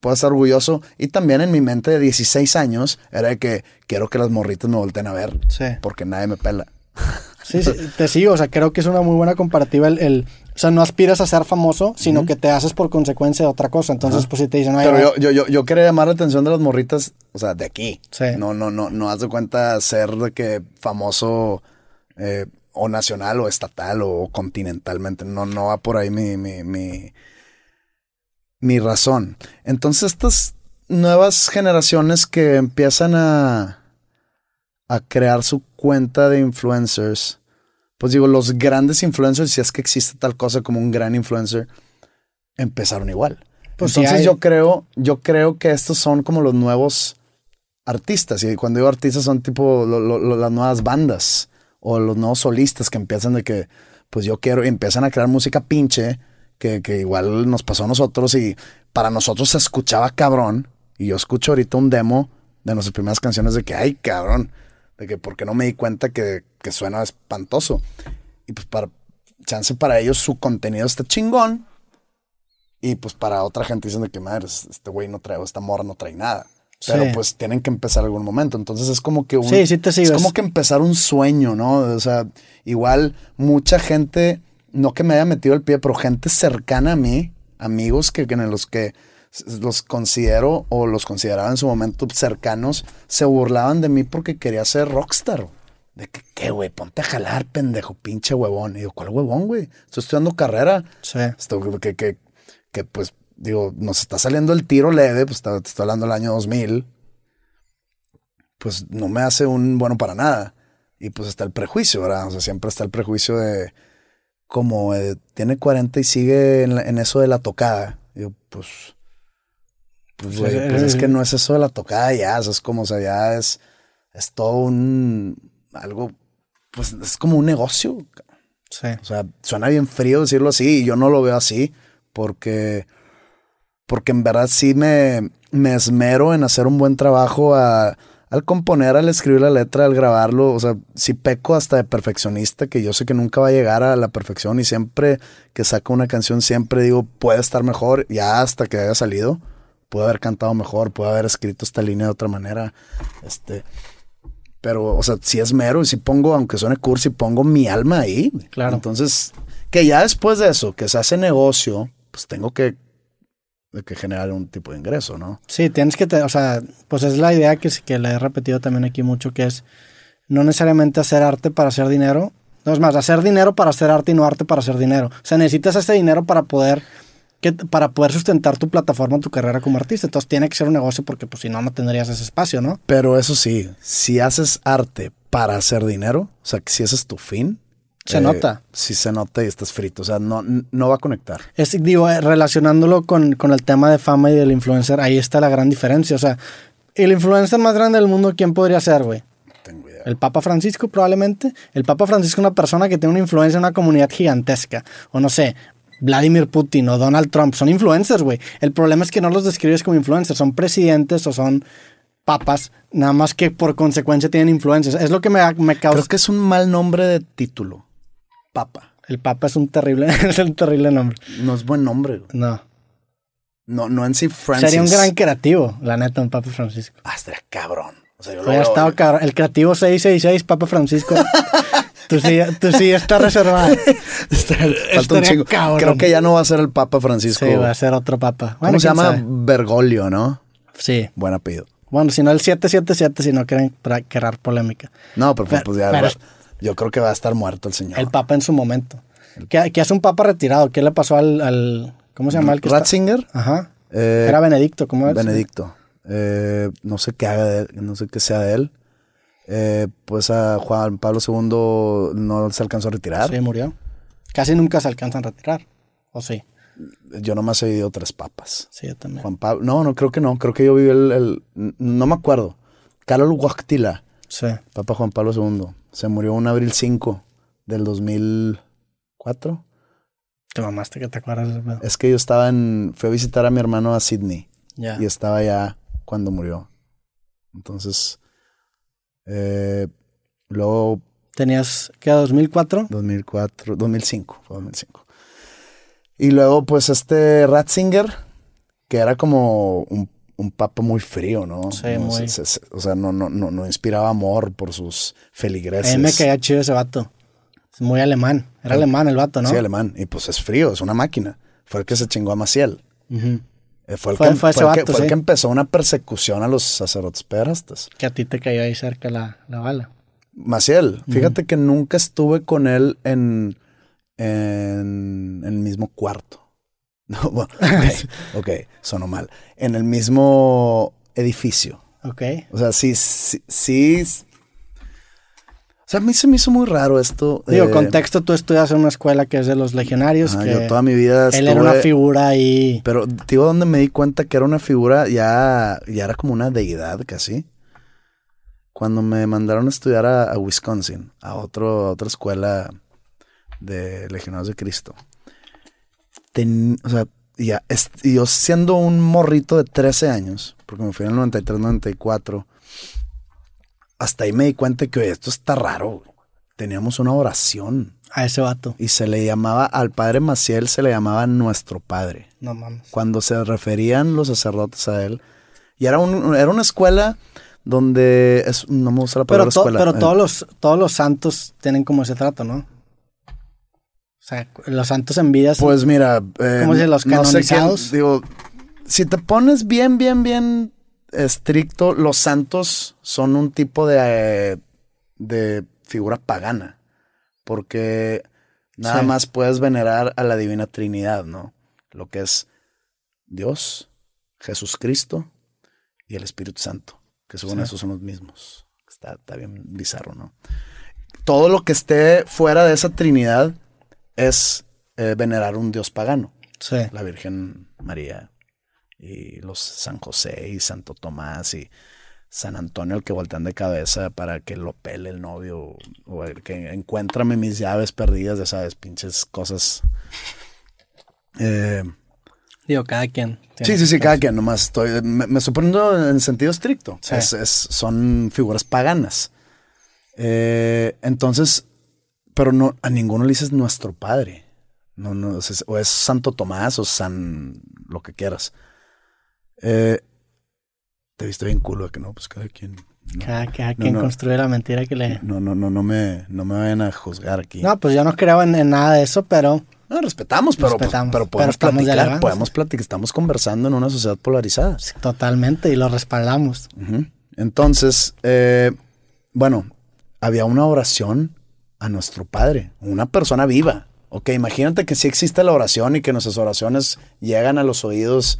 [SPEAKER 2] puedo estar orgulloso. Y también en mi mente de 16 años era de que quiero que las morritas me volteen a ver
[SPEAKER 1] Sí.
[SPEAKER 2] porque nadie me pela.
[SPEAKER 1] Sí, sí, te sigo, o sea, creo que es una muy buena comparativa el, el- o sea, no aspiras a ser famoso, sino que te haces por consecuencia de otra cosa. Entonces, pues si te dicen, "Oye,
[SPEAKER 2] Pero
[SPEAKER 1] va".
[SPEAKER 2] yo, yo, yo, yo quería llamar la atención de las morritas, o sea, de aquí.
[SPEAKER 1] Sí.
[SPEAKER 2] No, no, no, no haz de cuenta ser de que famoso eh, o nacional o estatal o continentalmente. No, no va por ahí mi, mi, mi, mi razón. Entonces, estas nuevas generaciones que empiezan a, a crear su cuenta de influencers, pues digo, los grandes influencers, si es que existe tal cosa como un gran influencer, empezaron igual.
[SPEAKER 1] Pues
[SPEAKER 2] Entonces
[SPEAKER 1] hay.
[SPEAKER 2] yo creo, yo creo que estos son como los nuevos artistas. Y cuando digo artistas son tipo lo- lo- lo- las nuevas bandas o los nuevos solistas que empiezan de que, pues yo quiero, y empiezan a crear música pinche, que, que igual nos pasó a nosotros y para nosotros se escuchaba cabrón. Y yo escucho ahorita un demo de nuestras primeras canciones de que, ay, cabrón, de que porque no me di cuenta que, que suena espantoso. Y pues para, chance para ellos su contenido está chingón. Y pues para otra gente dicen de que madre, este güey no trae, esta morra no trae nada. Pero
[SPEAKER 1] Sí.
[SPEAKER 2] pues tienen que empezar algún momento. Entonces es como que un.
[SPEAKER 1] Sí, sí te.
[SPEAKER 2] Es como que empezar un sueño, ¿no? O sea, igual mucha gente, no que me haya metido el pie, pero gente cercana a mí, amigos que, que en los que los considero o los consideraba en su momento cercanos, se burlaban de mí porque quería ser rockstar. De que, ¿qué, güey? Ponte a jalar, pendejo, pinche huevón. Y yo, ¿cuál huevón, güey? Estoy estudiando carrera.
[SPEAKER 1] Sí.
[SPEAKER 2] Esto, que, que, que, pues, digo, nos está saliendo el tiro leve, pues está- te estoy hablando del año 2000. Pues no me hace un bueno para nada. Y pues está el prejuicio, ¿verdad? O sea, siempre está el prejuicio de como eh, tiene 40 y sigue en, la- en eso de la tocada. Digo, pues, pues,
[SPEAKER 1] Sí,
[SPEAKER 2] pues es que no es eso de la tocada ya, o sea, es como, o sea, ya es, es todo un, algo, pues es como un negocio.
[SPEAKER 1] Sí.
[SPEAKER 2] O sea, suena bien frío decirlo así y yo no lo veo así porque porque en verdad sí me, me esmero en hacer un buen trabajo a- al componer, al escribir la letra, al grabarlo. O sea, sí peco hasta de perfeccionista, que yo sé que nunca va a llegar a la perfección y siempre que saco una canción, siempre digo, puede estar mejor, ya hasta que haya salido. Puedo haber cantado mejor, puedo haber escrito esta línea de otra manera. Este, pero, o sea, si es mero y si pongo, aunque suene cursi, pongo mi alma ahí.
[SPEAKER 1] Claro.
[SPEAKER 2] Entonces, que ya después de eso, que se hace negocio, pues tengo que, de que generar un tipo de ingreso, ¿no?
[SPEAKER 1] Sí, tienes que, te- o sea, pues es la idea que, que le he repetido también aquí mucho, que es no necesariamente hacer arte para hacer dinero. No es más, hacer dinero para hacer arte y no arte para hacer dinero. O sea, necesitas ese dinero para poder, que, para poder sustentar tu plataforma, tu carrera como artista. Entonces tiene que ser un negocio porque pues si no, no tendrías ese espacio, ¿no?
[SPEAKER 2] Pero eso sí, si haces arte para hacer dinero, o sea, que si ese es tu fin.
[SPEAKER 1] Se nota.
[SPEAKER 2] Si se nota y estás frito, o sea, no, no va a conectar.
[SPEAKER 1] Es, digo, eh, relacionándolo con, con el tema de fama y del influencer, ahí está la gran diferencia. O sea, el influencer más grande del mundo, ¿quién podría ser, güey?
[SPEAKER 2] No tengo idea.
[SPEAKER 1] El Papa Francisco, probablemente. El Papa Francisco es una persona que tiene una influencia en una comunidad gigantesca. O no sé, Vladimir Putin o Donald Trump. Son influencers, güey. El problema es que no los describes como influencers. Son presidentes o son papas. Nada más que por consecuencia tienen influencias. Es lo que me, me causa.
[SPEAKER 2] Creo que es un mal nombre de título. Papa.
[SPEAKER 1] El Papa es un terrible, es un terrible nombre.
[SPEAKER 2] No es buen nombre. güey.
[SPEAKER 1] No.
[SPEAKER 2] No, no en sí Francis.
[SPEAKER 1] Sería un gran creativo, la neta, un Papa Francisco.
[SPEAKER 2] Ah, estaría cabrón. O sea, yo lo
[SPEAKER 1] Hubiera estado cabrón. El creativo 666, Papa Francisco. tú, sí, tú sí estás reservado.
[SPEAKER 2] Falta un chingo.
[SPEAKER 1] cabrón.
[SPEAKER 2] Creo que ya no va a ser el Papa Francisco.
[SPEAKER 1] Sí, va a ser otro Papa.
[SPEAKER 2] ¿Cómo
[SPEAKER 1] Bueno,
[SPEAKER 2] se
[SPEAKER 1] quién
[SPEAKER 2] llama?
[SPEAKER 1] sabe.
[SPEAKER 2] Bergoglio, ¿no?
[SPEAKER 1] Sí.
[SPEAKER 2] Buen apellido.
[SPEAKER 1] Bueno, si no el 777, si no quieren crear polémica.
[SPEAKER 2] No, pero,
[SPEAKER 1] Pero-
[SPEAKER 2] pues ya.
[SPEAKER 1] pero-
[SPEAKER 2] yo creo que va a estar muerto el señor.
[SPEAKER 1] El Papa en su momento. ¿Qué, qué hace un Papa retirado? ¿Qué le pasó al. al- ¿Cómo se llama el que está?
[SPEAKER 2] Ratzinger.
[SPEAKER 1] Ajá.
[SPEAKER 2] eh,
[SPEAKER 1] Era Benedicto, ¿cómo es?
[SPEAKER 2] Benedicto. Eh, no sé qué haga de él, no sé qué sea de él. Eh, pues a Juan Pablo II no se alcanzó a retirar.
[SPEAKER 1] Sí, murió. Casi nunca se alcanzan a retirar. ¿O sí?
[SPEAKER 2] Yo nomás he vivido tres papas.
[SPEAKER 1] Sí, yo también.
[SPEAKER 2] Juan Pablo, no, no creo que no. Creo que yo viví el, el- no me acuerdo. Carlos Huactila,
[SPEAKER 1] Sí.
[SPEAKER 2] Papa Juan Pablo II, se murió un abril 5 del 2004.
[SPEAKER 1] Te mamaste que te acuerdas pedo.
[SPEAKER 2] Es que yo estaba en, fui a visitar a mi hermano a Sydney
[SPEAKER 1] Ya.
[SPEAKER 2] y estaba allá cuando murió. Entonces, eh, luego
[SPEAKER 1] ¿Tenías, qué, 2004?
[SPEAKER 2] 2004, 2005, fue 2005. Y luego, pues, este Ratzinger, que era como un, un papa muy frío, ¿no?
[SPEAKER 1] Sí,
[SPEAKER 2] No,
[SPEAKER 1] muy.
[SPEAKER 2] se- se- o sea, no, no, no, no inspiraba amor por sus feligreses.
[SPEAKER 1] A mí me caía chido ese vato. Es muy alemán. Era alemán el vato, ¿no?
[SPEAKER 2] Sí, alemán. Y pues es frío, es una máquina. Fue el que se chingó a Maciel. Eh, Fue el,
[SPEAKER 1] Fue-
[SPEAKER 2] que,
[SPEAKER 1] fue ese
[SPEAKER 2] fue el que-
[SPEAKER 1] vato,
[SPEAKER 2] fue el que empezó una persecución a los sacerdotes pederastas.
[SPEAKER 1] Que a ti te cayó ahí cerca la, la bala.
[SPEAKER 2] Maciel, fíjate que nunca estuve con él en, en, en el mismo cuarto. No, bueno, ok, ok, sonó mal. En el mismo edificio.
[SPEAKER 1] Ok.
[SPEAKER 2] O sea, sí, sí, sí. O sea, a mí se me hizo muy raro esto.
[SPEAKER 1] Digo,
[SPEAKER 2] eh,
[SPEAKER 1] contexto, tú estudias en una escuela que es de los legionarios. que
[SPEAKER 2] yo toda mi vida
[SPEAKER 1] él era una
[SPEAKER 2] estuve-
[SPEAKER 1] figura ahí.
[SPEAKER 2] Pero, digo, donde me di cuenta que era una figura, ya, ya era como una deidad casi. Cuando me mandaron a estudiar a, a Wisconsin, a, otro, a otra escuela de Legionarios de Cristo. Ten- o sea, ya, y yo siendo un morrito de 13 años, porque me fui en el 93, 94, hasta ahí me di cuenta que, esto está raro. Teníamos una oración
[SPEAKER 1] A ese vato.
[SPEAKER 2] y se le llamaba, al padre Maciel se le llamaba nuestro padre
[SPEAKER 1] No mames.
[SPEAKER 2] cuando se referían los sacerdotes a él. Y era, un, era una escuela donde es, no me gusta la
[SPEAKER 1] Pero,
[SPEAKER 2] palabra
[SPEAKER 1] to-
[SPEAKER 2] escuela.
[SPEAKER 1] pero
[SPEAKER 2] eh,
[SPEAKER 1] todos, los, todos los santos tienen como ese trato, ¿no? Sea, los santos en vida
[SPEAKER 2] Pues mira, eh,
[SPEAKER 1] ¿Cómo se los
[SPEAKER 2] no sé quién-
[SPEAKER 1] canonizados?
[SPEAKER 2] digo, si te pones bien, bien, bien estricto, los santos son un tipo de, eh, de figura pagana. Porque nada
[SPEAKER 1] Sí.
[SPEAKER 2] más puedes venerar a la Divina Trinidad, ¿no? Lo que es Dios, Jesucristo y el Espíritu Santo, que según
[SPEAKER 1] Sí.
[SPEAKER 2] eso son los mismos. Está, está bien bizarro, ¿no? Todo lo que esté fuera de esa Trinidad es eh, venerar un Dios pagano
[SPEAKER 1] Sí.
[SPEAKER 2] la Virgen María y los San José y Santo Tomás y San Antonio el que voltean de cabeza para que lo pele el novio o el que encuéntrame mis llaves perdidas, ya sabes, pinches cosas. Eh,
[SPEAKER 1] Digo, cada quien.
[SPEAKER 2] Sí, sí, sí, cada quien, nomás estoy, me, me estoy poniendo en sentido estricto.
[SPEAKER 1] Sí.
[SPEAKER 2] Es- es- son figuras paganas. Eh, entonces, pero no, a ninguno le dices nuestro padre. No, no, o es Santo Tomás o San, lo que quieras. Eh, te viste bien culo de que no, pues cada quien. No,
[SPEAKER 1] Cada, cada
[SPEAKER 2] No,
[SPEAKER 1] quien
[SPEAKER 2] no.
[SPEAKER 1] construye la mentira que le...
[SPEAKER 2] no, no, no, no me, no me vayan a juzgar aquí.
[SPEAKER 1] No, pues yo no creo en, en nada de eso, pero
[SPEAKER 2] No, respetamos, pero, pues,
[SPEAKER 1] Respetamos,
[SPEAKER 2] pero
[SPEAKER 1] pero
[SPEAKER 2] podemos platicar, podemos platicar, estamos conversando en una sociedad polarizada.
[SPEAKER 1] sí, totalmente y lo respaldamos.
[SPEAKER 2] Entonces, eh, bueno, había una oración a nuestro Padre, una persona viva. Ok, imagínate que sí existe la oración y que nuestras oraciones llegan a los oídos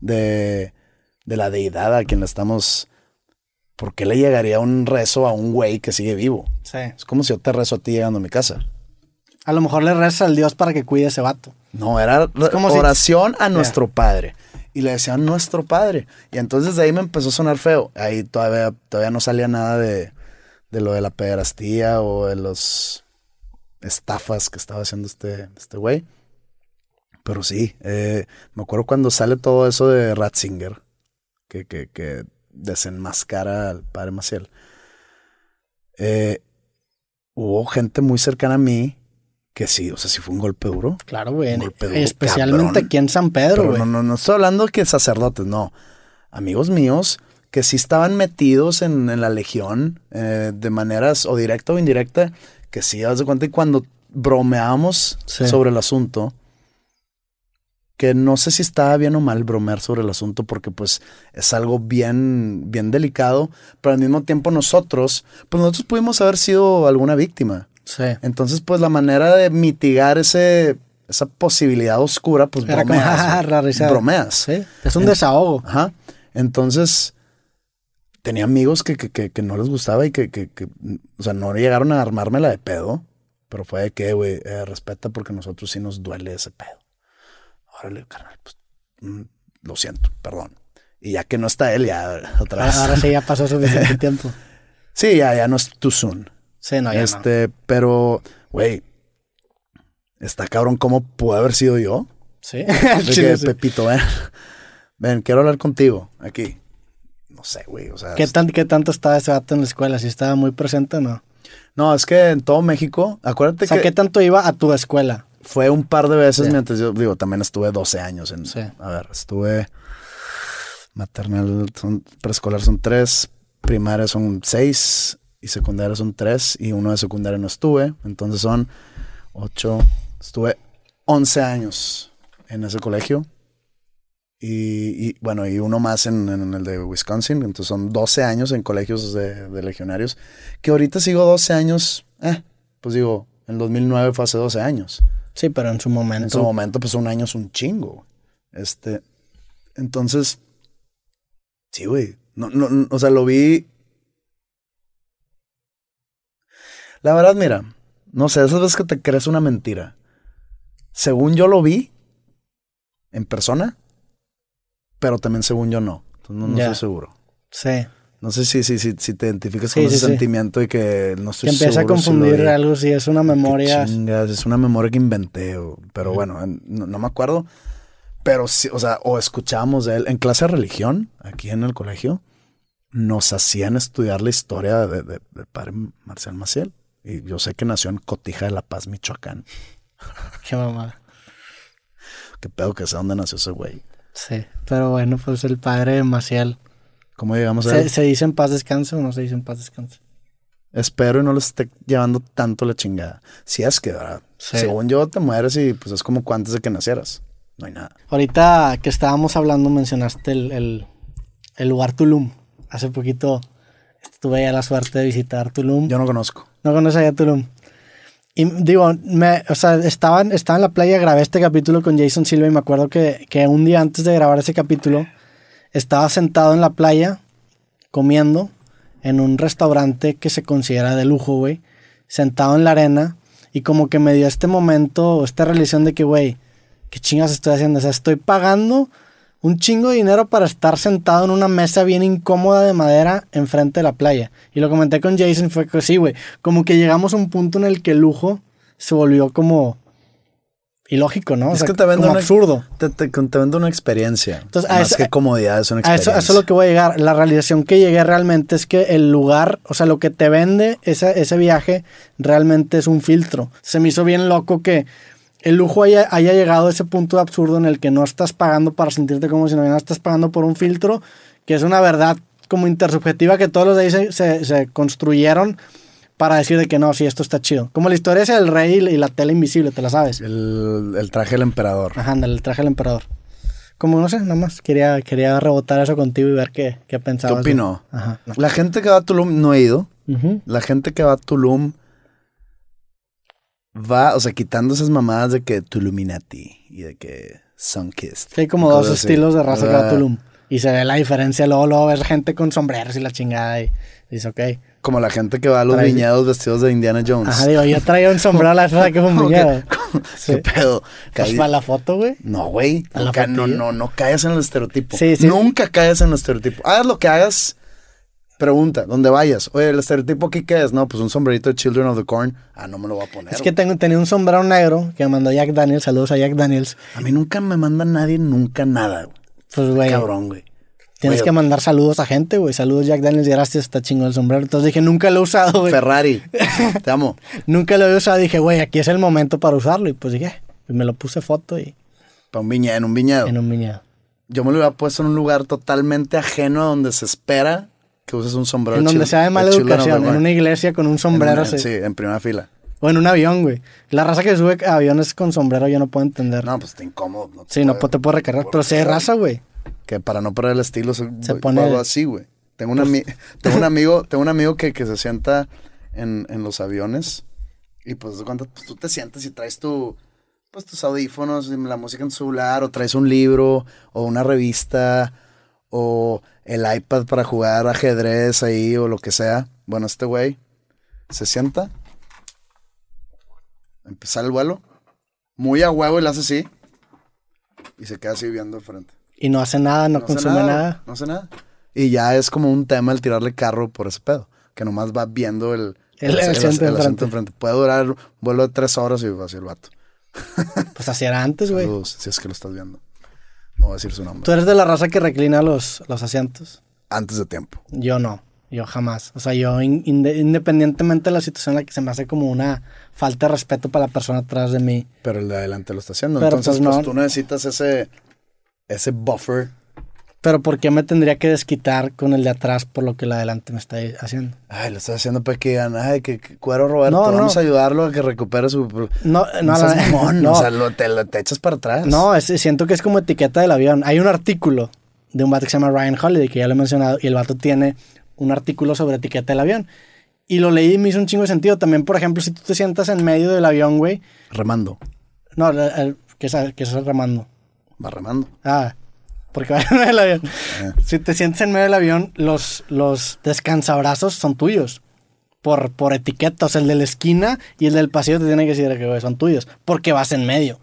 [SPEAKER 2] de, de la deidad a quien le estamos... ¿Por qué le llegaría un rezo a un güey que sigue vivo?
[SPEAKER 1] Sí.
[SPEAKER 2] Es como si yo te rezo a ti llegando a mi casa.
[SPEAKER 1] A lo mejor le reza al Dios para que cuide a ese vato.
[SPEAKER 2] No, era
[SPEAKER 1] como si-
[SPEAKER 2] oración a nuestro padre. Y le decían nuestro padre. Y entonces de ahí me empezó a sonar feo. Ahí todavía, todavía no salía nada de, de lo de la pederastía o de los estafas que estaba haciendo este este güey. Pero sí, eh, me acuerdo cuando sale todo eso de Ratzinger, que, que, que desenmascara al padre Maciel. Eh, hubo gente muy cercana a mí que sí, o sea, sí fue un golpe duro.
[SPEAKER 1] Claro, güey.
[SPEAKER 2] Golpe duro,
[SPEAKER 1] Especialmente
[SPEAKER 2] cabrón.
[SPEAKER 1] aquí en San Pedro, güey.
[SPEAKER 2] no, no, no estoy hablando que sacerdotes, no. Amigos míos que sí estaban metidos en, en la legión eh, de maneras o directa o indirecta, que sí, haz de cuenta y cuando bromeábamos
[SPEAKER 1] Sí.
[SPEAKER 2] sobre el asunto, que no sé si estaba bien o mal bromear sobre el asunto porque pues es algo bien, bien delicado, pero al mismo tiempo nosotros, pues nosotros pudimos haber sido alguna víctima.
[SPEAKER 1] Sí.
[SPEAKER 2] Entonces, pues la manera de mitigar ese, esa posibilidad oscura, pues
[SPEAKER 1] Era
[SPEAKER 2] bromeas. Bromeas.
[SPEAKER 1] Sí. Es un desahogo.
[SPEAKER 2] Ajá. Entonces, tenía amigos que, que, que, que no les gustaba y que, que, que, o sea, no llegaron a armármela de pedo, pero fue de que, güey, eh, respeta porque nosotros sí nos duele ese pedo. Órale, carnal, pues, mm, lo siento, perdón. Y ya que no está él, ya otra vez.
[SPEAKER 1] Ahora sí ya pasó suficiente tiempo.
[SPEAKER 2] Sí, ya, ya no es too soon.
[SPEAKER 1] Sí, no, ya no.
[SPEAKER 2] este, pero, güey, está cabrón cómo pudo haber sido yo.
[SPEAKER 1] Sí.
[SPEAKER 2] De
[SPEAKER 1] Sí,
[SPEAKER 2] que. Pepito, ven, ven, quiero hablar contigo aquí. No sé, güey, o sea.
[SPEAKER 1] ¿Qué, tan, ¿Qué tanto estaba ese vato en la escuela? ¿Si estaba muy presente o no?
[SPEAKER 2] No, es que en todo México, acuérdate
[SPEAKER 1] O sea,
[SPEAKER 2] que
[SPEAKER 1] ¿qué tanto iba a tu escuela?
[SPEAKER 2] fue un par de veces
[SPEAKER 1] Sí.
[SPEAKER 2] mientras yo, digo, también estuve 12 años en,
[SPEAKER 1] Sí.
[SPEAKER 2] a ver, estuve maternal, son, preescolar son tres, primaria son seis y secundaria son tres y uno de secundaria no estuve, entonces son ocho, estuve 11 años en ese colegio y, y, bueno, y uno más en, en el de Wisconsin, entonces son 12 años en colegios de, de legionarios, que ahorita sigo 12 años, eh, pues digo, en 2009 fue hace 12 años.
[SPEAKER 1] Sí, pero en su momento.
[SPEAKER 2] En su momento, pues un año es un chingo. Este. Entonces. Sí, güey. No, no, no, o sea, lo vi. La verdad, mira. No sé, esas veces que te crees una mentira. Según yo lo vi. En persona. Pero también según yo no. Entonces no, no
[SPEAKER 1] Ya.
[SPEAKER 2] estoy seguro.
[SPEAKER 1] Sí.
[SPEAKER 2] No sé si, si, si, si te identificas con
[SPEAKER 1] sí,
[SPEAKER 2] ese
[SPEAKER 1] sí.
[SPEAKER 2] sentimiento y que no estoy
[SPEAKER 1] Que empieza a
[SPEAKER 2] seguro si lo
[SPEAKER 1] confundir algo si es una memoria.
[SPEAKER 2] Chingas, es una memoria que inventé, o- pero bueno, en- no, no me acuerdo. Pero sí, o sea, o escuchábamos de él en clase de religión, aquí en el colegio, nos hacían estudiar la historia de, de- padre Marcial Maciel. Y yo sé que nació en Cotija de La Paz, Michoacán.
[SPEAKER 1] Qué mamada.
[SPEAKER 2] Qué pedo que sé dónde nació ese güey.
[SPEAKER 1] Sí. Pero bueno, pues el padre de Maciel.
[SPEAKER 2] ¿Cómo llegamos a
[SPEAKER 1] ¿Se,
[SPEAKER 2] él?
[SPEAKER 1] ¿Se dice en paz descanse o no se dice en paz descanse?
[SPEAKER 2] Espero y no les esté llevando tanto la chingada. Si es que, ¿verdad?
[SPEAKER 1] Sí.
[SPEAKER 2] Según yo, te mueres y pues es como antes de que nacieras. No hay nada.
[SPEAKER 1] Ahorita que estábamos hablando mencionaste el, el, el lugar Tulum. Hace poquito tuve ya la suerte de visitar Tulum.
[SPEAKER 2] Yo no conozco.
[SPEAKER 1] No conoces allá Tulum. Y digo, me, o sea, estaba, estaba en la playa, grabé este capítulo con Jason Silva y me acuerdo que, que un día antes de grabar ese capítulo estaba sentado en la playa comiendo en un restaurante que se considera de lujo, güey. Sentado en la arena y como que me dio este momento, esta realización de que, güey, ¿qué chingas estoy haciendo? O sea, estoy pagando un chingo de dinero para estar sentado en una mesa bien incómoda de madera enfrente de la playa. Y lo comenté con Jason fue que sí, güey, como que llegamos a un punto en el que el lujo se volvió como ilógico, ¿no? O
[SPEAKER 2] Es
[SPEAKER 1] sea,
[SPEAKER 2] que te vende
[SPEAKER 1] como
[SPEAKER 2] una-
[SPEAKER 1] absurdo.
[SPEAKER 2] Te, te, te vende una experiencia.
[SPEAKER 1] Entonces,
[SPEAKER 2] más
[SPEAKER 1] eso-
[SPEAKER 2] que comodidad, es una
[SPEAKER 1] A
[SPEAKER 2] experiencia.
[SPEAKER 1] eso, a eso es lo que voy a llegar. La realización que llegué realmente es que el lugar, o sea, lo que te vende ese, ese viaje realmente es un filtro. Se me hizo bien loco que el lujo haya, haya llegado a ese punto de absurdo en el que no estás pagando para sentirte como si no estás pagando por un filtro, que es una verdad como intersubjetiva que todos los de ahí se, se- se construyeron para decir de que no, sí, esto está chido. Como la historia esa del rey y la tela invisible, te la sabes.
[SPEAKER 2] El, el traje del emperador.
[SPEAKER 1] Ajá, ándale, el traje del emperador. Como no sé, nada más quería, quería rebotar eso contigo y ver qué, qué
[SPEAKER 2] ¿Qué
[SPEAKER 1] pensabas. de-
[SPEAKER 2] opinó?
[SPEAKER 1] Ajá.
[SPEAKER 2] La gente que va a Tulum, no he ido. La gente que va a Tulum va, o sea, quitando esas mamadas de que Tuluminati y de que Sunkissed.
[SPEAKER 1] Sí, hay como dos
[SPEAKER 2] así.
[SPEAKER 1] estilos de raza que va a Tulum. Y se ve la diferencia. Luego, luego ves gente con sombreros y la chingada. Y dice, ok.
[SPEAKER 2] Como la gente que va a los
[SPEAKER 1] Trae-
[SPEAKER 2] viñedos vestidos de Indiana Jones.
[SPEAKER 1] Ajá, digo, yo traía un sombrero a la vez que fue un
[SPEAKER 2] ¿Cómo que-
[SPEAKER 1] viñedo.
[SPEAKER 2] cómo-
[SPEAKER 1] Sí.
[SPEAKER 2] ¿Qué pedo?
[SPEAKER 1] Pues para la foto, güey.
[SPEAKER 2] No, güey. No, no, no, no caes en el estereotipo.
[SPEAKER 1] Sí, sí.
[SPEAKER 2] Nunca caes en el estereotipo. Hagas lo que hagas. Pregunta, donde vayas. Oye, ¿el estereotipo aquí qué es? No, pues un sombrerito de Children of the Corn. Ah, no me lo voy a poner.
[SPEAKER 1] Es que tengo, tenía un sombrero negro que me mandó Jack Daniels. Saludos a Jack Daniels.
[SPEAKER 2] A mí nunca me manda nadie, nunca nada. güey.
[SPEAKER 1] Pues, güey,
[SPEAKER 2] Cabrón, güey.
[SPEAKER 1] tienes que mandar saludos a gente, güey. Saludos, Jack Daniels. Gracias, está chingón el sombrero. Entonces dije, nunca lo he usado, güey.
[SPEAKER 2] Ferrari. Te amo.
[SPEAKER 1] Nunca lo he usado. Dije, güey, aquí es el momento para usarlo. Y pues dije, y me lo puse foto y
[SPEAKER 2] Pa' un viñedo, en un viñedo.
[SPEAKER 1] en un viñedo.
[SPEAKER 2] Yo me lo hubiera puesto en un lugar totalmente ajeno a donde se espera que uses un sombrero.
[SPEAKER 1] En donde
[SPEAKER 2] Chil-
[SPEAKER 1] sea de mala educación, en una iglesia con un
[SPEAKER 2] En
[SPEAKER 1] sombrero
[SPEAKER 2] una-. Sí, en primera fila.
[SPEAKER 1] O en un avión, güey. La raza que sube a aviones con sombrero yo no puedo entender.
[SPEAKER 2] No, pues está incómodo. no te
[SPEAKER 1] sí, no
[SPEAKER 2] puede-
[SPEAKER 1] te puedo recargar. Pero hay raza, güey.
[SPEAKER 2] Que para no perder el estilo se,
[SPEAKER 1] Se pone-
[SPEAKER 2] hago así, güey. Tengo, un ami- tengo un amigo, tengo un amigo que, que se sienta en, en los aviones y pues pues tú te sientas y traes tu, pues tus audífonos, la música en tu celular, o traes un libro, o una revista, o el iPad para jugar ajedrez ahí, o lo que sea. Bueno, este güey se sienta, empezar el vuelo, muy a huevo y le hace así, y se queda así viendo al frente.
[SPEAKER 1] Y no hace nada, no,
[SPEAKER 2] No
[SPEAKER 1] consume nada.
[SPEAKER 2] No hace nada. Y ya es como un tema el tirarle carro por ese pedo. Que nomás va viendo el,
[SPEAKER 1] El- el asiento enfrente.
[SPEAKER 2] enfrente. Puede durar un vuelo de tres horas y va así el vato.
[SPEAKER 1] Pues así era antes, güey.
[SPEAKER 2] Si es que lo estás viendo. No voy a decir su nombre.
[SPEAKER 1] Tú eres de la raza que reclina los, los asientos.
[SPEAKER 2] Antes de tiempo.
[SPEAKER 1] Yo no. Yo jamás. O sea, yo in- inde- independientemente de la situación en la que se me hace como una falta de respeto para la persona atrás de mí.
[SPEAKER 2] Pero el de adelante lo está haciendo.
[SPEAKER 1] Pero,
[SPEAKER 2] Entonces,
[SPEAKER 1] pues,
[SPEAKER 2] pues, tú necesitas ese, ese buffer.
[SPEAKER 1] Pero ¿por qué me tendría que desquitar con el de atrás por lo que el de adelante me está haciendo?
[SPEAKER 2] Ay, lo estás haciendo para que digan, ay, que, que cuero Roberto,
[SPEAKER 1] No, no.
[SPEAKER 2] vamos a ayudarlo a que recupere su...
[SPEAKER 1] No, no,
[SPEAKER 2] No, mamón,
[SPEAKER 1] no.
[SPEAKER 2] o sea, lo- te, lo- te echas para atrás.
[SPEAKER 1] No, es- siento que es como etiqueta del avión. Hay un artículo de un vato que se llama Ryan Holiday, que ya lo he mencionado, y el vato tiene un artículo sobre etiqueta del avión. Y lo leí y me hizo un chingo de sentido. También, por ejemplo, si tú te sientas en medio del avión, güey.
[SPEAKER 2] Remando.
[SPEAKER 1] No, el- el- ¿qué es, qué es el remando?
[SPEAKER 2] Va remando.
[SPEAKER 1] Ah, porque va en medio del avión. Si te sientes en medio del avión, los, los descansabrazos son tuyos. Por, por etiqueta. O sea, el de la esquina y el del pasillo te tiene que decir que güey, son tuyos. Porque vas en medio.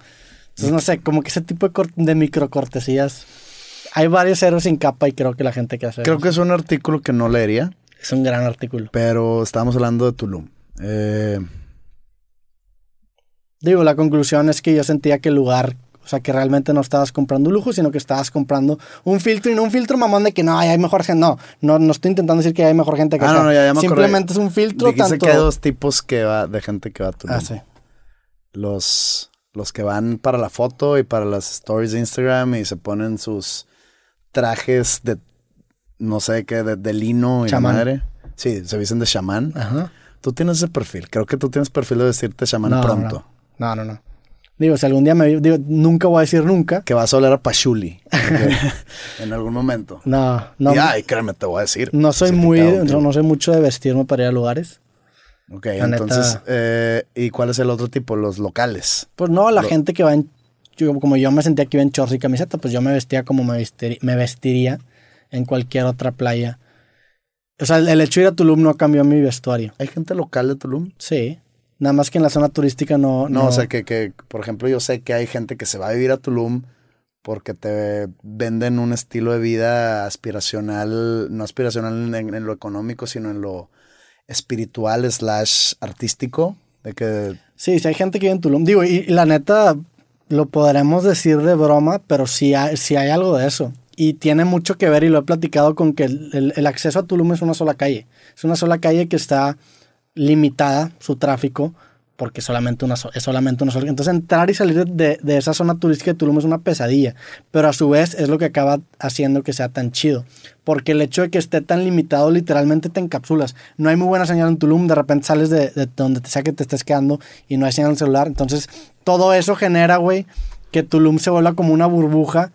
[SPEAKER 1] Entonces, no sé, como que ese tipo de, de microcortesías. Hay varios héroes sin capa y creo que la gente que hace
[SPEAKER 2] Creo
[SPEAKER 1] eso.
[SPEAKER 2] que es un artículo que no leería.
[SPEAKER 1] es un gran artículo.
[SPEAKER 2] Pero estábamos hablando de Tulum. Eh,
[SPEAKER 1] Digo, la conclusión es que yo sentía que el lugar, o sea, que realmente no estabas comprando un lujo, sino que estabas comprando un filtro y no un filtro mamón de que no, ay, hay mejor gente. No, no, no estoy intentando decir que hay mejor gente que
[SPEAKER 2] Ah,
[SPEAKER 1] acá.
[SPEAKER 2] no, no, ya- ya me.
[SPEAKER 1] Simplemente es un filtro
[SPEAKER 2] dijiste
[SPEAKER 1] tanto...
[SPEAKER 2] que hay dos tipos que va, de gente que va a Tulum.
[SPEAKER 1] Ah, sí.
[SPEAKER 2] Los, los que van para la foto y para las stories de Instagram y se ponen sus trajes de, no sé qué, de, de lino y
[SPEAKER 1] Chamán.
[SPEAKER 2] madre. Sí, se visten de chamán.
[SPEAKER 1] Ajá.
[SPEAKER 2] Tú tienes ese perfil. Creo que tú tienes perfil de vestirte chamán
[SPEAKER 1] No,
[SPEAKER 2] pronto.
[SPEAKER 1] No, no, no. Digo, si algún día me... Digo, nunca voy a decir nunca.
[SPEAKER 2] Que vas a oler a pachuli. en algún momento.
[SPEAKER 1] No, no.
[SPEAKER 2] y ay, créeme, te voy a decir.
[SPEAKER 1] No soy muy... No, no soy mucho de vestirme para ir a lugares.
[SPEAKER 2] Ok,
[SPEAKER 1] La
[SPEAKER 2] entonces, eh, ¿y cuál es el otro tipo? Los locales.
[SPEAKER 1] Pues no, la
[SPEAKER 2] Lo-
[SPEAKER 1] gente que va en... yo- como yo me sentía que iba en shorts y camiseta, pues yo me vestía como me, vestiri- me vestiría en cualquier otra playa. O sea, el, el hecho de ir a Tulum no cambió mi vestuario.
[SPEAKER 2] ¿Hay gente local de Tulum?
[SPEAKER 1] Sí. Nada más que en la zona turística no...
[SPEAKER 2] No, o sea, que, que, por ejemplo, yo sé que hay gente que se va a vivir a Tulum porque te venden un estilo de vida aspiracional, no aspiracional en, en lo económico, sino en lo espiritual slash artístico. De que,
[SPEAKER 1] Sí, sí hay gente que vive en Tulum. Digo, y, y la neta, lo podremos decir de broma, pero sí hay, sí hay algo de eso. Y tiene mucho que ver, y lo he platicado con que el, el- el acceso a Tulum es una sola calle. Es una sola calle que está limitada, su tráfico, porque solamente una es solamente una sola. Entonces entrar y salir de, de esa zona turística de Tulum es una pesadilla. Pero a su vez es lo que acaba haciendo que sea tan chido. Porque el hecho de que esté tan limitado, literalmente te encapsulas. No hay muy buena señal en Tulum, de repente sales de, de donde sea que te estés quedando y no hay señal en el celular. Entonces todo eso genera, güey, que Tulum se vuelva como una burbuja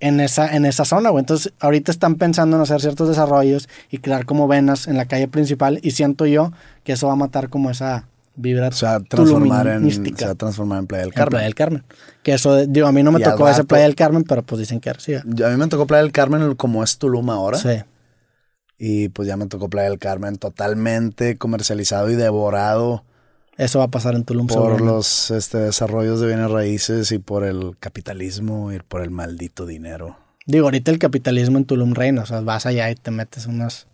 [SPEAKER 1] en esa, en esa zona, güey. Entonces, ahorita están pensando en hacer ciertos desarrollos y crear como venas en la calle principal y siento yo que eso va a matar como esa vibra
[SPEAKER 2] Se va a transformar en,
[SPEAKER 1] tuluminística
[SPEAKER 2] se va a transformar en Playa del
[SPEAKER 1] en
[SPEAKER 2] Carmen.
[SPEAKER 1] Playa del Carmen. Que eso, digo, a mí no me
[SPEAKER 2] Y
[SPEAKER 1] tocó ese Playa del Carmen, pero pues dicen que sí.
[SPEAKER 2] Yo- a mí me tocó Playa del Carmen como es Tulum ahora.
[SPEAKER 1] Sí.
[SPEAKER 2] Y pues ya me tocó Playa del Carmen totalmente comercializado y devorado
[SPEAKER 1] Eso va a pasar en Tulum
[SPEAKER 2] por los este, desarrollos de bienes raíces y por el capitalismo y por el maldito dinero.
[SPEAKER 1] Digo, ahorita el capitalismo en Tulum reina, o sea, vas allá y te metes unas...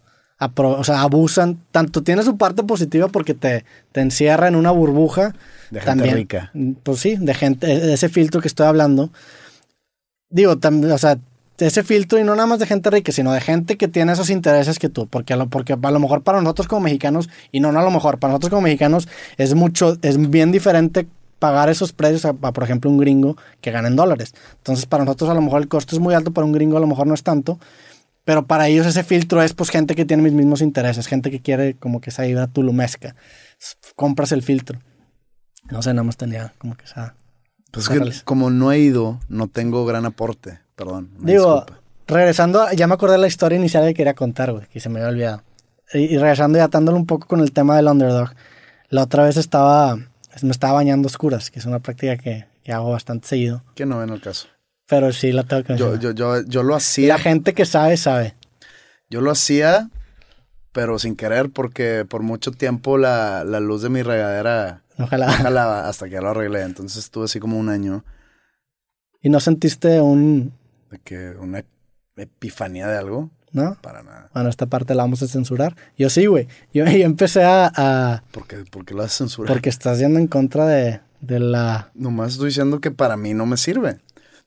[SPEAKER 1] O sea, abusan, tanto tiene su parte positiva porque te, te encierra en una burbuja.
[SPEAKER 2] De gente
[SPEAKER 1] también,
[SPEAKER 2] rica.
[SPEAKER 1] Pues sí, de gente, de ese filtro que estoy hablando. Digo, también, o sea, ese filtro y no nada más de gente rica, sino de gente que tiene esos intereses que tú, porque a lo, porque a lo mejor para nosotros como mexicanos, y no, no a lo mejor, para nosotros como mexicanos es mucho, es bien diferente pagar esos precios a, a, por ejemplo, un gringo que gana en dólares. Entonces, para nosotros a lo mejor el costo es muy alto, para un gringo a lo mejor no es tanto, pero para ellos ese filtro es pues gente que tiene mis mismos intereses, gente que quiere como que esa vibra tulumesca. Compras el filtro. No sé, nada más tenía como que esa...
[SPEAKER 2] Pues es que como no he ido, no tengo gran aporte. Perdón.
[SPEAKER 1] Digo,
[SPEAKER 2] disculpa.
[SPEAKER 1] regresando, a- ya me acordé de la historia inicial que quería contar, güey, que se me había olvidado. Y, y regresando y atándolo un poco con el tema del underdog. La otra vez estaba, me estaba bañando a oscuras, que es una práctica que, que hago bastante seguido.
[SPEAKER 2] Que no ven el caso.
[SPEAKER 1] Pero sí la tengo que
[SPEAKER 2] Yo, yo, yo, yo lo hacía.
[SPEAKER 1] la gente que sabe, sabe.
[SPEAKER 2] Yo lo hacía, pero sin querer, porque por mucho tiempo la, la luz de mi regadera
[SPEAKER 1] Ojalá.
[SPEAKER 2] no jalaba hasta que ya lo arreglé. Entonces estuve así como un año
[SPEAKER 1] Y no sentiste un,
[SPEAKER 2] de que una epifanía de algo.
[SPEAKER 1] ¿no?
[SPEAKER 2] Para nada.
[SPEAKER 1] Bueno, esta parte la vamos a censurar. Yo sí, güey. Yo, yo empecé a, a-
[SPEAKER 2] Porque, porque lo haces censurar.
[SPEAKER 1] Porque estás yendo en contra de, de la...
[SPEAKER 2] Nomás estoy diciendo que para mí no me sirve.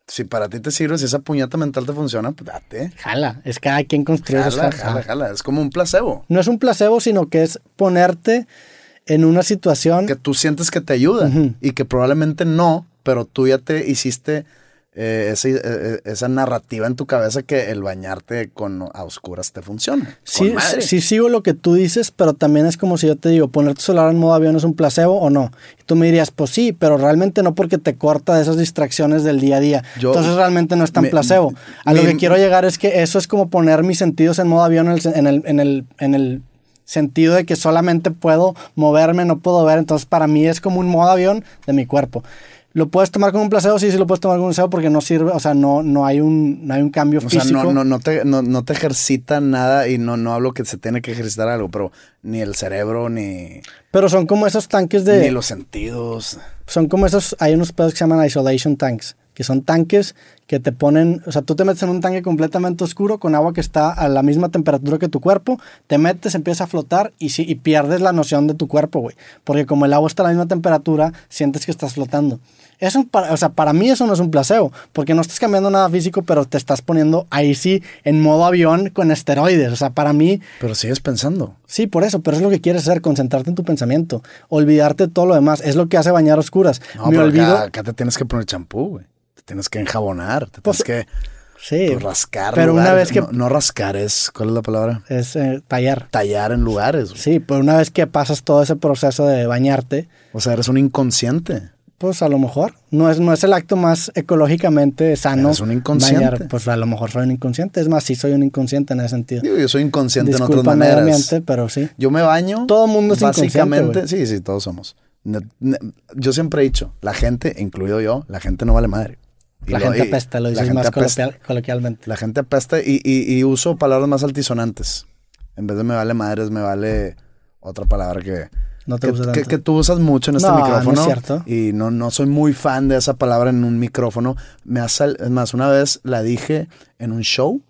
[SPEAKER 2] Si para ti te sirve, si esa puñeta mental te funciona, pues date.
[SPEAKER 1] Jala. Es cada quien construye
[SPEAKER 2] Jala,
[SPEAKER 1] cosas.
[SPEAKER 2] jala, jala. Es como un placebo.
[SPEAKER 1] No es un placebo, sino que es ponerte en una situación...
[SPEAKER 2] Que tú sientes que te ayuda y que probablemente no, pero tú ya te hiciste eh, ese- eh, esa narrativa en tu cabeza que el bañarte con a oscuras te funciona.
[SPEAKER 1] Sí, sí sigo lo que tú dices, pero también es como si yo te digo, poner tu celular en modo avión es un placebo o no. Y tú me dirías, pues sí, pero realmente no porque te corta de esas distracciones del día a día.
[SPEAKER 2] Yo-
[SPEAKER 1] Entonces realmente no es tan placebo. A lo que quiero llegar es que eso es como poner mis sentidos en modo avión en el, en el, en el, en el sentido de que solamente puedo moverme, no puedo ver. Entonces para mí es como un modo avión de mi cuerpo. ¿Lo puedes tomar como un placebo? Sí, sí lo puedes tomar como un placebo porque no sirve, o sea, no, no, hay, un, no hay un cambio
[SPEAKER 2] O sea,
[SPEAKER 1] físico.
[SPEAKER 2] no, no, no, te, no, no te ejercita nada y no, no hablo que se tiene que ejercitar algo, pero ni el cerebro, ni,
[SPEAKER 1] Pero son como esos tanques de...
[SPEAKER 2] ni los sentidos.
[SPEAKER 1] son como esos, hay unos pedos que se llaman isolation tanks, que son tanques que te ponen, o sea, tú te metes en un tanque completamente oscuro con agua que está a la misma temperatura que tu cuerpo, te metes, empieza a flotar y, sí, y pierdes la noción de tu cuerpo, güey. Porque como el agua está a la misma temperatura, sientes que estás flotando. Eso, para, o sea, para mí eso no es un placebo, porque no estás cambiando nada físico, pero te estás poniendo ahí sí en modo avión con esteroides. O sea, para mí,
[SPEAKER 2] Pero sigues pensando.
[SPEAKER 1] Sí, por eso, pero es lo que quieres hacer, concentrarte en tu pensamiento, olvidarte de todo lo demás, es lo que hace bañar oscuras.
[SPEAKER 2] No,
[SPEAKER 1] Me
[SPEAKER 2] pero
[SPEAKER 1] olvido.
[SPEAKER 2] acá, acá te tienes que poner champú, güey. Te tienes que enjabonar, te
[SPEAKER 1] Pues,
[SPEAKER 2] tienes que
[SPEAKER 1] sí,
[SPEAKER 2] pues, rascar
[SPEAKER 1] pero una vez que
[SPEAKER 2] No, no rascar es, ¿cuál es la palabra?
[SPEAKER 1] es eh, tallar.
[SPEAKER 2] Tallar en lugares. güey.
[SPEAKER 1] Sí, pero una vez que pasas todo ese proceso de bañarte,
[SPEAKER 2] O sea, eres un inconsciente.
[SPEAKER 1] Pues a lo mejor no es, no es el acto más ecológicamente sano.
[SPEAKER 2] Eres un inconsciente.
[SPEAKER 1] bañar, pues a lo mejor soy un inconsciente. Es más, sí soy un inconsciente en ese sentido.
[SPEAKER 2] Digo, yo soy inconsciente en otras maneras.
[SPEAKER 1] ambiente, pero sí.
[SPEAKER 2] Yo me baño.
[SPEAKER 1] Todo mundo es
[SPEAKER 2] Básicamente,
[SPEAKER 1] inconsciente,
[SPEAKER 2] sí, sí, todos somos. Yo siempre he dicho, la gente, incluido yo, la gente no vale madre. Y
[SPEAKER 1] La
[SPEAKER 2] lo-
[SPEAKER 1] gente apesta, lo dices más coloquial- coloquialmente.
[SPEAKER 2] La gente apesta y, y- y uso palabras más altisonantes. En vez de me vale madres, me vale otra palabra que,
[SPEAKER 1] No te
[SPEAKER 2] que,
[SPEAKER 1] gusta
[SPEAKER 2] que-
[SPEAKER 1] tanto.
[SPEAKER 2] que tú usas mucho en este
[SPEAKER 1] No, no es
[SPEAKER 2] micrófono.
[SPEAKER 1] cierto.
[SPEAKER 2] Y no, no soy muy fan de esa palabra en un micrófono. Me ha sal- es más, una vez la dije en un show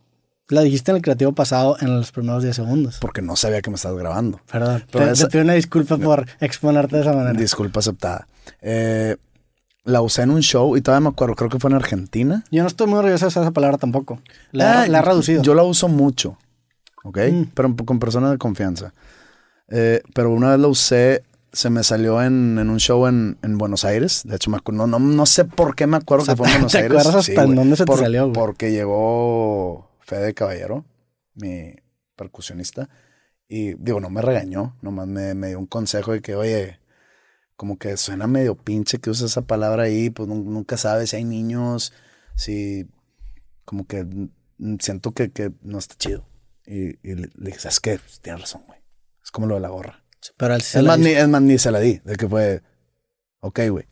[SPEAKER 1] La dijiste en el creativo pasado en los primeros 10 segundos.
[SPEAKER 2] porque no sabía que me estabas grabando.
[SPEAKER 1] Perdón.
[SPEAKER 2] Pero
[SPEAKER 1] te,
[SPEAKER 2] esa-
[SPEAKER 1] te pido una disculpa por exponerte de esa manera.
[SPEAKER 2] Disculpa aceptada. Eh, la usé en un show y todavía me acuerdo, creo que fue en Argentina.
[SPEAKER 1] Yo no estoy muy orgulloso de usar esa palabra tampoco. La,
[SPEAKER 2] Ah,
[SPEAKER 1] la he reducido.
[SPEAKER 2] Yo la uso mucho, ¿ok?
[SPEAKER 1] Mm.
[SPEAKER 2] Pero con personas de confianza. Eh, pero una vez la usé, se me salió en, en un show en, en Buenos Aires. De hecho, me no, no, no sé por qué me acuerdo
[SPEAKER 1] O sea,
[SPEAKER 2] que fue en Buenos
[SPEAKER 1] ¿te
[SPEAKER 2] Aires.
[SPEAKER 1] acuerdas hasta en
[SPEAKER 2] güey.
[SPEAKER 1] dónde se te salió, güey?
[SPEAKER 2] Porque llegó Fede Caballero, mi percusionista, y digo, no me regañó, nomás me, me dio un consejo de que, oye, como que suena medio pinche que uses esa palabra ahí, pues nun- nunca sabes si hay niños, si como que siento que, que no está chido. Y, le dije, ¿sabes qué? Pues, tienes razón, güey. Como lo de la gorra.
[SPEAKER 1] Pero, se
[SPEAKER 2] Es más, ni, es más, ni se la di, de que fue, ok, güey.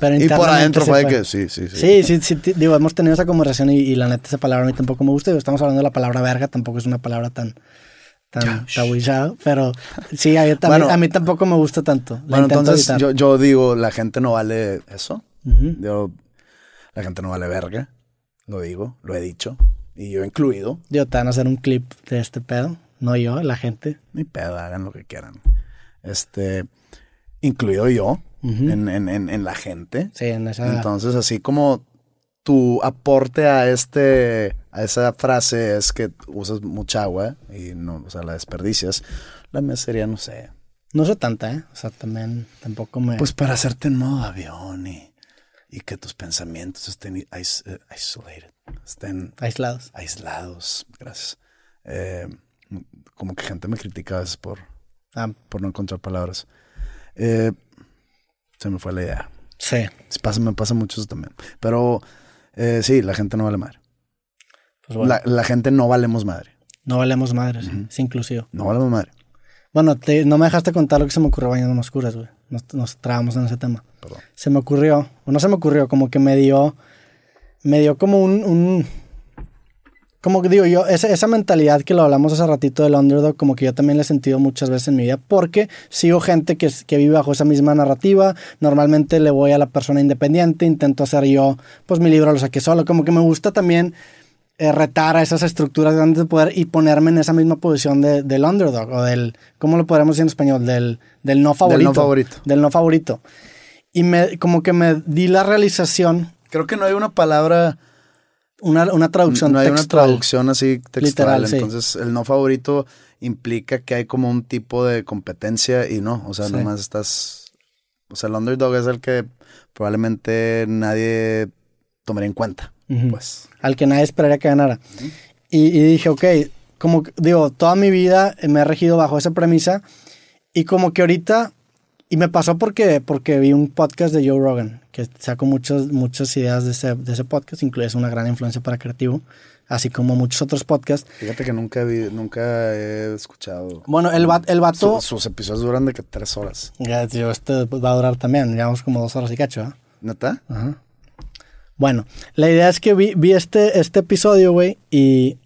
[SPEAKER 1] Pero
[SPEAKER 2] Y por adentro fue de que, sí, sí, sí.
[SPEAKER 1] Sí, sí, sí, digo, hemos tenido esa conversación y, y la neta esa palabra a mí tampoco me gusta. Digo, estamos hablando de la palabra verga, tampoco es una palabra tan tan tabuizada, pero sí, a mí,
[SPEAKER 2] Bueno.
[SPEAKER 1] a mí tampoco me gusta tanto. La
[SPEAKER 2] Bueno, entonces yo, yo digo, la gente no vale eso.
[SPEAKER 1] Ujú.
[SPEAKER 2] Yo, la gente no vale verga. Lo digo, lo he dicho. Y yo incluido.
[SPEAKER 1] Digo, te van a hacer un clip de este pedo, no yo, la gente.
[SPEAKER 2] Ni pedo, hagan lo que quieran. Este, incluido yo en, en- en- en la gente.
[SPEAKER 1] Sí, en esa...
[SPEAKER 2] Entonces, así como tu aporte a este, a esa frase es que usas mucha agua y no, o sea, la desperdicias, la mía sería, no sé,
[SPEAKER 1] No uso tanta, ¿eh? O sea, también tampoco me...
[SPEAKER 2] pues para hacerte en modo avión y, y que tus pensamientos estén is- eh, isolated, estén
[SPEAKER 1] aislados.
[SPEAKER 2] aislados. Gracias. Eh, como que gente me critica a veces por,
[SPEAKER 1] Ah,
[SPEAKER 2] por no encontrar palabras. Eh, se me fue la idea.
[SPEAKER 1] sí.
[SPEAKER 2] Sí, pasa, me pasa mucho eso también. Pero eh, sí, la gente no vale madre.
[SPEAKER 1] Pues bueno,
[SPEAKER 2] La, la gente no valemos madre.
[SPEAKER 1] no valemos madres, es inclusivo.
[SPEAKER 2] No valemos madre.
[SPEAKER 1] Bueno, te- no me dejaste contar lo que se me ocurrió bañando oscuras, güey. Nos, nos trabamos en ese tema.
[SPEAKER 2] Perdón.
[SPEAKER 1] Se me ocurrió, o no se me ocurrió, como que me dio, me dio como un, un como que digo yo, esa, esa mentalidad que lo hablamos hace ratito del underdog, como que yo también la he sentido muchas veces en mi vida, porque sigo gente que, que vive bajo esa misma narrativa, normalmente le voy a la persona independiente, intento hacer yo, pues mi libro lo saqué solo, como que me gusta también eh, retar a esas estructuras grandes de poder y ponerme en esa misma posición de- del underdog, o del, ¿cómo lo podríamos decir en español? Del, del no favorito.
[SPEAKER 2] favorito.
[SPEAKER 1] Del no favorito. Y me, como que me di la realización,
[SPEAKER 2] Creo que no hay una palabra,
[SPEAKER 1] una, una traducción
[SPEAKER 2] no hay una
[SPEAKER 1] textual.
[SPEAKER 2] traducción así textual.
[SPEAKER 1] Literal, sí.
[SPEAKER 2] Entonces, el no favorito implica que hay como un tipo de competencia y no, o sea,
[SPEAKER 1] Sí.
[SPEAKER 2] nomás estás, o sea, el underdog es el que probablemente nadie tomaría en cuenta,
[SPEAKER 1] Ujú.
[SPEAKER 2] pues.
[SPEAKER 1] al que nadie esperaría que ganara. y, y dije, ok, como digo, toda mi vida me he regido bajo esa premisa y como que ahorita, y me pasó porque, porque vi un podcast de Joe Rogan, que sacó muchas, muchas ideas de ese, de ese podcast, incluye una gran influencia para creativo, así como muchos otros podcasts.
[SPEAKER 2] Fíjate que nunca vi, nunca he escuchado.
[SPEAKER 1] Bueno, el, el vato...
[SPEAKER 2] Su- sus episodios duran de que tres horas.
[SPEAKER 1] Ya, tío, este va a durar también, llevamos como dos horas y cacho, ¿ah?
[SPEAKER 2] ¿Neta?
[SPEAKER 1] Ajá. Bueno, la idea es que vi, vi este, este episodio, güey, y,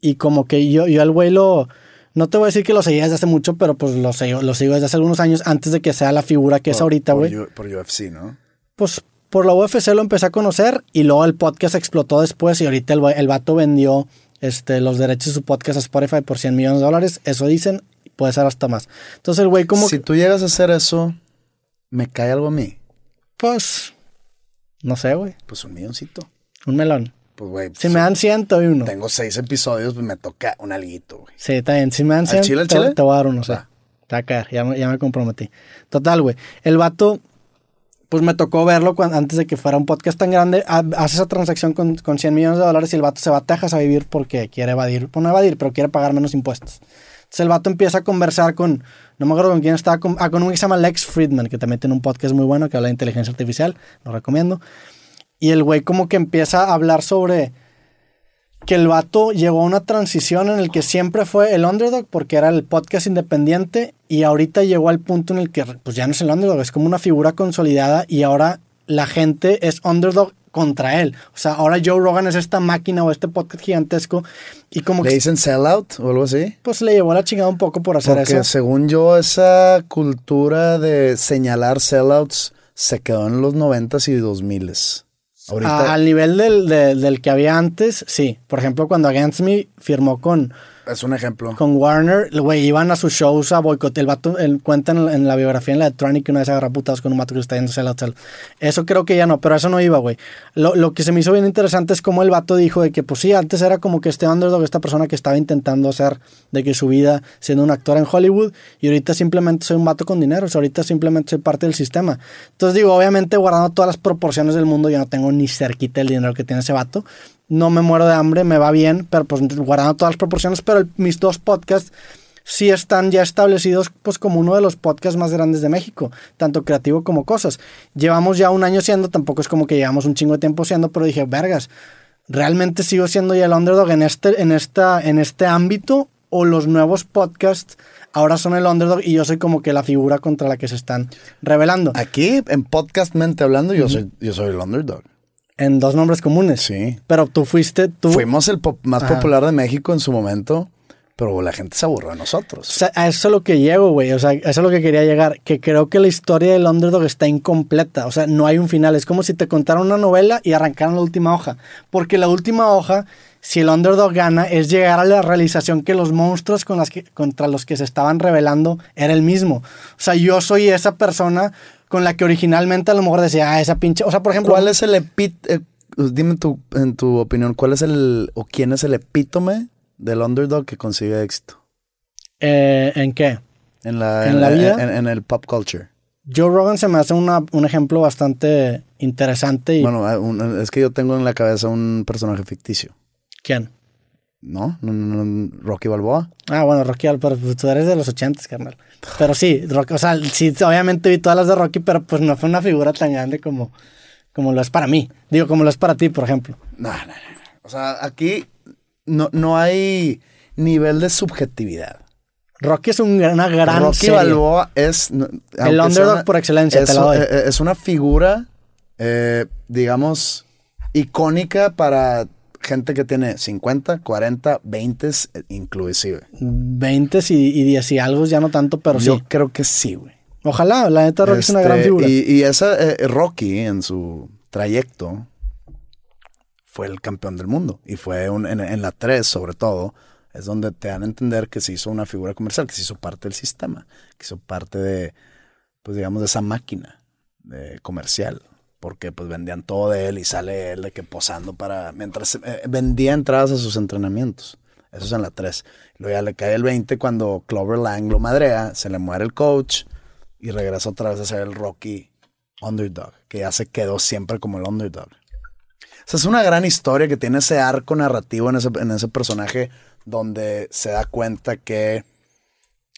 [SPEAKER 1] y como que yo, yo al güey lo... No te voy a decir que lo seguía desde hace mucho, pero pues lo sigo, lo sigo desde hace algunos años antes de que sea la figura que es
[SPEAKER 2] Por-
[SPEAKER 1] ahorita,
[SPEAKER 2] por
[SPEAKER 1] güey.
[SPEAKER 2] U- Por UFC, ¿no?
[SPEAKER 1] Pues por la UFC lo empecé a conocer y luego el podcast explotó después y ahorita el, el vato vendió este, los derechos de su podcast a Spotify por 100 millones de dólares. Eso dicen, puede ser hasta más. Entonces el güey como
[SPEAKER 2] si
[SPEAKER 1] que...
[SPEAKER 2] tú llegas a hacer eso, ¿me cae algo a mí?
[SPEAKER 1] Pues... No sé, güey.
[SPEAKER 2] Pues un milloncito.
[SPEAKER 1] Un melón.
[SPEAKER 2] Pues, güey.
[SPEAKER 1] Si me dan 100, te doy uno.
[SPEAKER 2] Tengo seis episodios, pues me toca un alguito, güey.
[SPEAKER 1] Sí, está bien. Si me dan
[SPEAKER 2] ¿Al
[SPEAKER 1] 100,
[SPEAKER 2] chile,
[SPEAKER 1] te,
[SPEAKER 2] chile?
[SPEAKER 1] te voy a dar uno, sí.
[SPEAKER 2] Va.
[SPEAKER 1] Te va a caer, ya, me- ya me comprometí. Total, güey. El vato, pues me tocó verlo antes de que fuera un podcast tan grande. Ha- Hace esa transacción con, con 100 millones de dólares y el vato se va a Texas a vivir porque quiere evadir, pues no evadir, pero quiere pagar menos impuestos. Entonces el vato empieza a conversar con, no me acuerdo con quién estaba, con, ah, con un que se llama Lex Friedman, que también tiene un podcast muy bueno que habla de inteligencia artificial, lo recomiendo. Y el güey como que empieza a hablar sobre que el vato llegó a una transición en el que siempre fue el underdog porque era el podcast independiente y ahorita llegó al punto en el que pues ya no es el underdog, es como una figura consolidada y ahora la gente es underdog contra él. O sea, ahora Joe Rogan es esta máquina o este podcast gigantesco y como
[SPEAKER 2] ¿Le
[SPEAKER 1] que
[SPEAKER 2] dicen sellout o algo así?
[SPEAKER 1] pues le llevó la chingada un poco por hacer
[SPEAKER 2] Porque
[SPEAKER 1] eso.
[SPEAKER 2] según yo, esa cultura de señalar sellouts se quedó en los noventas y dos miles. Ahorita,
[SPEAKER 1] al nivel del, de- del que había antes, sí. Por ejemplo, cuando Against Me firmó con,
[SPEAKER 2] es un ejemplo.
[SPEAKER 1] Con Warner, güey, iban a sus shows a boicotear. El vato el, cuenta en, la biografía en la de Tronic que una vez agarra putados con un vato que está yendo al hotel. Eso creo que ya no, pero eso no iba, güey. Lo, lo, que se me hizo bien interesante es como el vato dijo de que, pues sí, antes era como que este underdog, esta persona que estaba intentando hacer de que su vida siendo un actor en Hollywood, y ahorita simplemente soy un vato con dinero, o sea, ahorita simplemente soy parte del sistema. Entonces digo, obviamente guardando todas las proporciones del mundo, yo no tengo ni cerquita el dinero que tiene ese vato, no me muero de hambre, me va bien, pero pues guardando todas las proporciones, pero mis dos podcasts sí están ya establecidos pues como uno de los podcasts más grandes de México, tanto creativo como cosas. Llevamos ya un año siendo, tampoco es como que llevamos un chingo de tiempo siendo, pero dije, vergas, ¿realmente sigo siendo ya el underdog en este, en esta, en este ámbito? ¿O los nuevos podcasts ahora son el underdog y yo soy como que la figura contra la que se están revelando?
[SPEAKER 2] Aquí, en podcastmente hablando, yo, soy, yo soy el underdog
[SPEAKER 1] en dos nombres comunes.
[SPEAKER 2] Sí.
[SPEAKER 1] Pero tú fuiste tú.
[SPEAKER 2] Fuimos el más popular de México en su momento, pero la gente se aburrió de nosotros.
[SPEAKER 1] O sea, a eso es lo que llego, güey. O sea, eso es lo que quería llegar. Que creo que la historia del underdog está incompleta. O sea, no hay un final. Es como si te contaran una novela y arrancaran la última hoja. Porque la última hoja, si el underdog gana, es llegar a la realización que los monstruos con las que, contra los que se estaban revelando era el mismo. O sea, yo soy esa persona con la que originalmente a lo mejor decía, ah, esa pinche. O sea, por ejemplo.
[SPEAKER 2] ¿Cuál es el epit. Eh, dime tu, en tu opinión, ¿cuál es el. o quién es el epítome del underdog que consigue éxito?
[SPEAKER 1] Eh, ¿En qué?
[SPEAKER 2] En la, ¿En, la vida. En, el pop culture.
[SPEAKER 1] Joe Rogan se me hace una, un ejemplo bastante interesante. Y...
[SPEAKER 2] Bueno, es que yo tengo en la cabeza un personaje ficticio.
[SPEAKER 1] ¿Quién?
[SPEAKER 2] No, no, no, Rocky Balboa.
[SPEAKER 1] Ah, bueno, Rocky Balboa, pero tú eres de los ochentas, carnal. Pero sí, Rocky, o sea, sí, obviamente vi todas las de Rocky, pero pues no fue una figura tan grande como, como lo es para mí. Digo, como lo es para ti, por ejemplo.
[SPEAKER 2] No, no, no. O sea, aquí no, no hay nivel de subjetividad.
[SPEAKER 1] Rocky es una gran
[SPEAKER 2] Rocky Balboa es...
[SPEAKER 1] El underdog por excelencia,
[SPEAKER 2] es,
[SPEAKER 1] te lo doy.
[SPEAKER 2] Eh, es una figura, eh, digamos, icónica para gente que tiene 50, 40, 20 inclusive.
[SPEAKER 1] 20 y, y 10 y algo ya no tanto, pero
[SPEAKER 2] Yo
[SPEAKER 1] sí.
[SPEAKER 2] Yo creo que sí, güey.
[SPEAKER 1] Ojalá, la neta Rocky es una gran
[SPEAKER 2] este,
[SPEAKER 1] figura.
[SPEAKER 2] Y, y esa eh, Rocky en su trayecto fue el campeón del mundo y fue un, en, en, la 3 sobre todo es donde te dan a entender que se hizo una figura comercial, que se hizo parte del sistema, que hizo parte de, pues digamos, de esa máquina de comercial porque pues vendían todo de él y sale él de que posando para, mientras eh, vendía entradas a sus entrenamientos. Eso es en la 3. Luego ya le cae el 20 cuando Clover Lang lo madrea, se le muere el coach y regresa otra vez a ser el Rocky underdog, que ya se quedó siempre como el underdog. O es una gran historia que tiene ese arco narrativo en ese, en ese personaje donde se da cuenta que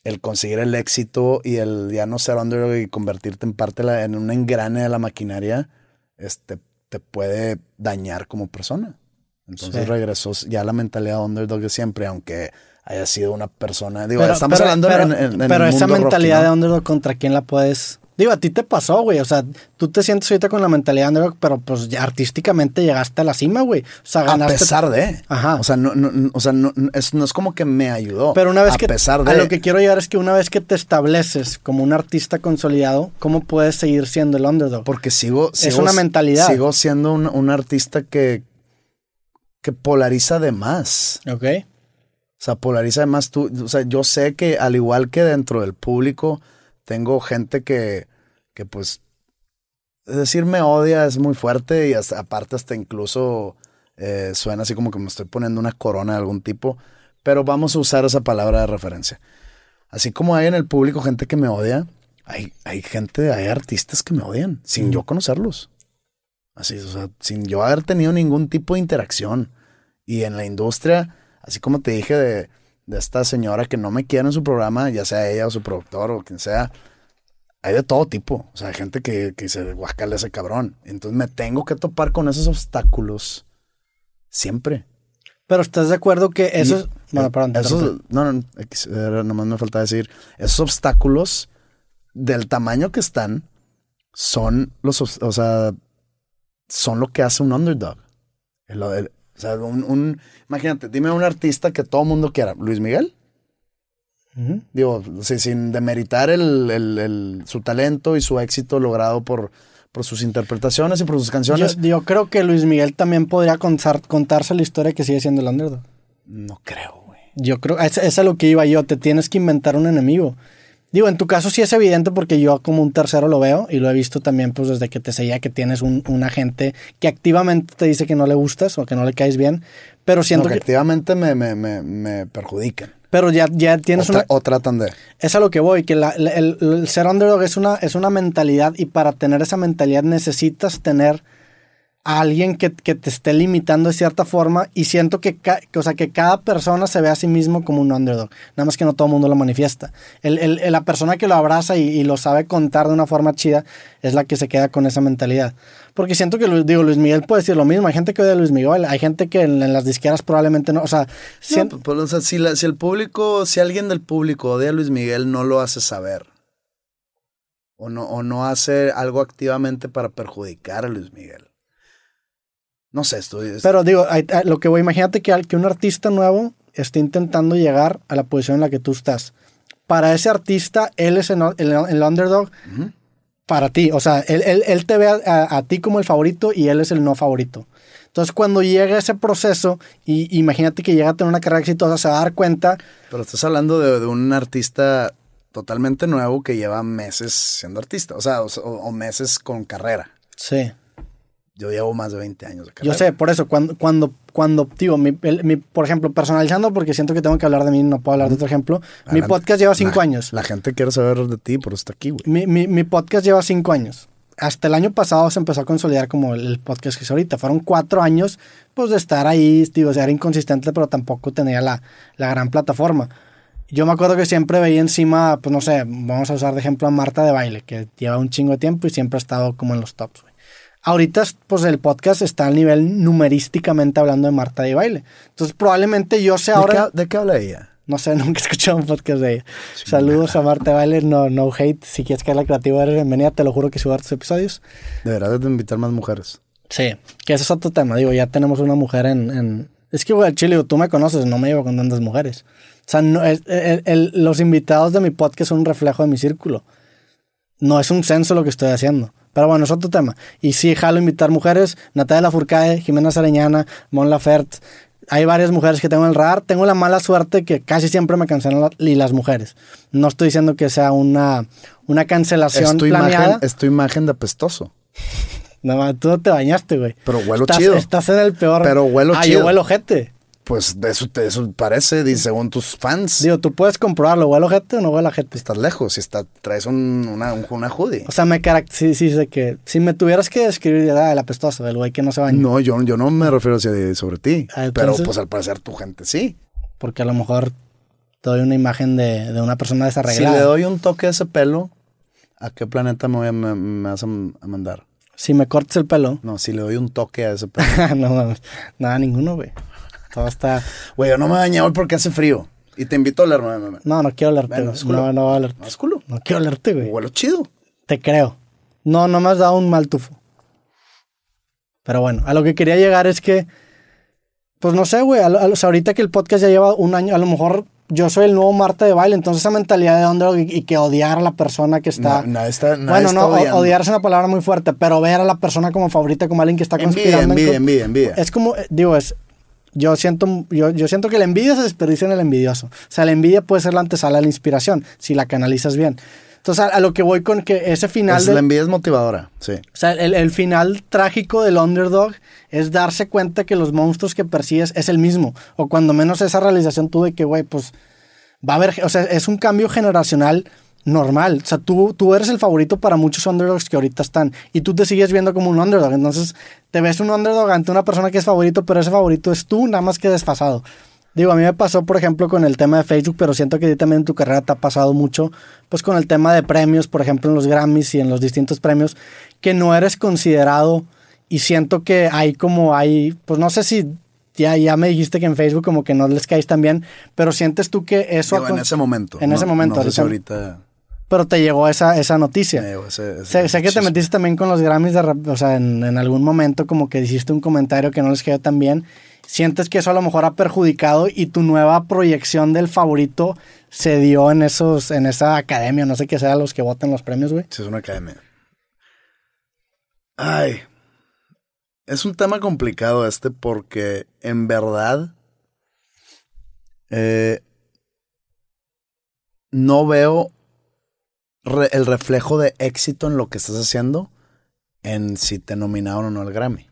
[SPEAKER 2] el conseguir el éxito y el ya no ser underdog y convertirte en parte la, en un engrane de la maquinaria este, te puede dañar como persona. Entonces sí. regresó ya la mentalidad de underdog de siempre, aunque haya sido una persona. Digo,
[SPEAKER 1] pero,
[SPEAKER 2] estamos
[SPEAKER 1] pero,
[SPEAKER 2] hablando
[SPEAKER 1] pero,
[SPEAKER 2] en, en, en
[SPEAKER 1] Pero
[SPEAKER 2] el
[SPEAKER 1] esa mentalidad de underdog, ¿contra quién la puedes...? Digo, a ti te pasó, güey. O sea, tú te sientes ahorita con la mentalidad de pero pues ya artísticamente llegaste a la cima, güey. O sea, ganaste...
[SPEAKER 2] A pesar de.
[SPEAKER 1] Ajá.
[SPEAKER 2] O sea, no, no, o sea no, es, no es como que me ayudó.
[SPEAKER 1] Pero una vez
[SPEAKER 2] a
[SPEAKER 1] que...
[SPEAKER 2] pesar de.
[SPEAKER 1] A lo que quiero llegar es que una vez que te estableces como un artista consolidado, ¿cómo puedes seguir siendo el underdog?
[SPEAKER 2] Porque sigo...
[SPEAKER 1] es
[SPEAKER 2] sigo
[SPEAKER 1] una mentalidad.
[SPEAKER 2] Sigo siendo un, un artista que, que polariza de más.
[SPEAKER 1] Ok.
[SPEAKER 2] O sea, polariza de más. Tú, o sea, yo sé que al igual que dentro del público, tengo gente que, que pues, decir me odia es muy fuerte y hasta, aparte hasta incluso eh, suena así como que me estoy poniendo una corona de algún tipo, pero vamos a usar esa palabra de referencia. Así como hay en el público gente que me odia, hay, hay gente, hay artistas que me odian sin yo conocerlos. Así, o sea, sin yo haber tenido ningún tipo de interacción. Y en la industria, así como te dije de, de esta señora que no me quiere en su programa, ya sea ella o su productor o quien sea, hay de todo tipo. O sea, hay gente que, que dice, guacala ese cabrón. Entonces me tengo que topar con esos obstáculos siempre.
[SPEAKER 1] Pero estás de acuerdo que eso es.
[SPEAKER 2] Y,
[SPEAKER 1] Bueno, perdón.
[SPEAKER 2] esos,
[SPEAKER 1] interrumpí.
[SPEAKER 2] no, no, no, nomás me falta decir, esos obstáculos del tamaño que están son los, o sea, son lo que hace un underdog. El- el- o sea, un, un- imagínate, dime un artista que todo mundo quiera. Luis Miguel. Digo, sí, sin demeritar el, el- el- su talento y su éxito logrado por, por sus interpretaciones y por sus
[SPEAKER 1] Yo,
[SPEAKER 2] canciones.
[SPEAKER 1] yo creo que Luis Miguel también podría contar, contarse la historia que sigue siendo el underdog.
[SPEAKER 2] No creo, güey.
[SPEAKER 1] Yo creo, es, es a lo que iba yo, te tienes que inventar un enemigo. Digo, en tu caso sí es evidente porque yo como un tercero lo veo y lo he visto también pues desde que te seguía que tienes un, un agente que activamente te dice que no le gustas o que no le caes bien, pero siento
[SPEAKER 2] No, que
[SPEAKER 1] que...
[SPEAKER 2] activamente me, me, me, me perjudican.
[SPEAKER 1] Pero ya, ya tienes
[SPEAKER 2] O,
[SPEAKER 1] una...
[SPEAKER 2] o tratan de.
[SPEAKER 1] Es a lo que voy, que la- el, el ser underdog es una, es una mentalidad y para tener esa mentalidad necesitas tener a alguien que, que te esté limitando de cierta forma y siento que, ca- que, o sea, que cada persona se ve a sí mismo como un underdog, nada más que no todo el mundo lo manifiesta. El, el- la persona que lo abraza y, y lo sabe contar de una forma chida es la que se queda con esa mentalidad. Porque siento que, Luis- digo, Luis Miguel puede decir lo mismo, hay gente que odia a Luis Miguel, hay gente que en, en las disqueras probablemente no, o sea,
[SPEAKER 2] No,
[SPEAKER 1] siento-
[SPEAKER 2] pues, o sea, si, la- si el público, si alguien del público odia a Luis Miguel, no lo hace saber. O no, o no hace algo activamente para perjudicar a Luis Miguel. No sé, estoy. es-
[SPEAKER 1] Pero digo, lo que voy, imagínate que, que un artista nuevo esté intentando llegar a la posición en la que tú estás. Para ese artista, él es el, el- el underdog para ti. O sea, él, él- él te ve a, a- a ti como el favorito y él es el no favorito. Entonces, cuando llega ese proceso, y imagínate que llega a tener una carrera exitosa, se va a dar cuenta,
[SPEAKER 2] Pero estás hablando de, de un artista totalmente nuevo que lleva meses siendo artista. O sea, o, o meses con carrera.
[SPEAKER 1] sí,
[SPEAKER 2] Yo llevo más de 20 años carrera.
[SPEAKER 1] yo sé, por eso, cuando, cuando, cuando digo, mi- el- mi- por ejemplo, personalizando, porque siento que tengo que hablar de mí, no puedo hablar de otro ejemplo, mi
[SPEAKER 2] Adelante.
[SPEAKER 1] podcast lleva cinco
[SPEAKER 2] La-
[SPEAKER 1] años.
[SPEAKER 2] La gente quiere saber de ti, por eso está aquí, güey.
[SPEAKER 1] Mi, mi, mi podcast lleva cinco años. Hasta el año pasado se empezó a consolidar como el, el podcast que es ahorita. Fueron cuatro años, pues, de estar ahí, digo, o sea, era inconsistente, pero tampoco tenía la, la gran plataforma. Yo me acuerdo que siempre veía encima, pues, no sé, vamos a usar de ejemplo a Marta de Baile, que lleva un chingo de tiempo y siempre ha estado como en los tops, güey. Ahorita, pues, el podcast está al nivel numerísticamente hablando de Marta de Baile. Entonces, probablemente yo sé ahora...
[SPEAKER 2] ¿De, qué, de qué habla ella?
[SPEAKER 1] No sé, nunca he escuchado un podcast de ella. Saludos a Marta Baile, no, no hate. Si quieres que la creativa eres bienvenida, te lo juro que subo hartos episodios.
[SPEAKER 2] Deberás de invitar más mujeres.
[SPEAKER 1] Sí, que ese es otro tema. Digo, ya tenemos una mujer en. en- Es que, güey, Chile, tú me conoces, no me llevo con tantas mujeres. O sea, no, el- el- los invitados de mi podcast son un reflejo de mi círculo. No es un censo lo que estoy haciendo. Pero bueno, es otro tema. Y sí, jalo invitar mujeres. Natalia Lafourcade, Jimena Sareñana, Mon Laferte. Hay varias mujeres que tengo en el radar. Tengo la mala suerte que casi siempre me cancelan la- y las mujeres. No estoy diciendo que sea una, una cancelación
[SPEAKER 2] Es tu,
[SPEAKER 1] planeada.
[SPEAKER 2] imagen, es tu imagen de apestoso.
[SPEAKER 1] No, tú no te bañaste, güey.
[SPEAKER 2] Pero huelo
[SPEAKER 1] estás,
[SPEAKER 2] chido.
[SPEAKER 1] Estás en el peor.
[SPEAKER 2] Pero huelo
[SPEAKER 1] ah,
[SPEAKER 2] chido.
[SPEAKER 1] yo huelo gente.
[SPEAKER 2] Pues de eso, te- eso parece, dice, según tus fans.
[SPEAKER 1] Digo, tú puedes comprobarlo. ¿Huelo gente o no huelo gente?
[SPEAKER 2] Estás lejos, si está, traes un, una, un- una hoodie.
[SPEAKER 1] O sea, me carac sí, sí, sé que si me tuvieras que describir, ah, el apestoso, el güey que no se baña.
[SPEAKER 2] No, yo, yo no me refiero hacia sobre ti.
[SPEAKER 1] Ah,
[SPEAKER 2] pero pues al parecer tu gente sí.
[SPEAKER 1] Porque a lo mejor te doy una imagen de, de una persona
[SPEAKER 2] Si
[SPEAKER 1] desarreglada.
[SPEAKER 2] le doy un toque a ese pelo, ¿a qué planeta me, voy a, me, me vas a, a mandar?
[SPEAKER 1] Si me cortes el pelo.
[SPEAKER 2] No, si le doy un toque a ese pelo.
[SPEAKER 1] no. Nada, ninguno, güey. Todo está.
[SPEAKER 2] Güey, yo no me bañé hoy porque hace frío. Y te invito a olerme.
[SPEAKER 1] No, no quiero olerte.
[SPEAKER 2] Bueno,
[SPEAKER 1] no, no voy a olerte.
[SPEAKER 2] No culo.
[SPEAKER 1] No quiero olerte, güey.
[SPEAKER 2] Huelo chido.
[SPEAKER 1] Te creo. No, no me has dado un mal tufo. Pero bueno, a lo que quería llegar es que, pues no sé, güey, a a ahorita que el podcast ya lleva un año, a lo mejor yo soy el nuevo Marta de baile, entonces esa mentalidad de underdog y, y que odiar a la persona que está...
[SPEAKER 2] No, nadie está, nadie
[SPEAKER 1] bueno,
[SPEAKER 2] está
[SPEAKER 1] no,
[SPEAKER 2] odiando.
[SPEAKER 1] odiar es una palabra muy fuerte, pero ver a la persona como favorita, como alguien que está
[SPEAKER 2] Envidia,
[SPEAKER 1] conspirando. en
[SPEAKER 2] envidia,
[SPEAKER 1] co-
[SPEAKER 2] envidia, envidia.
[SPEAKER 1] Es como, eh, digo, es... Yo siento, yo, yo siento que la envidia se desperdicia en el envidioso. O sea, la envidia puede ser la antesala de la inspiración, si la canalizas bien. Entonces, a, a lo que voy con que ese final...
[SPEAKER 2] Pues
[SPEAKER 1] del-
[SPEAKER 2] la envidia es motivadora, sí.
[SPEAKER 1] o sea, el, el final trágico del underdog es darse cuenta que los monstruos que persigues es el mismo. O cuando menos esa realización tú de que, güey, pues va a haber, o sea, es un cambio generacional normal. O sea, tú, tú eres el favorito para muchos underdogs que ahorita están y tú te sigues viendo como un underdog. Entonces, te ves un underdog ante una persona que es favorito, pero ese favorito es tú, nada más que desfasado. Digo, a mí me pasó, por ejemplo, con el tema de Facebook, pero siento que a ti también en tu carrera te ha pasado mucho, pues con el tema de premios, por ejemplo, en los Grammys y en los distintos premios, que no eres considerado y siento que hay como hay, pues no sé si ya, ya me dijiste que en Facebook como que no les caes tan bien, pero sientes tú que eso...
[SPEAKER 2] Digo, en ese momento.
[SPEAKER 1] En
[SPEAKER 2] No-
[SPEAKER 1] ese momento,
[SPEAKER 2] No sé si
[SPEAKER 1] ahorita-
[SPEAKER 2] ahorita
[SPEAKER 1] Pero te llegó esa, esa noticia. Sé, sé que te metiste también con los Grammys, de, o sea, en, en algún momento como que hiciste un comentario que no les quedó tan bien. Sientes que eso a lo mejor ha perjudicado y tu nueva proyección del favorito se dio en esos, en esa academia, no sé qué sea los que votan los premios, güey.
[SPEAKER 2] Sí, es una academia. Ay. Es un tema complicado este porque en verdad eh, no veo re- el reflejo de éxito en lo que estás haciendo en si te nominaron o no al Grammy.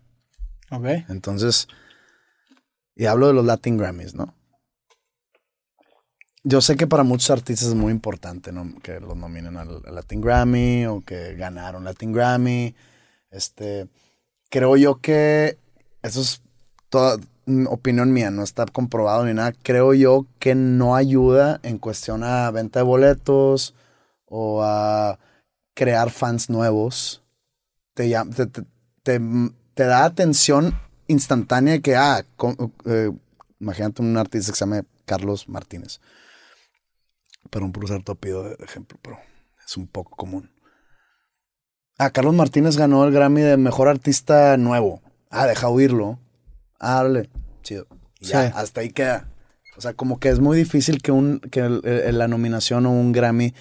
[SPEAKER 1] Ok.
[SPEAKER 2] Entonces, y hablo de los Latin Grammys, ¿no? Yo sé que para muchos artistas es muy importante ¿no? que los nominen al, al Latin Grammy o que ganaron Latin Grammy. Este, creo yo que eso es toda mm, opinión mía, no está comprobado ni nada. Creo yo que no ayuda en cuestión a venta de boletos o a crear fans nuevos. Te, te, te- da atención instantánea que, ah, con- eh, imagínate un artista que se llame Carlos Martínez. Perdón por usar tu apellido de ejemplo, pero es un poco común. Ah, Carlos Martínez ganó el Grammy de Mejor Artista Nuevo. Ah, deja oírlo. Ah, órale, chido. Ya,
[SPEAKER 1] Sí.
[SPEAKER 2] hasta ahí queda. O sea, como que es muy difícil que, un, que el- el- la nominación o un Grammy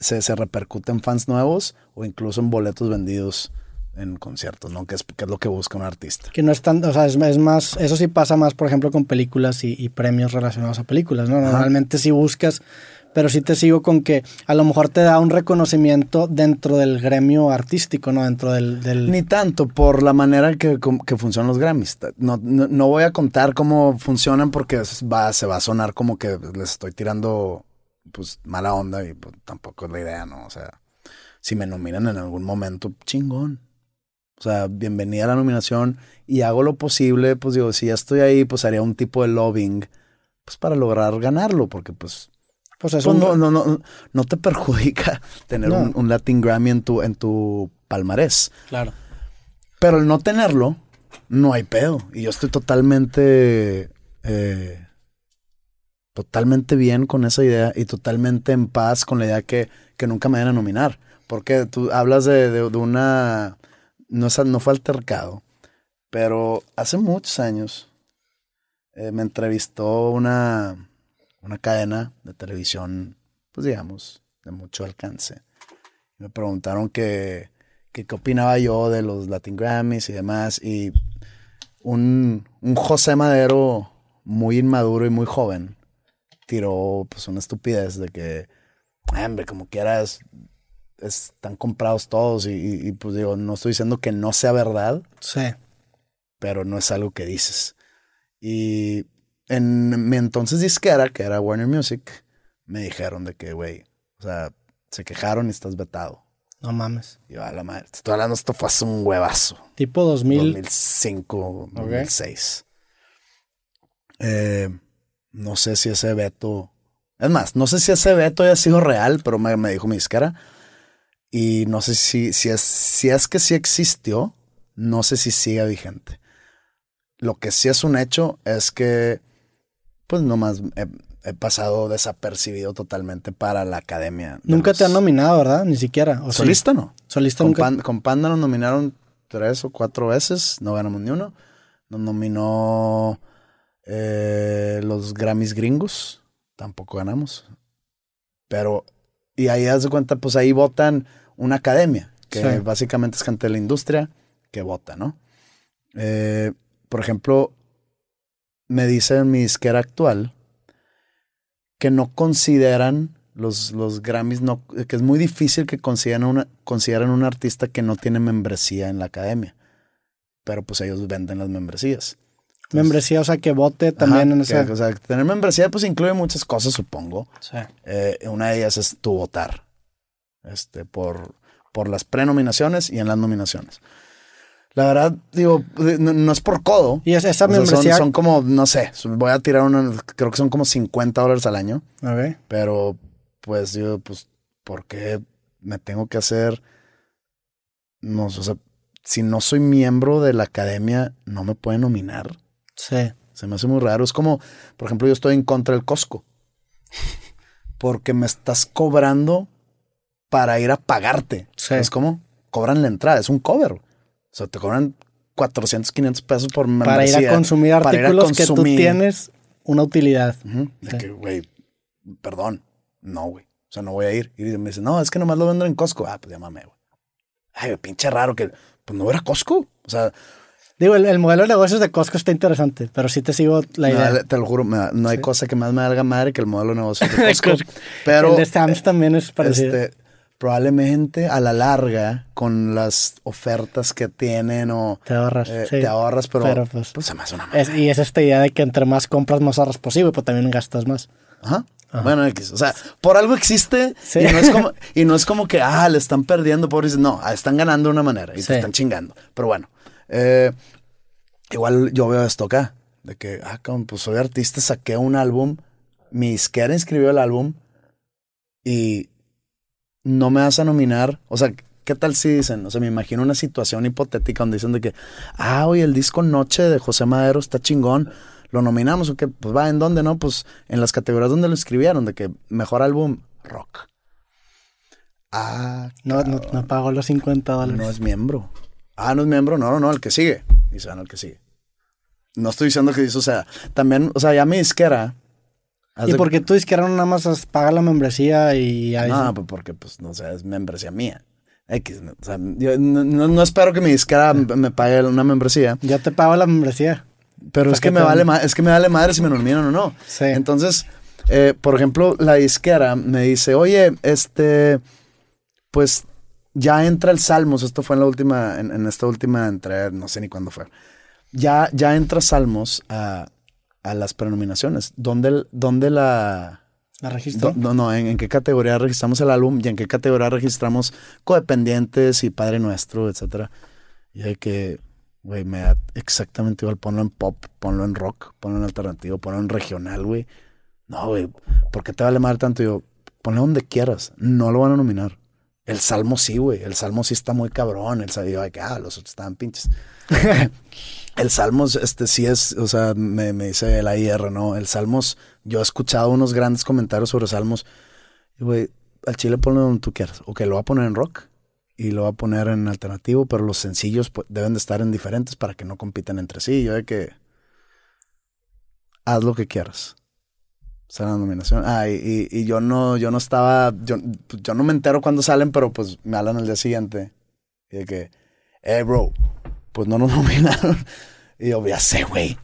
[SPEAKER 2] se, se repercute en fans nuevos o incluso en boletos vendidos en conciertos, ¿no? Que es, que es lo que busca un artista.
[SPEAKER 1] Que no es tan, o sea, es, es más, eso sí pasa más, por ejemplo, con películas y, y premios relacionados a películas, ¿no? Normalmente sí buscas, pero sí te sigo con que a lo mejor te da un reconocimiento dentro del gremio artístico, ¿no? Dentro del... del-
[SPEAKER 2] Ni tanto por la manera que, que funcionan los Grammys. No, no, no voy a contar cómo funcionan porque va, se va a sonar como que les estoy tirando pues mala onda y pues, tampoco es la idea, ¿no? O sea, si me nominan en algún momento, chingón. O sea, bienvenida a la nominación y hago lo posible, pues digo, si ya estoy ahí, pues haría un tipo de lobbying, pues para lograr ganarlo, porque pues
[SPEAKER 1] pues es
[SPEAKER 2] pues no, no, no, no te perjudica tener
[SPEAKER 1] No.
[SPEAKER 2] un, un Latin Grammy en tu, en tu palmarés.
[SPEAKER 1] Claro.
[SPEAKER 2] Pero el no tenerlo, no hay pedo. Y yo estoy totalmente, eh, totalmente bien con esa idea y totalmente en paz con la idea que, que nunca me vayan a nominar. Porque tú hablas de, de- una, no, no fue altercado, pero hace muchos años eh, me entrevistó una, una cadena de televisión, pues digamos, de mucho alcance. Me preguntaron qué opinaba yo de los Latin Grammys y demás. Y un, un José Madero muy inmaduro y muy joven tiró pues una estupidez de que, "Ah, hombre, como quieras, están comprados todos. Y, y- y, pues digo, no estoy diciendo que no sea verdad,
[SPEAKER 1] Sí.
[SPEAKER 2] pero no es algo que dices. Y en mi entonces disquera, que era Warner Music, me dijeron de que, güey, o sea, se quejaron y estás vetado.
[SPEAKER 1] No mames.
[SPEAKER 2] Y yo, a la madre, te estoy hablando, esto fue hace un huevazo.
[SPEAKER 1] Tipo 2000.
[SPEAKER 2] 2005, 2006. Eh, no sé si ese veto. Es más, no sé si ese veto haya sido real, pero me, me dijo mi disquera. Y no sé si, si, es, si es que sí existió, no sé si sigue vigente. Lo que sí es un hecho es que, pues nomás he, he pasado desapercibido totalmente para la academia. de
[SPEAKER 1] Nunca
[SPEAKER 2] los-
[SPEAKER 1] te han nominado, ¿verdad? Ni siquiera. ¿o sí?
[SPEAKER 2] Solista no.
[SPEAKER 1] Solista
[SPEAKER 2] Con,
[SPEAKER 1] nunca.
[SPEAKER 2] Pan- con Panda nos nominaron tres o cuatro veces, no ganamos ni uno. Nos nominó eh, los Grammys gringos, tampoco ganamos. Pero, y ahí haz de cuenta, pues ahí votan una academia, que
[SPEAKER 1] Sí.
[SPEAKER 2] básicamente es gente de la industria que vota, ¿no? Eh, por ejemplo, me dice mi disquera actual que no consideran los, los Grammys, no, que es muy difícil que consideren, una, consideren un artista que no tiene membresía en la academia. Pero pues ellos venden las membresías. Entonces,
[SPEAKER 1] Membresía, o sea, que vote también
[SPEAKER 2] ajá,
[SPEAKER 1] en
[SPEAKER 2] que-
[SPEAKER 1] esa.
[SPEAKER 2] o sea, tener membresía pues incluye muchas cosas, supongo.
[SPEAKER 1] Sí.
[SPEAKER 2] Eh, una de ellas es tu votar. Este, por, por las prenominaciones y en las nominaciones. La verdad, digo, no, no es por codo.
[SPEAKER 1] Y es- esa
[SPEAKER 2] O sea, son,
[SPEAKER 1] membresía.
[SPEAKER 2] son como, no sé, voy a tirar una, creo que son como 50 dólares al año.
[SPEAKER 1] Ok.
[SPEAKER 2] Pero, pues, yo, pues, ¿por qué me tengo que hacer? No, o sea, si no soy miembro de la academia, no me pueden nominar.
[SPEAKER 1] Sí.
[SPEAKER 2] Se me hace muy raro. Es como, por ejemplo, yo estoy en contra del Costco. Porque me estás cobrando para ir a pagarte.
[SPEAKER 1] Sí.
[SPEAKER 2] Es como, cobran la entrada, es un cover. O sea, te cobran 400, 500 pesos por
[SPEAKER 1] Para ir a consumir
[SPEAKER 2] para ir a
[SPEAKER 1] artículos que tú tienes una utilidad.
[SPEAKER 2] De
[SPEAKER 1] Sí.
[SPEAKER 2] que, güey, perdón. No, güey. O sea, no voy a ir. Y me dice, no, es que nomás lo venden en Costco. Ah, pues llámame, güey. Ay, pinche raro que, pues no era Costco. O sea,
[SPEAKER 1] Digo, el, modelo de negocios de Costco está interesante, pero sí te sigo la idea.
[SPEAKER 2] te lo juro, no hay cosa que más me haga madre que el modelo de negocios de Costco. pero,
[SPEAKER 1] el de Sam's también es parecido.
[SPEAKER 2] Este, probablemente a la larga, con las ofertas que tienen o...
[SPEAKER 1] Te ahorras,
[SPEAKER 2] eh, Te ahorras, pero,
[SPEAKER 1] pues, pues, se me hace una Y es esta idea de que entre más compras, más ahorras posible, pero también gastas más.
[SPEAKER 2] Ajá. Bueno, o sea, por algo existe y, no es como, y no es como que, ah, le están perdiendo, pobres. No, están ganando de una manera y se están chingando. Pero bueno, eh, igual yo veo esto acá, de que, ah, como, pues soy artista, saqué un álbum, mi izquierda inscribió el álbum y no me vas a nominar. O sea, ¿qué tal si dicen? O sea, me imagino una situación hipotética donde dicen de que, ah, oye, el disco Noche de José Madero está chingón lo nominamos o qué, pues va, ¿en dónde no? Pues en las categorías donde lo escribieron, de que mejor álbum, rock.
[SPEAKER 1] Ah, no, no, no, pagó los 50 dólares.
[SPEAKER 2] No es miembro. Ah, no es miembro, no, no, no, el que sigue. Dice, no, el que sigue. No estoy diciendo que dice, o sea, también, o sea, ya mi disquera.
[SPEAKER 1] ¿Y porque tu disquera no nada más paga la membresía y
[SPEAKER 2] ahí No, pues porque, pues, no sé, es membresía mía. X, o sea, yo no, espero que mi disquera me pague una membresía.
[SPEAKER 1] Ya te pago la membresía.
[SPEAKER 2] Pero es que, me vale es que me vale madre si me nominan o no. Sí. Entonces, eh, por ejemplo, la disquera me dice, oye, este, pues ya entra el Salmos. Esto fue en la última, en, esta última entrega, no sé ni cuándo fue. Ya, ya entra Salmos a, las prenominaciones. ¿Dónde, dónde la...
[SPEAKER 1] ¿La registró?
[SPEAKER 2] no, no, ¿en, qué categoría registramos el álbum y en qué categoría registramos codependientes y Padre Nuestro, etcétera? Y hay que, Güey, me da exactamente igual. Ponlo en pop, ponlo en rock, ponlo en alternativo, ponlo en regional, güey. No, güey, ¿por qué te vale mal tanto? Yo, ponlo donde quieras. No lo van a nominar. El Salmo sí, güey. El Salmo sí está muy cabrón. El Salmo, que, ah, los otros estaban pinches. el Salmos, este sí es, o sea, me, me dice el AIR, ¿no? El Salmos, yo he escuchado unos grandes comentarios sobre Salmos. Y, güey, al chile ponlo donde tú quieras. O que lo va a poner en rock y lo va a poner en alternativo, pero los sencillos pues, deben de estar en diferentes para que no compitan entre sí. Yo de que haz lo que quieras. Será la nominación. Ah, y, y, yo no, yo no estaba, yo, yo no me entero cuando salen, pero pues me hablan el día siguiente. Y de que, eh, bro, pues no nos nominaron. Y yo, ya sé, güey.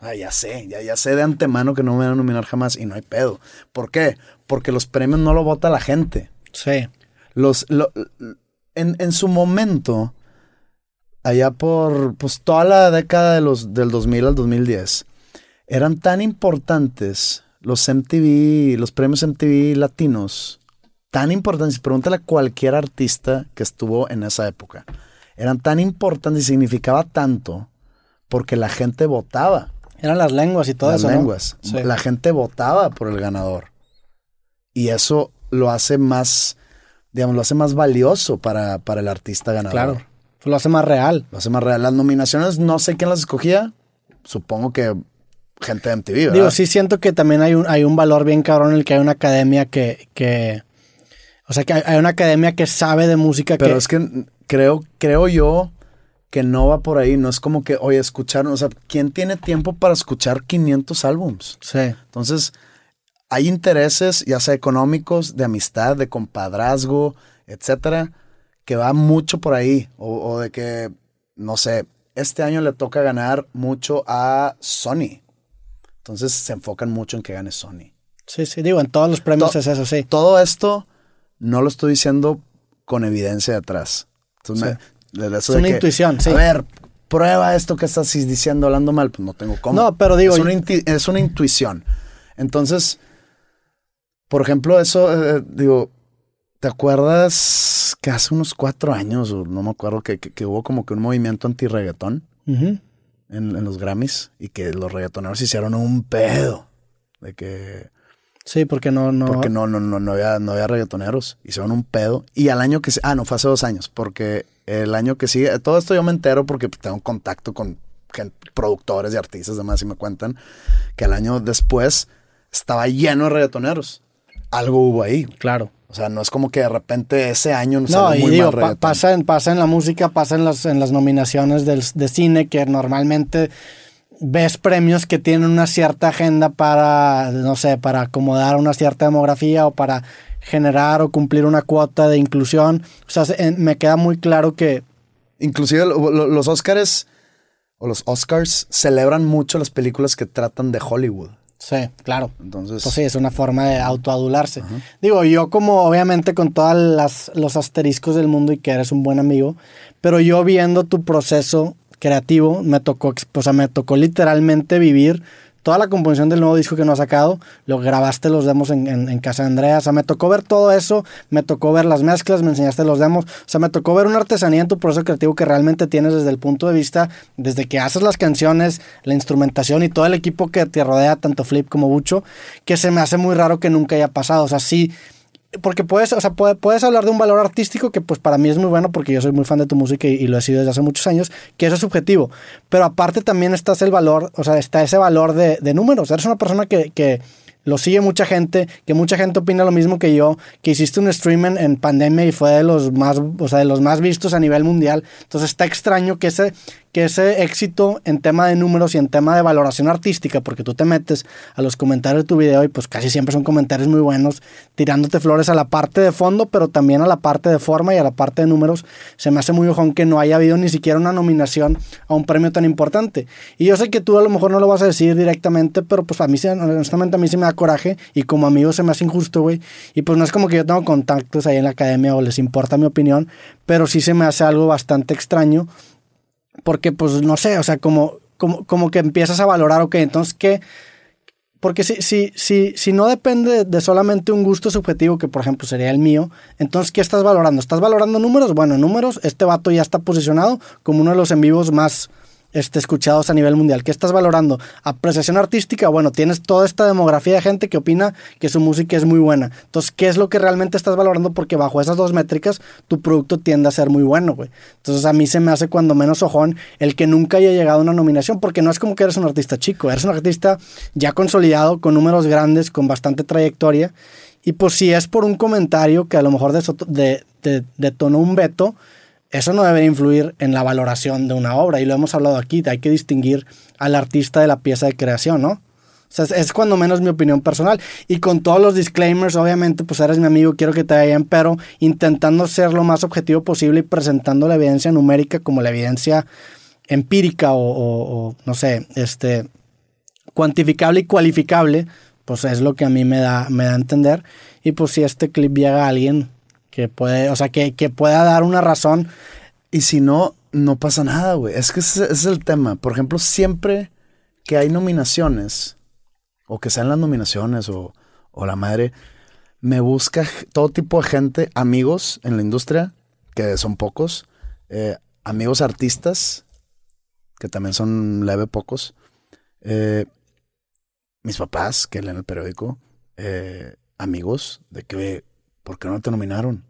[SPEAKER 2] Ah, ya sé, ya, ya sé de antemano que no me van a nominar jamás y no hay pedo. ¿Por qué? Porque los premios no lo vota la gente.
[SPEAKER 1] Sí.
[SPEAKER 2] Los, en, su momento, allá por pues, toda la década de los, del 2000 al 2010, eran tan importantes los MTV, los premios MTV latinos, tan importantes, pregúntale a cualquier artista que estuvo en esa época, eran tan importantes y significaba tanto porque la gente votaba.
[SPEAKER 1] Eran las lenguas y todas
[SPEAKER 2] las lenguas. La gente votaba por el ganador. Y eso lo hace más digamos, lo hace más valioso para, para el artista ganador. Claro,
[SPEAKER 1] lo hace más real.
[SPEAKER 2] Lo hace más real. Las nominaciones, no sé quién las escogía. Supongo que gente de MTV, ¿verdad?
[SPEAKER 1] Digo, sí siento que también hay un, hay un valor bien cabrón en el que hay una academia que, que o sea, que hay, una academia que sabe de música.
[SPEAKER 2] Pero es que creo, creo yo que no va por ahí. No es como que, oye, escuchar, o sea, ¿quién tiene tiempo para escuchar 500 álbums?
[SPEAKER 1] Sí.
[SPEAKER 2] Entonces, hay intereses, ya sea económicos, de amistad, de compadrazgo, etcétera, que va mucho por ahí. O, de que, no sé, este año le toca ganar mucho a Sony. Entonces se enfocan mucho en que gane Sony.
[SPEAKER 1] Sí, sí, digo, en todos los premios es eso, sí.
[SPEAKER 2] Todo esto no lo estoy diciendo con evidencia detrás.
[SPEAKER 1] es una intuición, sí.
[SPEAKER 2] A ver, prueba esto que estás diciendo hablando mal, pues no tengo cómo.
[SPEAKER 1] No, pero digo.
[SPEAKER 2] Es una, es una intuición. Entonces, por ejemplo, eso, eh, digo, ¿te acuerdas que hace unos cuatro años, o no me acuerdo, que, hubo como que un movimiento anti-reggaetón en, los Grammys y que los reggaetoneros hicieron un pedo de que...
[SPEAKER 1] Sí, porque no, no...
[SPEAKER 2] Porque no, no, no, no había, no había reggaetoneros. Hicieron un pedo. Y al año que... Ah, no, fue hace dos años. Porque el año que sigue... Todo esto yo me entero porque tengo contacto con productores y artistas, demás, y me cuentan que el año después estaba lleno de reggaetoneros algo hubo ahí.
[SPEAKER 1] Claro.
[SPEAKER 2] O sea, no es como que de repente ese año
[SPEAKER 1] no, y digo, pasa, en, pasa en la música, pasa en las, en las nominaciones del, de cine, que normalmente ves premios que tienen una cierta agenda para, no sé, para acomodar una cierta demografía o para generar o cumplir una cuota de inclusión. O sea, me queda muy claro que...
[SPEAKER 2] Inclusive los Óscares o los Oscars celebran mucho las películas que tratan de Hollywood.
[SPEAKER 1] Sí, claro.
[SPEAKER 2] Entonces,
[SPEAKER 1] Pues sí, es una forma de autoadularse. Digo, yo como obviamente con todos los asteriscos del mundo y que eres un buen amigo, pero yo viendo tu proceso creativo, me tocó, o sea, me tocó literalmente vivir toda la composición del nuevo disco que no ha sacado, lo grabaste los demos en, casa de Andrea, o sea, me tocó ver todo eso, me tocó ver las mezclas, me enseñaste los demos, o sea, me tocó ver una artesanía en tu proceso creativo que realmente tienes desde el punto de vista, desde que haces las canciones, la instrumentación y todo el equipo que te rodea, tanto Flip como Bucho, que se me hace muy raro que nunca haya pasado, o sea, sí porque puedes, o sea, puedes hablar de un valor artístico que pues para mí es muy bueno porque yo soy muy fan de tu música y, lo he sido desde hace muchos años, que eso es subjetivo. Pero aparte también está el valor, o sea, está ese valor de, números. Eres una persona que, que lo sigue mucha gente, que mucha gente opina lo mismo que yo, que hiciste un stream en, pandemia y fue de los más, o sea, de los más vistos a nivel mundial. Entonces está extraño que ese, que ese éxito en tema de números y en tema de valoración artística, porque tú te metes a los comentarios de tu video y pues casi siempre son comentarios muy buenos, tirándote flores a la parte de fondo, pero también a la parte de forma y a la parte de números, se me hace muy ojón que no haya habido ni siquiera una nominación a un premio tan importante. Y yo sé que tú a lo mejor no lo vas a decir directamente, pero pues a mí, honestamente, a mí se me da coraje y como amigo se me hace injusto, güey. Y pues no es como que yo tengo contactos ahí en la academia o les importa mi opinión, pero sí se me hace algo bastante extraño porque pues no sé, o sea, como, como, como que empiezas a valorar, ok, entonces qué... Porque si, si, si, si no depende de solamente un gusto subjetivo, que por ejemplo sería el mío, entonces ¿qué estás valorando? ¿Estás valorando números? Bueno, números, este vato ya está posicionado como uno de los en vivos más, este, escuchados a nivel mundial. ¿Qué estás valorando? Apreciación artística, bueno, tienes toda esta demografía de gente que opina que su música es muy buena. Entonces, ¿qué es lo que realmente estás valorando? Porque bajo esas dos métricas, tu producto tiende a ser muy bueno, güey. Entonces, a mí se me hace cuando menos ojón el que nunca haya llegado a una nominación, porque no es como que eres un artista chico, eres un artista ya consolidado, con números grandes, con bastante trayectoria. Y pues si es por un comentario que a lo mejor detonó un veto, eso no debe influir en la valoración de una obra. Y lo hemos hablado aquí, hay que distinguir al artista de la pieza de creación, ¿no? O sea, es, cuando menos mi opinión personal. Y con todos los disclaimers, obviamente, pues eres mi amigo, quiero que te vayan, pero intentando ser lo más objetivo posible y presentando la evidencia numérica como la evidencia empírica o, no sé, este, cuantificable y cualificable, pues es lo que a mí me da, me da a entender. Y pues si este clip llega a alguien, que puede, o sea, que, pueda dar una razón.
[SPEAKER 2] Y si no, no pasa nada, güey. Es que ese, es el tema. Por ejemplo, siempre que hay nominaciones, o que sean las nominaciones, o, la madre, me busca todo tipo de gente, amigos en la industria, que son pocos, eh, amigos artistas, que también son leve pocos, eh, mis papás, que leen el periódico, eh, amigos, de que ¿por qué no te nominaron?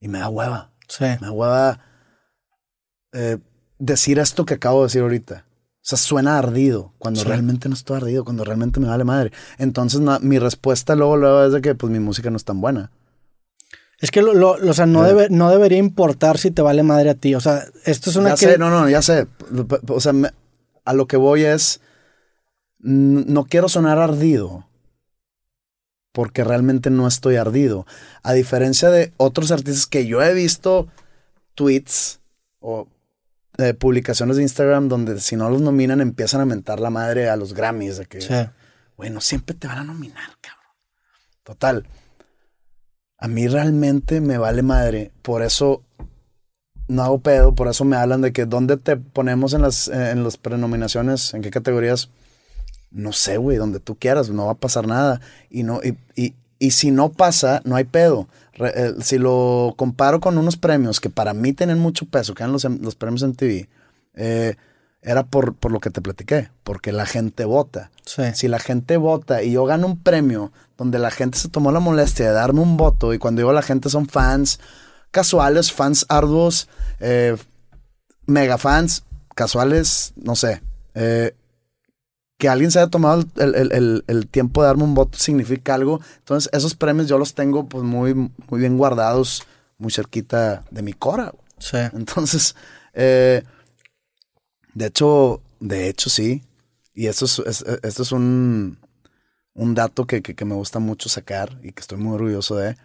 [SPEAKER 2] Y me da hueva.
[SPEAKER 1] Sí.
[SPEAKER 2] Me da hueva eh, decir esto que acabo de decir ahorita. O sea, suena ardido, cuando realmente no estoy ardido, cuando realmente me vale madre. Entonces, mi respuesta luego, luego es de que pues mi música no es tan buena.
[SPEAKER 1] Es que lo, o sea, no, eh. debe, no debería importar si te vale madre a ti. O sea, esto es una...
[SPEAKER 2] Ya sé, no, no, ya sé. O sea, a lo que voy es, no quiero sonar ardido, porque realmente no estoy ardido. A diferencia de otros artistas que yo he visto tweets o eh, publicaciones de Instagram donde si no los nominan empiezan a mentar la madre a los Grammys de que, bueno, siempre te van a nominar, cabrón. Total. A mí realmente me vale madre, por eso no hago pedo, por eso me hablan de que dónde te ponemos en las, eh, en las prenominaciones, en qué categorías no sé, güey, donde tú quieras, no va a pasar nada. Y, no, y, y, y si no pasa, no hay pedo. Eh, si lo comparo con unos premios que para mí tienen mucho peso, que eran los, los premios en TV, eh, era por, por, lo que te platiqué, porque la gente vota. Si la gente vota y yo gano un premio donde la gente se tomó la molestia de darme un voto, y cuando digo la gente son fans casuales, fans arduos, eh, mega fans, casuales, no sé. Eh, que alguien se haya tomado el, tiempo de darme un voto significa algo. Entonces, esos premios yo los tengo pues muy, muy bien guardados, muy cerquita de mi cora.
[SPEAKER 1] Sí.
[SPEAKER 2] Entonces, eh, de hecho, de hecho sí. Y esto es, esto es un, un dato que, que, me gusta mucho sacar y que estoy muy orgulloso de.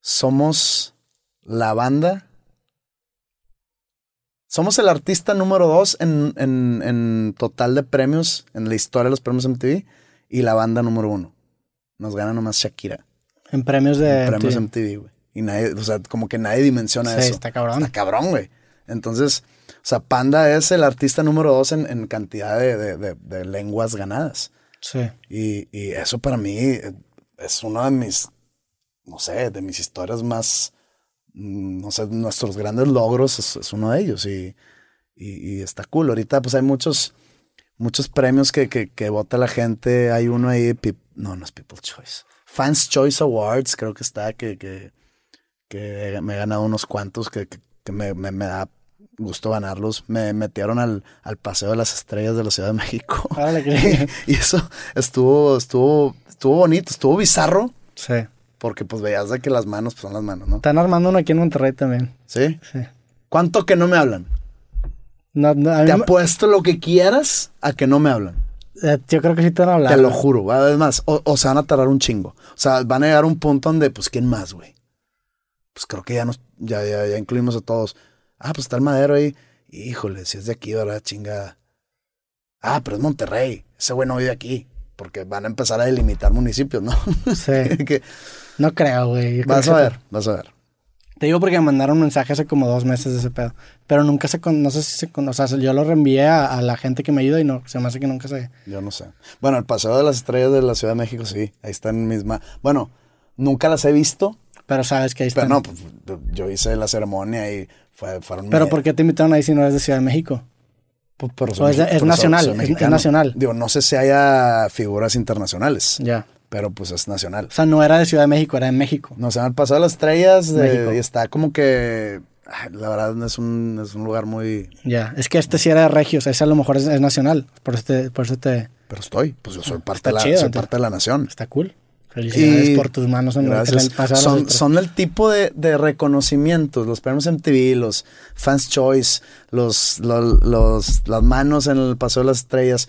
[SPEAKER 2] Somos la banda. Somos el artista número dos en, en, en total de premios en la historia de los premios MTV y la banda número uno. Nos gana nomás Shakira.
[SPEAKER 1] En premios de.
[SPEAKER 2] En premios
[SPEAKER 1] MTV.
[SPEAKER 2] Güey. Y nadie, o sea, como que nadie dimensiona
[SPEAKER 1] Sí,
[SPEAKER 2] eso.
[SPEAKER 1] está cabrón.
[SPEAKER 2] Está cabrón, güey. Entonces, o sea, Panda es el artista número dos en, en cantidad de, de- de- de lenguas ganadas.
[SPEAKER 1] Sí.
[SPEAKER 2] Y, y eso para mí eh, es uno de mis, no sé, de mis historias más, no sé, nuestros grandes logros es, es uno de ellos. Y, y, y está cool. Ahorita pues hay muchos, muchos premios que, que, que vota la gente. Hay uno ahí, no, no es People's Choice. Fans Choice Awards, creo que está, que, que, que me he ganado unos cuantos que, que, me, me, me da gusto ganarlos. Me metieron al, al Paseo de las Estrellas de la Ciudad de México.
[SPEAKER 1] Órale, que-
[SPEAKER 2] y eso estuvo, estuvo, estuvo bonito, estuvo bizarro,
[SPEAKER 1] Sí.
[SPEAKER 2] Porque pues veías de que las manos pues, son las manos, ¿no?
[SPEAKER 1] Están armando uno aquí en Monterrey también.
[SPEAKER 2] ¿Sí?
[SPEAKER 1] Sí.
[SPEAKER 2] ¿Cuánto que no me hablan?
[SPEAKER 1] No, no, a mí
[SPEAKER 2] Te
[SPEAKER 1] me-
[SPEAKER 2] apuesto lo que quieras a que no me hablan.
[SPEAKER 1] eh, yo creo que sí te van a hablar.
[SPEAKER 2] Te lo juro. Además, o, o se van a tardar un chingo. O sea, van a llegar a un punto donde, pues, ¿quién más, güey? Pues creo que ya nos, ya, ya, ya incluimos a todos. Ah, pues está el madero ahí. Híjole, si es de aquí, ¿verdad? Chingada. Ah, pero es Monterrey. Ese güey no vive aquí. Porque van a empezar a delimitar municipios, ¿no?
[SPEAKER 1] Sí.
[SPEAKER 2] que,
[SPEAKER 1] No creo, güey.
[SPEAKER 2] Vas a ver, vas a ver.
[SPEAKER 1] Te digo porque me mandaron un mensaje hace como dos meses de ese pedo. Pero nunca se con, no sé si se con, o sea, yo lo reenvié a, a la gente que me ayuda y no, se me hace que nunca se.
[SPEAKER 2] Yo no sé. Bueno, el Paseo de las Estrellas de la Ciudad de México, sí. Ahí están mis ma- Bueno, nunca las he visto.
[SPEAKER 1] Pero sabes que ahí
[SPEAKER 2] Pero
[SPEAKER 1] están.
[SPEAKER 2] no, pues, yo hice la ceremonia y fue, fueron...
[SPEAKER 1] Pero
[SPEAKER 2] mi-
[SPEAKER 1] ¿por qué te invitaron ahí si no eres de Ciudad de México?
[SPEAKER 2] Pues, pero
[SPEAKER 1] O es- es
[SPEAKER 2] pero
[SPEAKER 1] nacional, es- es nacional.
[SPEAKER 2] Digo, no sé si haya figuras internacionales,
[SPEAKER 1] Ya.
[SPEAKER 2] Pero pues es nacional.
[SPEAKER 1] O sea, no era de Ciudad de México, era de México.
[SPEAKER 2] No se me han pasado las estrellas y está como que... La verdad es un, es un lugar muy...
[SPEAKER 1] Ya. Es que este sí era de Regios, ese a lo mejor es, es nacional. Por eso te, por eso te.
[SPEAKER 2] Pero estoy, pues yo soy parte,
[SPEAKER 1] Está
[SPEAKER 2] de la,
[SPEAKER 1] chido,
[SPEAKER 2] soy parte de la nación.
[SPEAKER 1] Está cool. Felicidades
[SPEAKER 2] Y-
[SPEAKER 1] por tus manos en, el-
[SPEAKER 2] son, son el tipo de, de reconocimientos, los premios MTV, los Fans Choice, los, los, los- las manos en el Paseo de las Estrellas,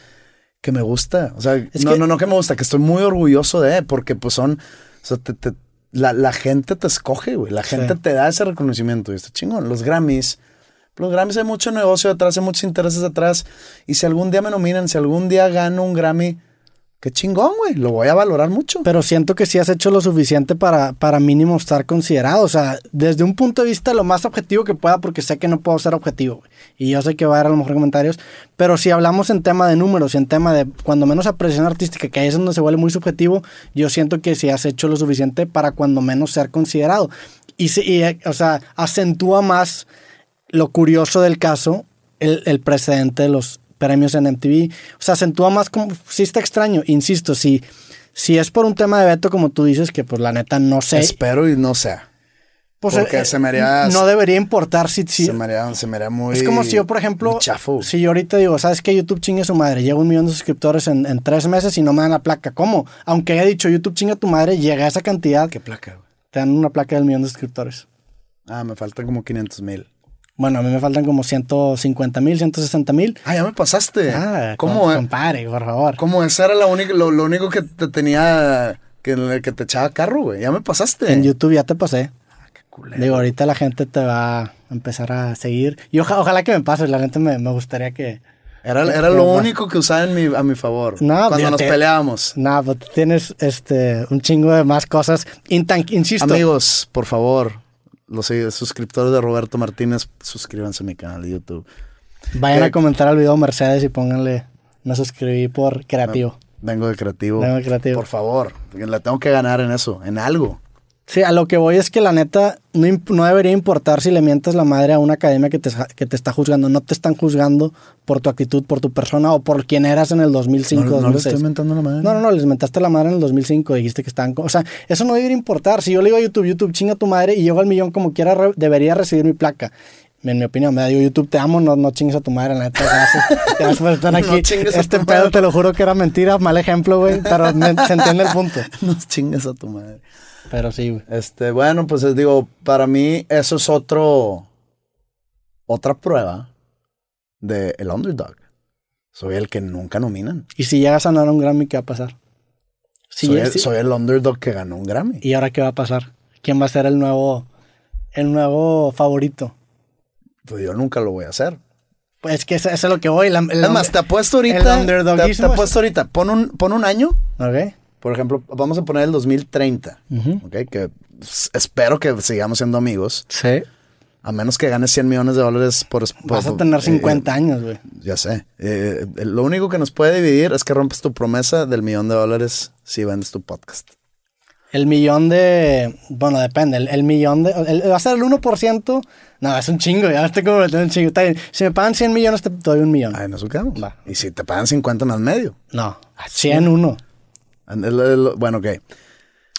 [SPEAKER 2] que me gusta. O sea,
[SPEAKER 1] Es
[SPEAKER 2] no,
[SPEAKER 1] que-
[SPEAKER 2] no, no que me gusta, que estoy muy orgulloso de, porque pues son, o sea, te- te- la, la gente te escoge, güey. La gente
[SPEAKER 1] Sí.
[SPEAKER 2] te da ese reconocimiento y está chingón. Los Grammys. Los Grammys hay mucho negocio detrás, hay muchos intereses detrás. Y si algún día me nominan, si algún día gano un Grammy, qué chingón, güey. Lo voy a valorar mucho.
[SPEAKER 1] Pero siento que sí has hecho lo suficiente para, para mínimo estar considerado. O sea, desde un punto de vista lo más objetivo que pueda, porque sé que no puedo ser objetivo. güey. Y yo sé que va a haber a lo mejor comentarios. Pero si hablamos en tema de números y en tema de cuando menos apreciación artística, que ahí es donde se vuelve muy subjetivo, yo siento que sí has hecho lo suficiente para cuando menos ser considerado. Y, sí- y, eh, o sea, acentúa más lo curioso del caso, el precedente de los premios en MTV. O sea, acentúa más como... Sí está extraño, insisto, si, si es por un tema de veto, como tú dices, que pues la neta no sé...
[SPEAKER 2] Espero y no sea.
[SPEAKER 1] pues,
[SPEAKER 2] porque
[SPEAKER 1] eh,
[SPEAKER 2] se me haría-
[SPEAKER 1] No debería importar si... si-
[SPEAKER 2] Se me haría, se me haría muy.
[SPEAKER 1] es como si yo, por ejemplo,
[SPEAKER 2] chafo.
[SPEAKER 1] si yo ahorita digo, ¿sabes qué? YouTube chingue su madre, llega un millón de suscriptores en, en tres meses y no me dan la placa. ¿Cómo? Aunque haya dicho YouTube chinga tu madre, llega a esa cantidad,
[SPEAKER 2] ¿Qué placa, güey?
[SPEAKER 1] te dan una placa del millón de suscriptores.
[SPEAKER 2] Ah, me faltan como 500 mil.
[SPEAKER 1] Bueno, a mí me faltan como 150 mil, 160 mil.
[SPEAKER 2] Ah, ya me pasaste.
[SPEAKER 1] Ah,
[SPEAKER 2] ¿Cómo, eh?
[SPEAKER 1] compadre, por favor.
[SPEAKER 2] ¿Cómo esa era la única, lo, lo único que te tenía, que, que te echaba carro, güey? Ya me pasaste.
[SPEAKER 1] En YouTube ya te pasé.
[SPEAKER 2] Ah, qué culero.
[SPEAKER 1] Digo, ahorita la gente te va a empezar a seguir. Y oja- ojalá que me pase, la gente me, me gustaría que...
[SPEAKER 2] Era, era
[SPEAKER 1] ¿Qué
[SPEAKER 2] lo único que usaba en mi, a mi favor.
[SPEAKER 1] No,
[SPEAKER 2] cuando nos peleábamos.
[SPEAKER 1] Nada, pues tienes este, un chingo de más cosas. Intan- insisto,
[SPEAKER 2] Amigos, por favor, los suscriptores de Roberto Martínez, suscríbanse a mi canal de YouTube.
[SPEAKER 1] vayan a comentar al video Mercedes y pónganle, me suscribí por creativo.
[SPEAKER 2] Vengo de creativo.
[SPEAKER 1] Vengo de creativo.
[SPEAKER 2] Por favor, porque la tengo que ganar en eso, en algo.
[SPEAKER 1] Sí, a lo que voy es que la neta no, no debería importar si le mientas la madre a una academia que te, que te está juzgando. No te están juzgando por tu actitud, por tu persona o por quién eras en el 2005,
[SPEAKER 2] no, no le
[SPEAKER 1] 2006.
[SPEAKER 2] estoy mentando la madre.
[SPEAKER 1] No, no, no, les mentaste la madre en el 2005, dijiste que estaban... O sea, eso no debería importar. Si yo le digo a YouTube, YouTube, chinga tu madre y llego al millón como quiera, re- debería recibir mi placa. En mi opinión, me da, digo, YouTube, te amo, no, no chingues a tu madre, la neta. Gracias. Después están
[SPEAKER 2] No
[SPEAKER 1] aquí.
[SPEAKER 2] chingues
[SPEAKER 1] este pedo, te lo juro que era mentira, mal ejemplo, güey, pero me- se entiende el punto.
[SPEAKER 2] No chingas a tu madre.
[SPEAKER 1] Pero sí, güey.
[SPEAKER 2] Este, bueno, pues les digo, para mí eso es otro, otra prueba de el underdog. Soy el que nunca nominan.
[SPEAKER 1] Y si llegas a ganar un Grammy, ¿qué va a pasar? Si
[SPEAKER 2] soy, el,
[SPEAKER 1] si-
[SPEAKER 2] soy el underdog que ganó un Grammy.
[SPEAKER 1] ¿Y ahora qué va a pasar? ¿Quién va a ser el nuevo, el nuevo favorito?
[SPEAKER 2] Pues yo nunca lo voy a hacer.
[SPEAKER 1] Pues es que eso, eso es lo que voy. la- el
[SPEAKER 2] Es más,
[SPEAKER 1] under-
[SPEAKER 2] te apuesto
[SPEAKER 1] el
[SPEAKER 2] ahorita. Te,
[SPEAKER 1] underdogismo
[SPEAKER 2] te
[SPEAKER 1] es-
[SPEAKER 2] apuesto ahorita. Pon un, pon un año.
[SPEAKER 1] Ok.
[SPEAKER 2] Por ejemplo, vamos a poner el 2030.
[SPEAKER 1] Ujú.
[SPEAKER 2] ¿Ok? Que s- espero que sigamos siendo amigos.
[SPEAKER 1] Sí.
[SPEAKER 2] A menos que ganes 100 millones de dólares por... por-
[SPEAKER 1] Vas a tener
[SPEAKER 2] eh,
[SPEAKER 1] 50 años, güey.
[SPEAKER 2] Ya sé. Eh, eh, lo único que nos puede dividir es que rompes tu promesa del millón de dólares si vendes tu podcast.
[SPEAKER 1] El millón de. Bueno, depende. El, el millón de. el- va a ser el 1%. No, es un chingo. Ya estoy en un chingo. Está bien. Si me pagan 100 millones, te doy un millón.
[SPEAKER 2] Ahí nos quedamos.
[SPEAKER 1] Va.
[SPEAKER 2] Y si te pagan 50 más medio.
[SPEAKER 1] No, 100 uno.
[SPEAKER 2] Bueno, ok.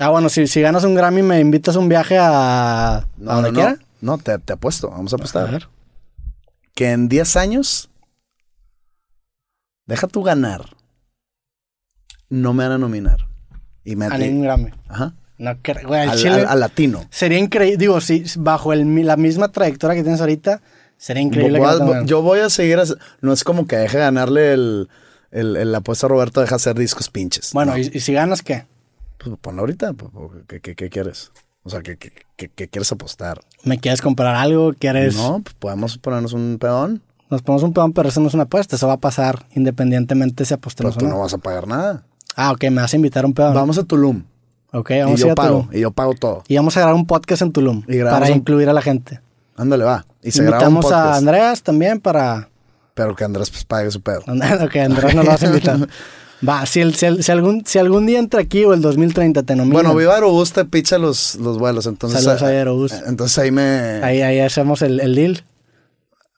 [SPEAKER 1] Ah, bueno, si, si ganas un Grammy, me invitas a un viaje a.
[SPEAKER 2] No,
[SPEAKER 1] a donde
[SPEAKER 2] no,
[SPEAKER 1] quiera.
[SPEAKER 2] No, te, te apuesto. Vamos a
[SPEAKER 1] A
[SPEAKER 2] apostar.
[SPEAKER 1] ver.
[SPEAKER 2] Que en 10 años, deja tu ganar. No me van a nominar. Y me
[SPEAKER 1] A ningún Grammy.
[SPEAKER 2] Ajá.
[SPEAKER 1] No creo. Al
[SPEAKER 2] Al,
[SPEAKER 1] Chile.
[SPEAKER 2] al- latino.
[SPEAKER 1] Sería increíble. Digo, si bajo el, la misma trayectoria que tienes ahorita, sería increíble
[SPEAKER 2] Voy a-
[SPEAKER 1] que
[SPEAKER 2] yo voy a seguir. as- No es como que deje ganarle el, el, el- la apuesta a Roberto, deja hacer discos pinches.
[SPEAKER 1] Bueno,
[SPEAKER 2] No.
[SPEAKER 1] y, y si ganas, ¿qué?
[SPEAKER 2] Pues ponlo ahorita. pues, ¿Qué, qué- qué quieres? O sea, ¿qué, qué- quieres apostar?
[SPEAKER 1] ¿Me quieres comprar algo? ¿Quieres.?
[SPEAKER 2] No, pues podemos ponernos un pedón.
[SPEAKER 1] Nos ponemos un peón, pero eso no es una apuesta. Eso va a pasar independientemente si
[SPEAKER 2] Pero
[SPEAKER 1] apostemos
[SPEAKER 2] tú
[SPEAKER 1] o no.
[SPEAKER 2] no vas a pagar nada.
[SPEAKER 1] Ah, ok, me vas a invitar a un peón.
[SPEAKER 2] Vamos a Tulum.
[SPEAKER 1] Ok,
[SPEAKER 2] Y
[SPEAKER 1] vamos a ir
[SPEAKER 2] yo
[SPEAKER 1] a
[SPEAKER 2] pago.
[SPEAKER 1] Tulum.
[SPEAKER 2] Y yo pago todo.
[SPEAKER 1] Y vamos a grabar un podcast en Tulum.
[SPEAKER 2] Y
[SPEAKER 1] para
[SPEAKER 2] un-
[SPEAKER 1] incluir a la gente.
[SPEAKER 2] Ándale, va. Y se graba un
[SPEAKER 1] Invitamos a. Andreas también para.
[SPEAKER 2] Pero que Andrés pues pague su pedo.
[SPEAKER 1] ok, Andrés no lo vas a invitar. Va, si, el- si, el- si algún, si algún día entre aquí o el 2030 te nominan.
[SPEAKER 2] Bueno, Viva Aerobús te picha los, los vuelos, entonces...
[SPEAKER 1] Saludos a
[SPEAKER 2] eh,
[SPEAKER 1] Aerobús.
[SPEAKER 2] eh, Entonces ahí me...
[SPEAKER 1] Ahí, ahí hacemos el, el deal.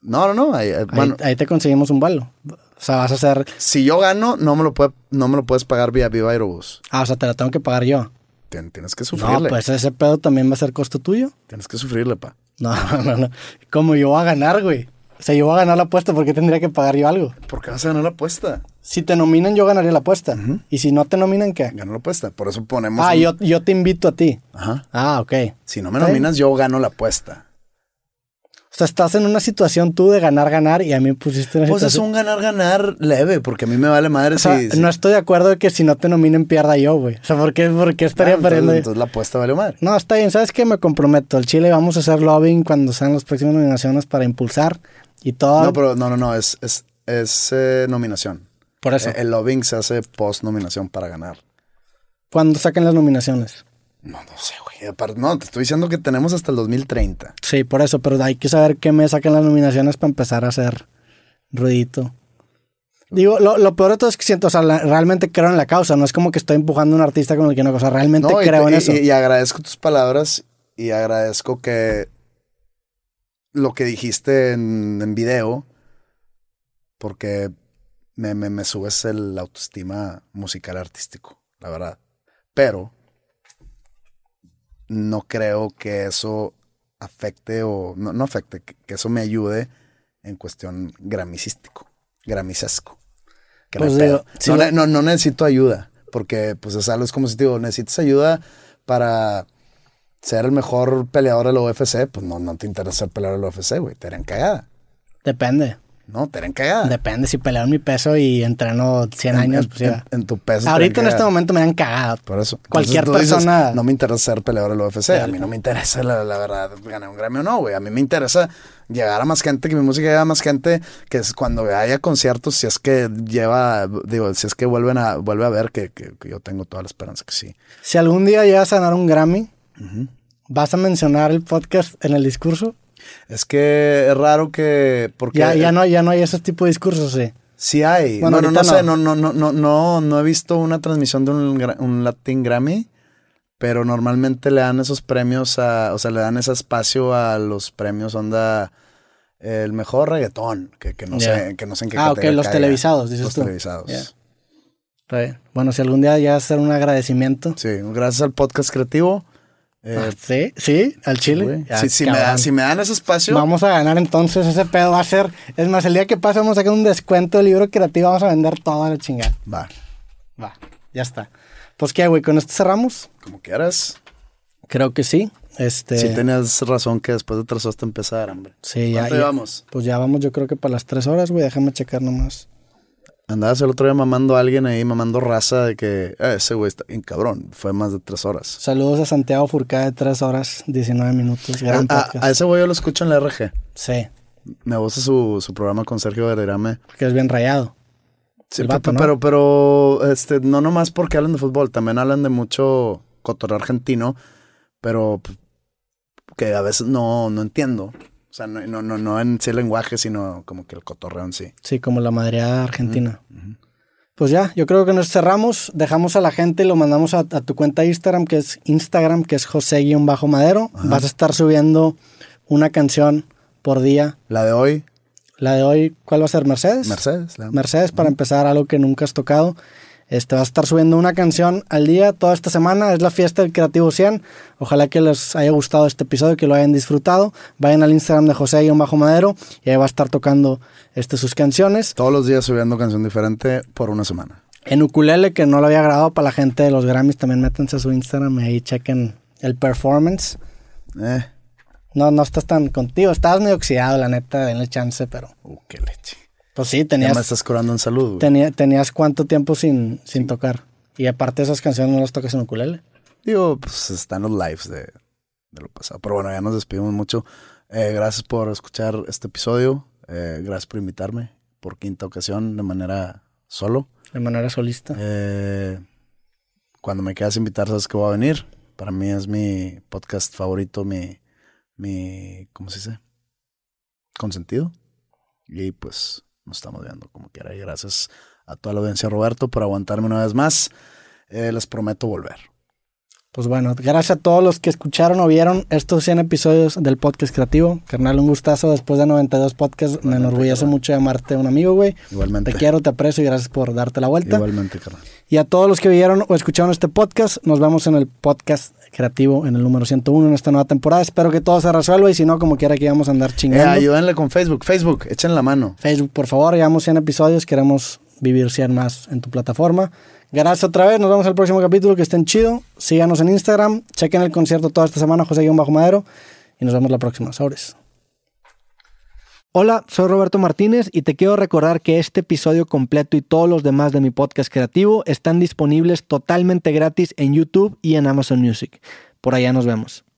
[SPEAKER 2] No, no, no. ahí, eh,
[SPEAKER 1] Ahí, te conseguimos un vuelo. O sea, vas a hacer.
[SPEAKER 2] si yo gano, no me lo, puede, no me lo puedes pagar vía Viva Aerobús.
[SPEAKER 1] Ah, o sea, te lo tengo que pagar yo.
[SPEAKER 2] Tien- tienes que sufrirle.
[SPEAKER 1] No, pues ese pedo también va a ser costo tuyo.
[SPEAKER 2] Tienes que sufrirle, pa.
[SPEAKER 1] No, no, no. Como yo voy a ganar, güey. O sea, yo voy a ganar la apuesta porque tendría que pagar yo algo.
[SPEAKER 2] ¿Por qué vas a ganar la apuesta?
[SPEAKER 1] Si te nominan, yo ganaría la apuesta. Y si no te nominan, ¿qué?
[SPEAKER 2] Gano la apuesta. Por eso ponemos...
[SPEAKER 1] Ah,
[SPEAKER 2] un-
[SPEAKER 1] yo, yo te invito a ti.
[SPEAKER 2] Ajá.
[SPEAKER 1] Ah, ok.
[SPEAKER 2] Si no me nominas, yo gano la apuesta.
[SPEAKER 1] O sea, estás en una situación tú de ganar, ganar y a mí me pusiste en una
[SPEAKER 2] Pues es un ganar-ganar leve, porque a mí me vale madre
[SPEAKER 1] O sea,
[SPEAKER 2] si... si-
[SPEAKER 1] no estoy de acuerdo de que si no te nominen pierda yo, güey. O sea, ¿por qué, por qué
[SPEAKER 2] Ah,
[SPEAKER 1] estaría
[SPEAKER 2] entonces,
[SPEAKER 1] perdiendo?
[SPEAKER 2] entonces la apuesta vale madre.
[SPEAKER 1] No, está bien. ¿Sabes qué? Me comprometo. El Chile vamos a hacer lobbying cuando sean las próximas nominaciones para impulsar y todo.
[SPEAKER 2] No, pero no, no, no, es, es, es eh, nominación.
[SPEAKER 1] Por eso.
[SPEAKER 2] Eh, El lobbying se hace post nominación para ganar.
[SPEAKER 1] Cuando saquen las nominaciones.
[SPEAKER 2] No, no sé, güey. Aparte, no, te estoy diciendo que tenemos hasta el 2030.
[SPEAKER 1] Sí, por eso. Pero hay que saber qué me saquen las nominaciones para empezar a hacer ruidito. Digo, lo, lo peor de todo es que siento, o sea, la- realmente creo en la causa. No es como que estoy empujando a un artista con el que no, o sea, realmente
[SPEAKER 2] No,
[SPEAKER 1] creo en eso.
[SPEAKER 2] y- y agradezco tus palabras y agradezco que lo que dijiste en, en video, porque me, me, me subes el autoestima musical artístico, la verdad. Pero no creo que eso afecte o no, no afecte, que, que eso me ayude en cuestión gramicístico, gramicesco. Que
[SPEAKER 1] Pues
[SPEAKER 2] pedo.
[SPEAKER 1] digo, si
[SPEAKER 2] no,
[SPEAKER 1] lo-
[SPEAKER 2] ne- no, no necesito ayuda, porque pues es algo, es como si te digo, necesitas ayuda para ser el mejor peleador del UFC, pues no, no te interesa ser peleador del UFC, güey, te harán cagada.
[SPEAKER 1] Depende.
[SPEAKER 2] No, te harán cagada.
[SPEAKER 1] Depende. Si peleo en mi peso y entreno 100 años,
[SPEAKER 2] en,
[SPEAKER 1] pues ya.
[SPEAKER 2] en- en tu peso.
[SPEAKER 1] Ahorita en este momento me dan cagada.
[SPEAKER 2] Por eso.
[SPEAKER 1] Cualquier
[SPEAKER 2] Entonces, tú dices,
[SPEAKER 1] persona-
[SPEAKER 2] no me interesa ser peleador del UFC. A mí no me interesa, la, la verdad, ganar un Grammy o no, güey. A mí me interesa llegar a más gente, que mi música llegue a más gente, que es cuando haya conciertos, si es que lleva, digo, si es que vuelven a, vuelve a ver que, que- que yo tengo toda la esperanza que sí.
[SPEAKER 1] Si algún día llegas a ganar un Grammy, ¿vas a mencionar el podcast en el discurso?
[SPEAKER 2] Es que es raro que, porque
[SPEAKER 1] Ya, ya, no, ya no hay ese tipo de discursos, sí.
[SPEAKER 2] sí hay.
[SPEAKER 1] Bueno,
[SPEAKER 2] Bueno, no,
[SPEAKER 1] ahorita
[SPEAKER 2] sé,
[SPEAKER 1] no.
[SPEAKER 2] no, no, no, no, no, no he visto una transmisión de un, Latin Grammy. Pero normalmente le dan esos premios a, o sea, le dan ese espacio a los premios onda el mejor reggaetón, que, que no sé, que no sé en qué
[SPEAKER 1] Ah, ok, los
[SPEAKER 2] caiga.
[SPEAKER 1] televisados, dices
[SPEAKER 2] Los
[SPEAKER 1] tú.
[SPEAKER 2] televisados.
[SPEAKER 1] Ya. Está bien. Bueno, si algún día ya hacer un agradecimiento.
[SPEAKER 2] Sí, gracias al podcast creativo. Eh,
[SPEAKER 1] Ah, sí, sí, al Chile. Ya,
[SPEAKER 2] si, si me dan, si me dan ese espacio,
[SPEAKER 1] Vamos a ganar entonces ese pedo. Va a ser. Es más, el día que pase, vamos a sacar un descuento de libro creativo. Vamos a vender toda la chingada.
[SPEAKER 2] va,
[SPEAKER 1] Va, ya está. Pues qué, güey, con esto cerramos.
[SPEAKER 2] como quieras.
[SPEAKER 1] Creo que sí. Este.
[SPEAKER 2] Si tenías razón que después de tres horas te empezar, hombre.
[SPEAKER 1] Sí, ya.
[SPEAKER 2] ¿Cuánto
[SPEAKER 1] ya-
[SPEAKER 2] llevamos?
[SPEAKER 1] Pues ya vamos, yo creo que para las tres horas, güey. Déjame checar nomás.
[SPEAKER 2] Andabas el otro día mamando a alguien ahí, mamando raza de que "Eh, ese güey está bien cabrón. Fue más de tres horas.
[SPEAKER 1] Saludos a Santiago Furcada de tres horas, 19 minutos. Gran
[SPEAKER 2] A, a-
[SPEAKER 1] podcast.
[SPEAKER 2] a ese güey yo lo escucho en la RG.
[SPEAKER 1] Sí.
[SPEAKER 2] Me gusta su, su programa con Sergio Verderame.
[SPEAKER 1] Que es bien rayado.
[SPEAKER 2] Sí,
[SPEAKER 1] vato,
[SPEAKER 2] pero, pero, este, no nomás porque hablan de fútbol, también hablan de mucho cotorreo argentino, pero que a veces no, no entiendo. O sea, no, no, no, no en sí el lenguaje, sino como que el cotorreo en sí.
[SPEAKER 1] Sí, como la madreada argentina. Pues ya, yo creo que nos cerramos, dejamos a la gente y lo mandamos a, a tu cuenta Instagram, que es Instagram, que es José-Madero. Vas a estar subiendo una canción por día.
[SPEAKER 2] La de hoy,
[SPEAKER 1] La de hoy, ¿cuál va a ser? ¿Mercedes?
[SPEAKER 2] Mercedes. la-
[SPEAKER 1] Mercedes, para empezar, algo que nunca has tocado. Este, vas a estar subiendo una canción al día toda esta semana. Es la fiesta del Creativo 100. Ojalá que les haya gustado este episodio, que lo hayan disfrutado. Vayan al Instagram de José-Madero y ahí va a estar tocando este, sus canciones.
[SPEAKER 2] Todos los días subiendo canción diferente por una semana.
[SPEAKER 1] En ukulele, que no lo había grabado para la gente de los Grammys, también métanse a su Instagram y ahí chequen el performance.
[SPEAKER 2] Eh,
[SPEAKER 1] No, no estás tan contigo. Estabas medio oxidado, la neta, denle chance, pero...
[SPEAKER 2] uh, qué leche.
[SPEAKER 1] Pues sí,
[SPEAKER 2] Ya me
[SPEAKER 1] tenías,
[SPEAKER 2] estás curando en salud, güey.
[SPEAKER 1] tenía- tenías cuánto tiempo sin, sin tocar. Y aparte esas canciones no las tocas en ukulele.
[SPEAKER 2] Digo, pues están los lives de, de lo pasado. Pero bueno, ya nos despedimos mucho. Eh, gracias por escuchar este episodio. Eh, gracias por invitarme por quinta ocasión de manera solo.
[SPEAKER 1] De manera solista.
[SPEAKER 2] Eh, cuando me quieras invitar, sabes que voy a venir. Para mí es mi podcast favorito, mi, mi, ¿cómo se dice? Consentido. Y pues nos estamos viendo como quiera. Y gracias a toda la audiencia, Roberto, por aguantarme una vez más. Eh, les prometo volver.
[SPEAKER 1] Pues bueno, gracias a todos los que escucharon o vieron estos 100 episodios del podcast creativo. Carnal, un gustazo después de 92 podcasts. Me enorgullece
[SPEAKER 2] carnal.
[SPEAKER 1] mucho llamarte un amigo, güey.
[SPEAKER 2] Igualmente.
[SPEAKER 1] Te quiero, te aprecio y gracias por darte la vuelta.
[SPEAKER 2] Igualmente, carnal.
[SPEAKER 1] Y a todos los que vieron o escucharon este podcast, nos vemos en el podcast creativo en el número 101 en esta nueva temporada. Espero que todo se resuelva y si no, como quiera que vamos a andar
[SPEAKER 2] Eh,
[SPEAKER 1] chingando.
[SPEAKER 2] ayúdenle con Facebook. Facebook, echen la mano.
[SPEAKER 1] Facebook, por favor, llevamos 100 episodios, queremos vivir 100 más en tu plataforma. Gracias otra vez, nos vemos el próximo capítulo, que estén chido. Síganos en Instagram, chequen el concierto toda esta semana, José-Madero, y nos vemos la próxima. Sobres. Hola, soy Roberto Martínez y te quiero recordar que este episodio completo y todos los demás de mi podcast creativo están disponibles totalmente gratis en YouTube y en Amazon Music. Por allá nos vemos.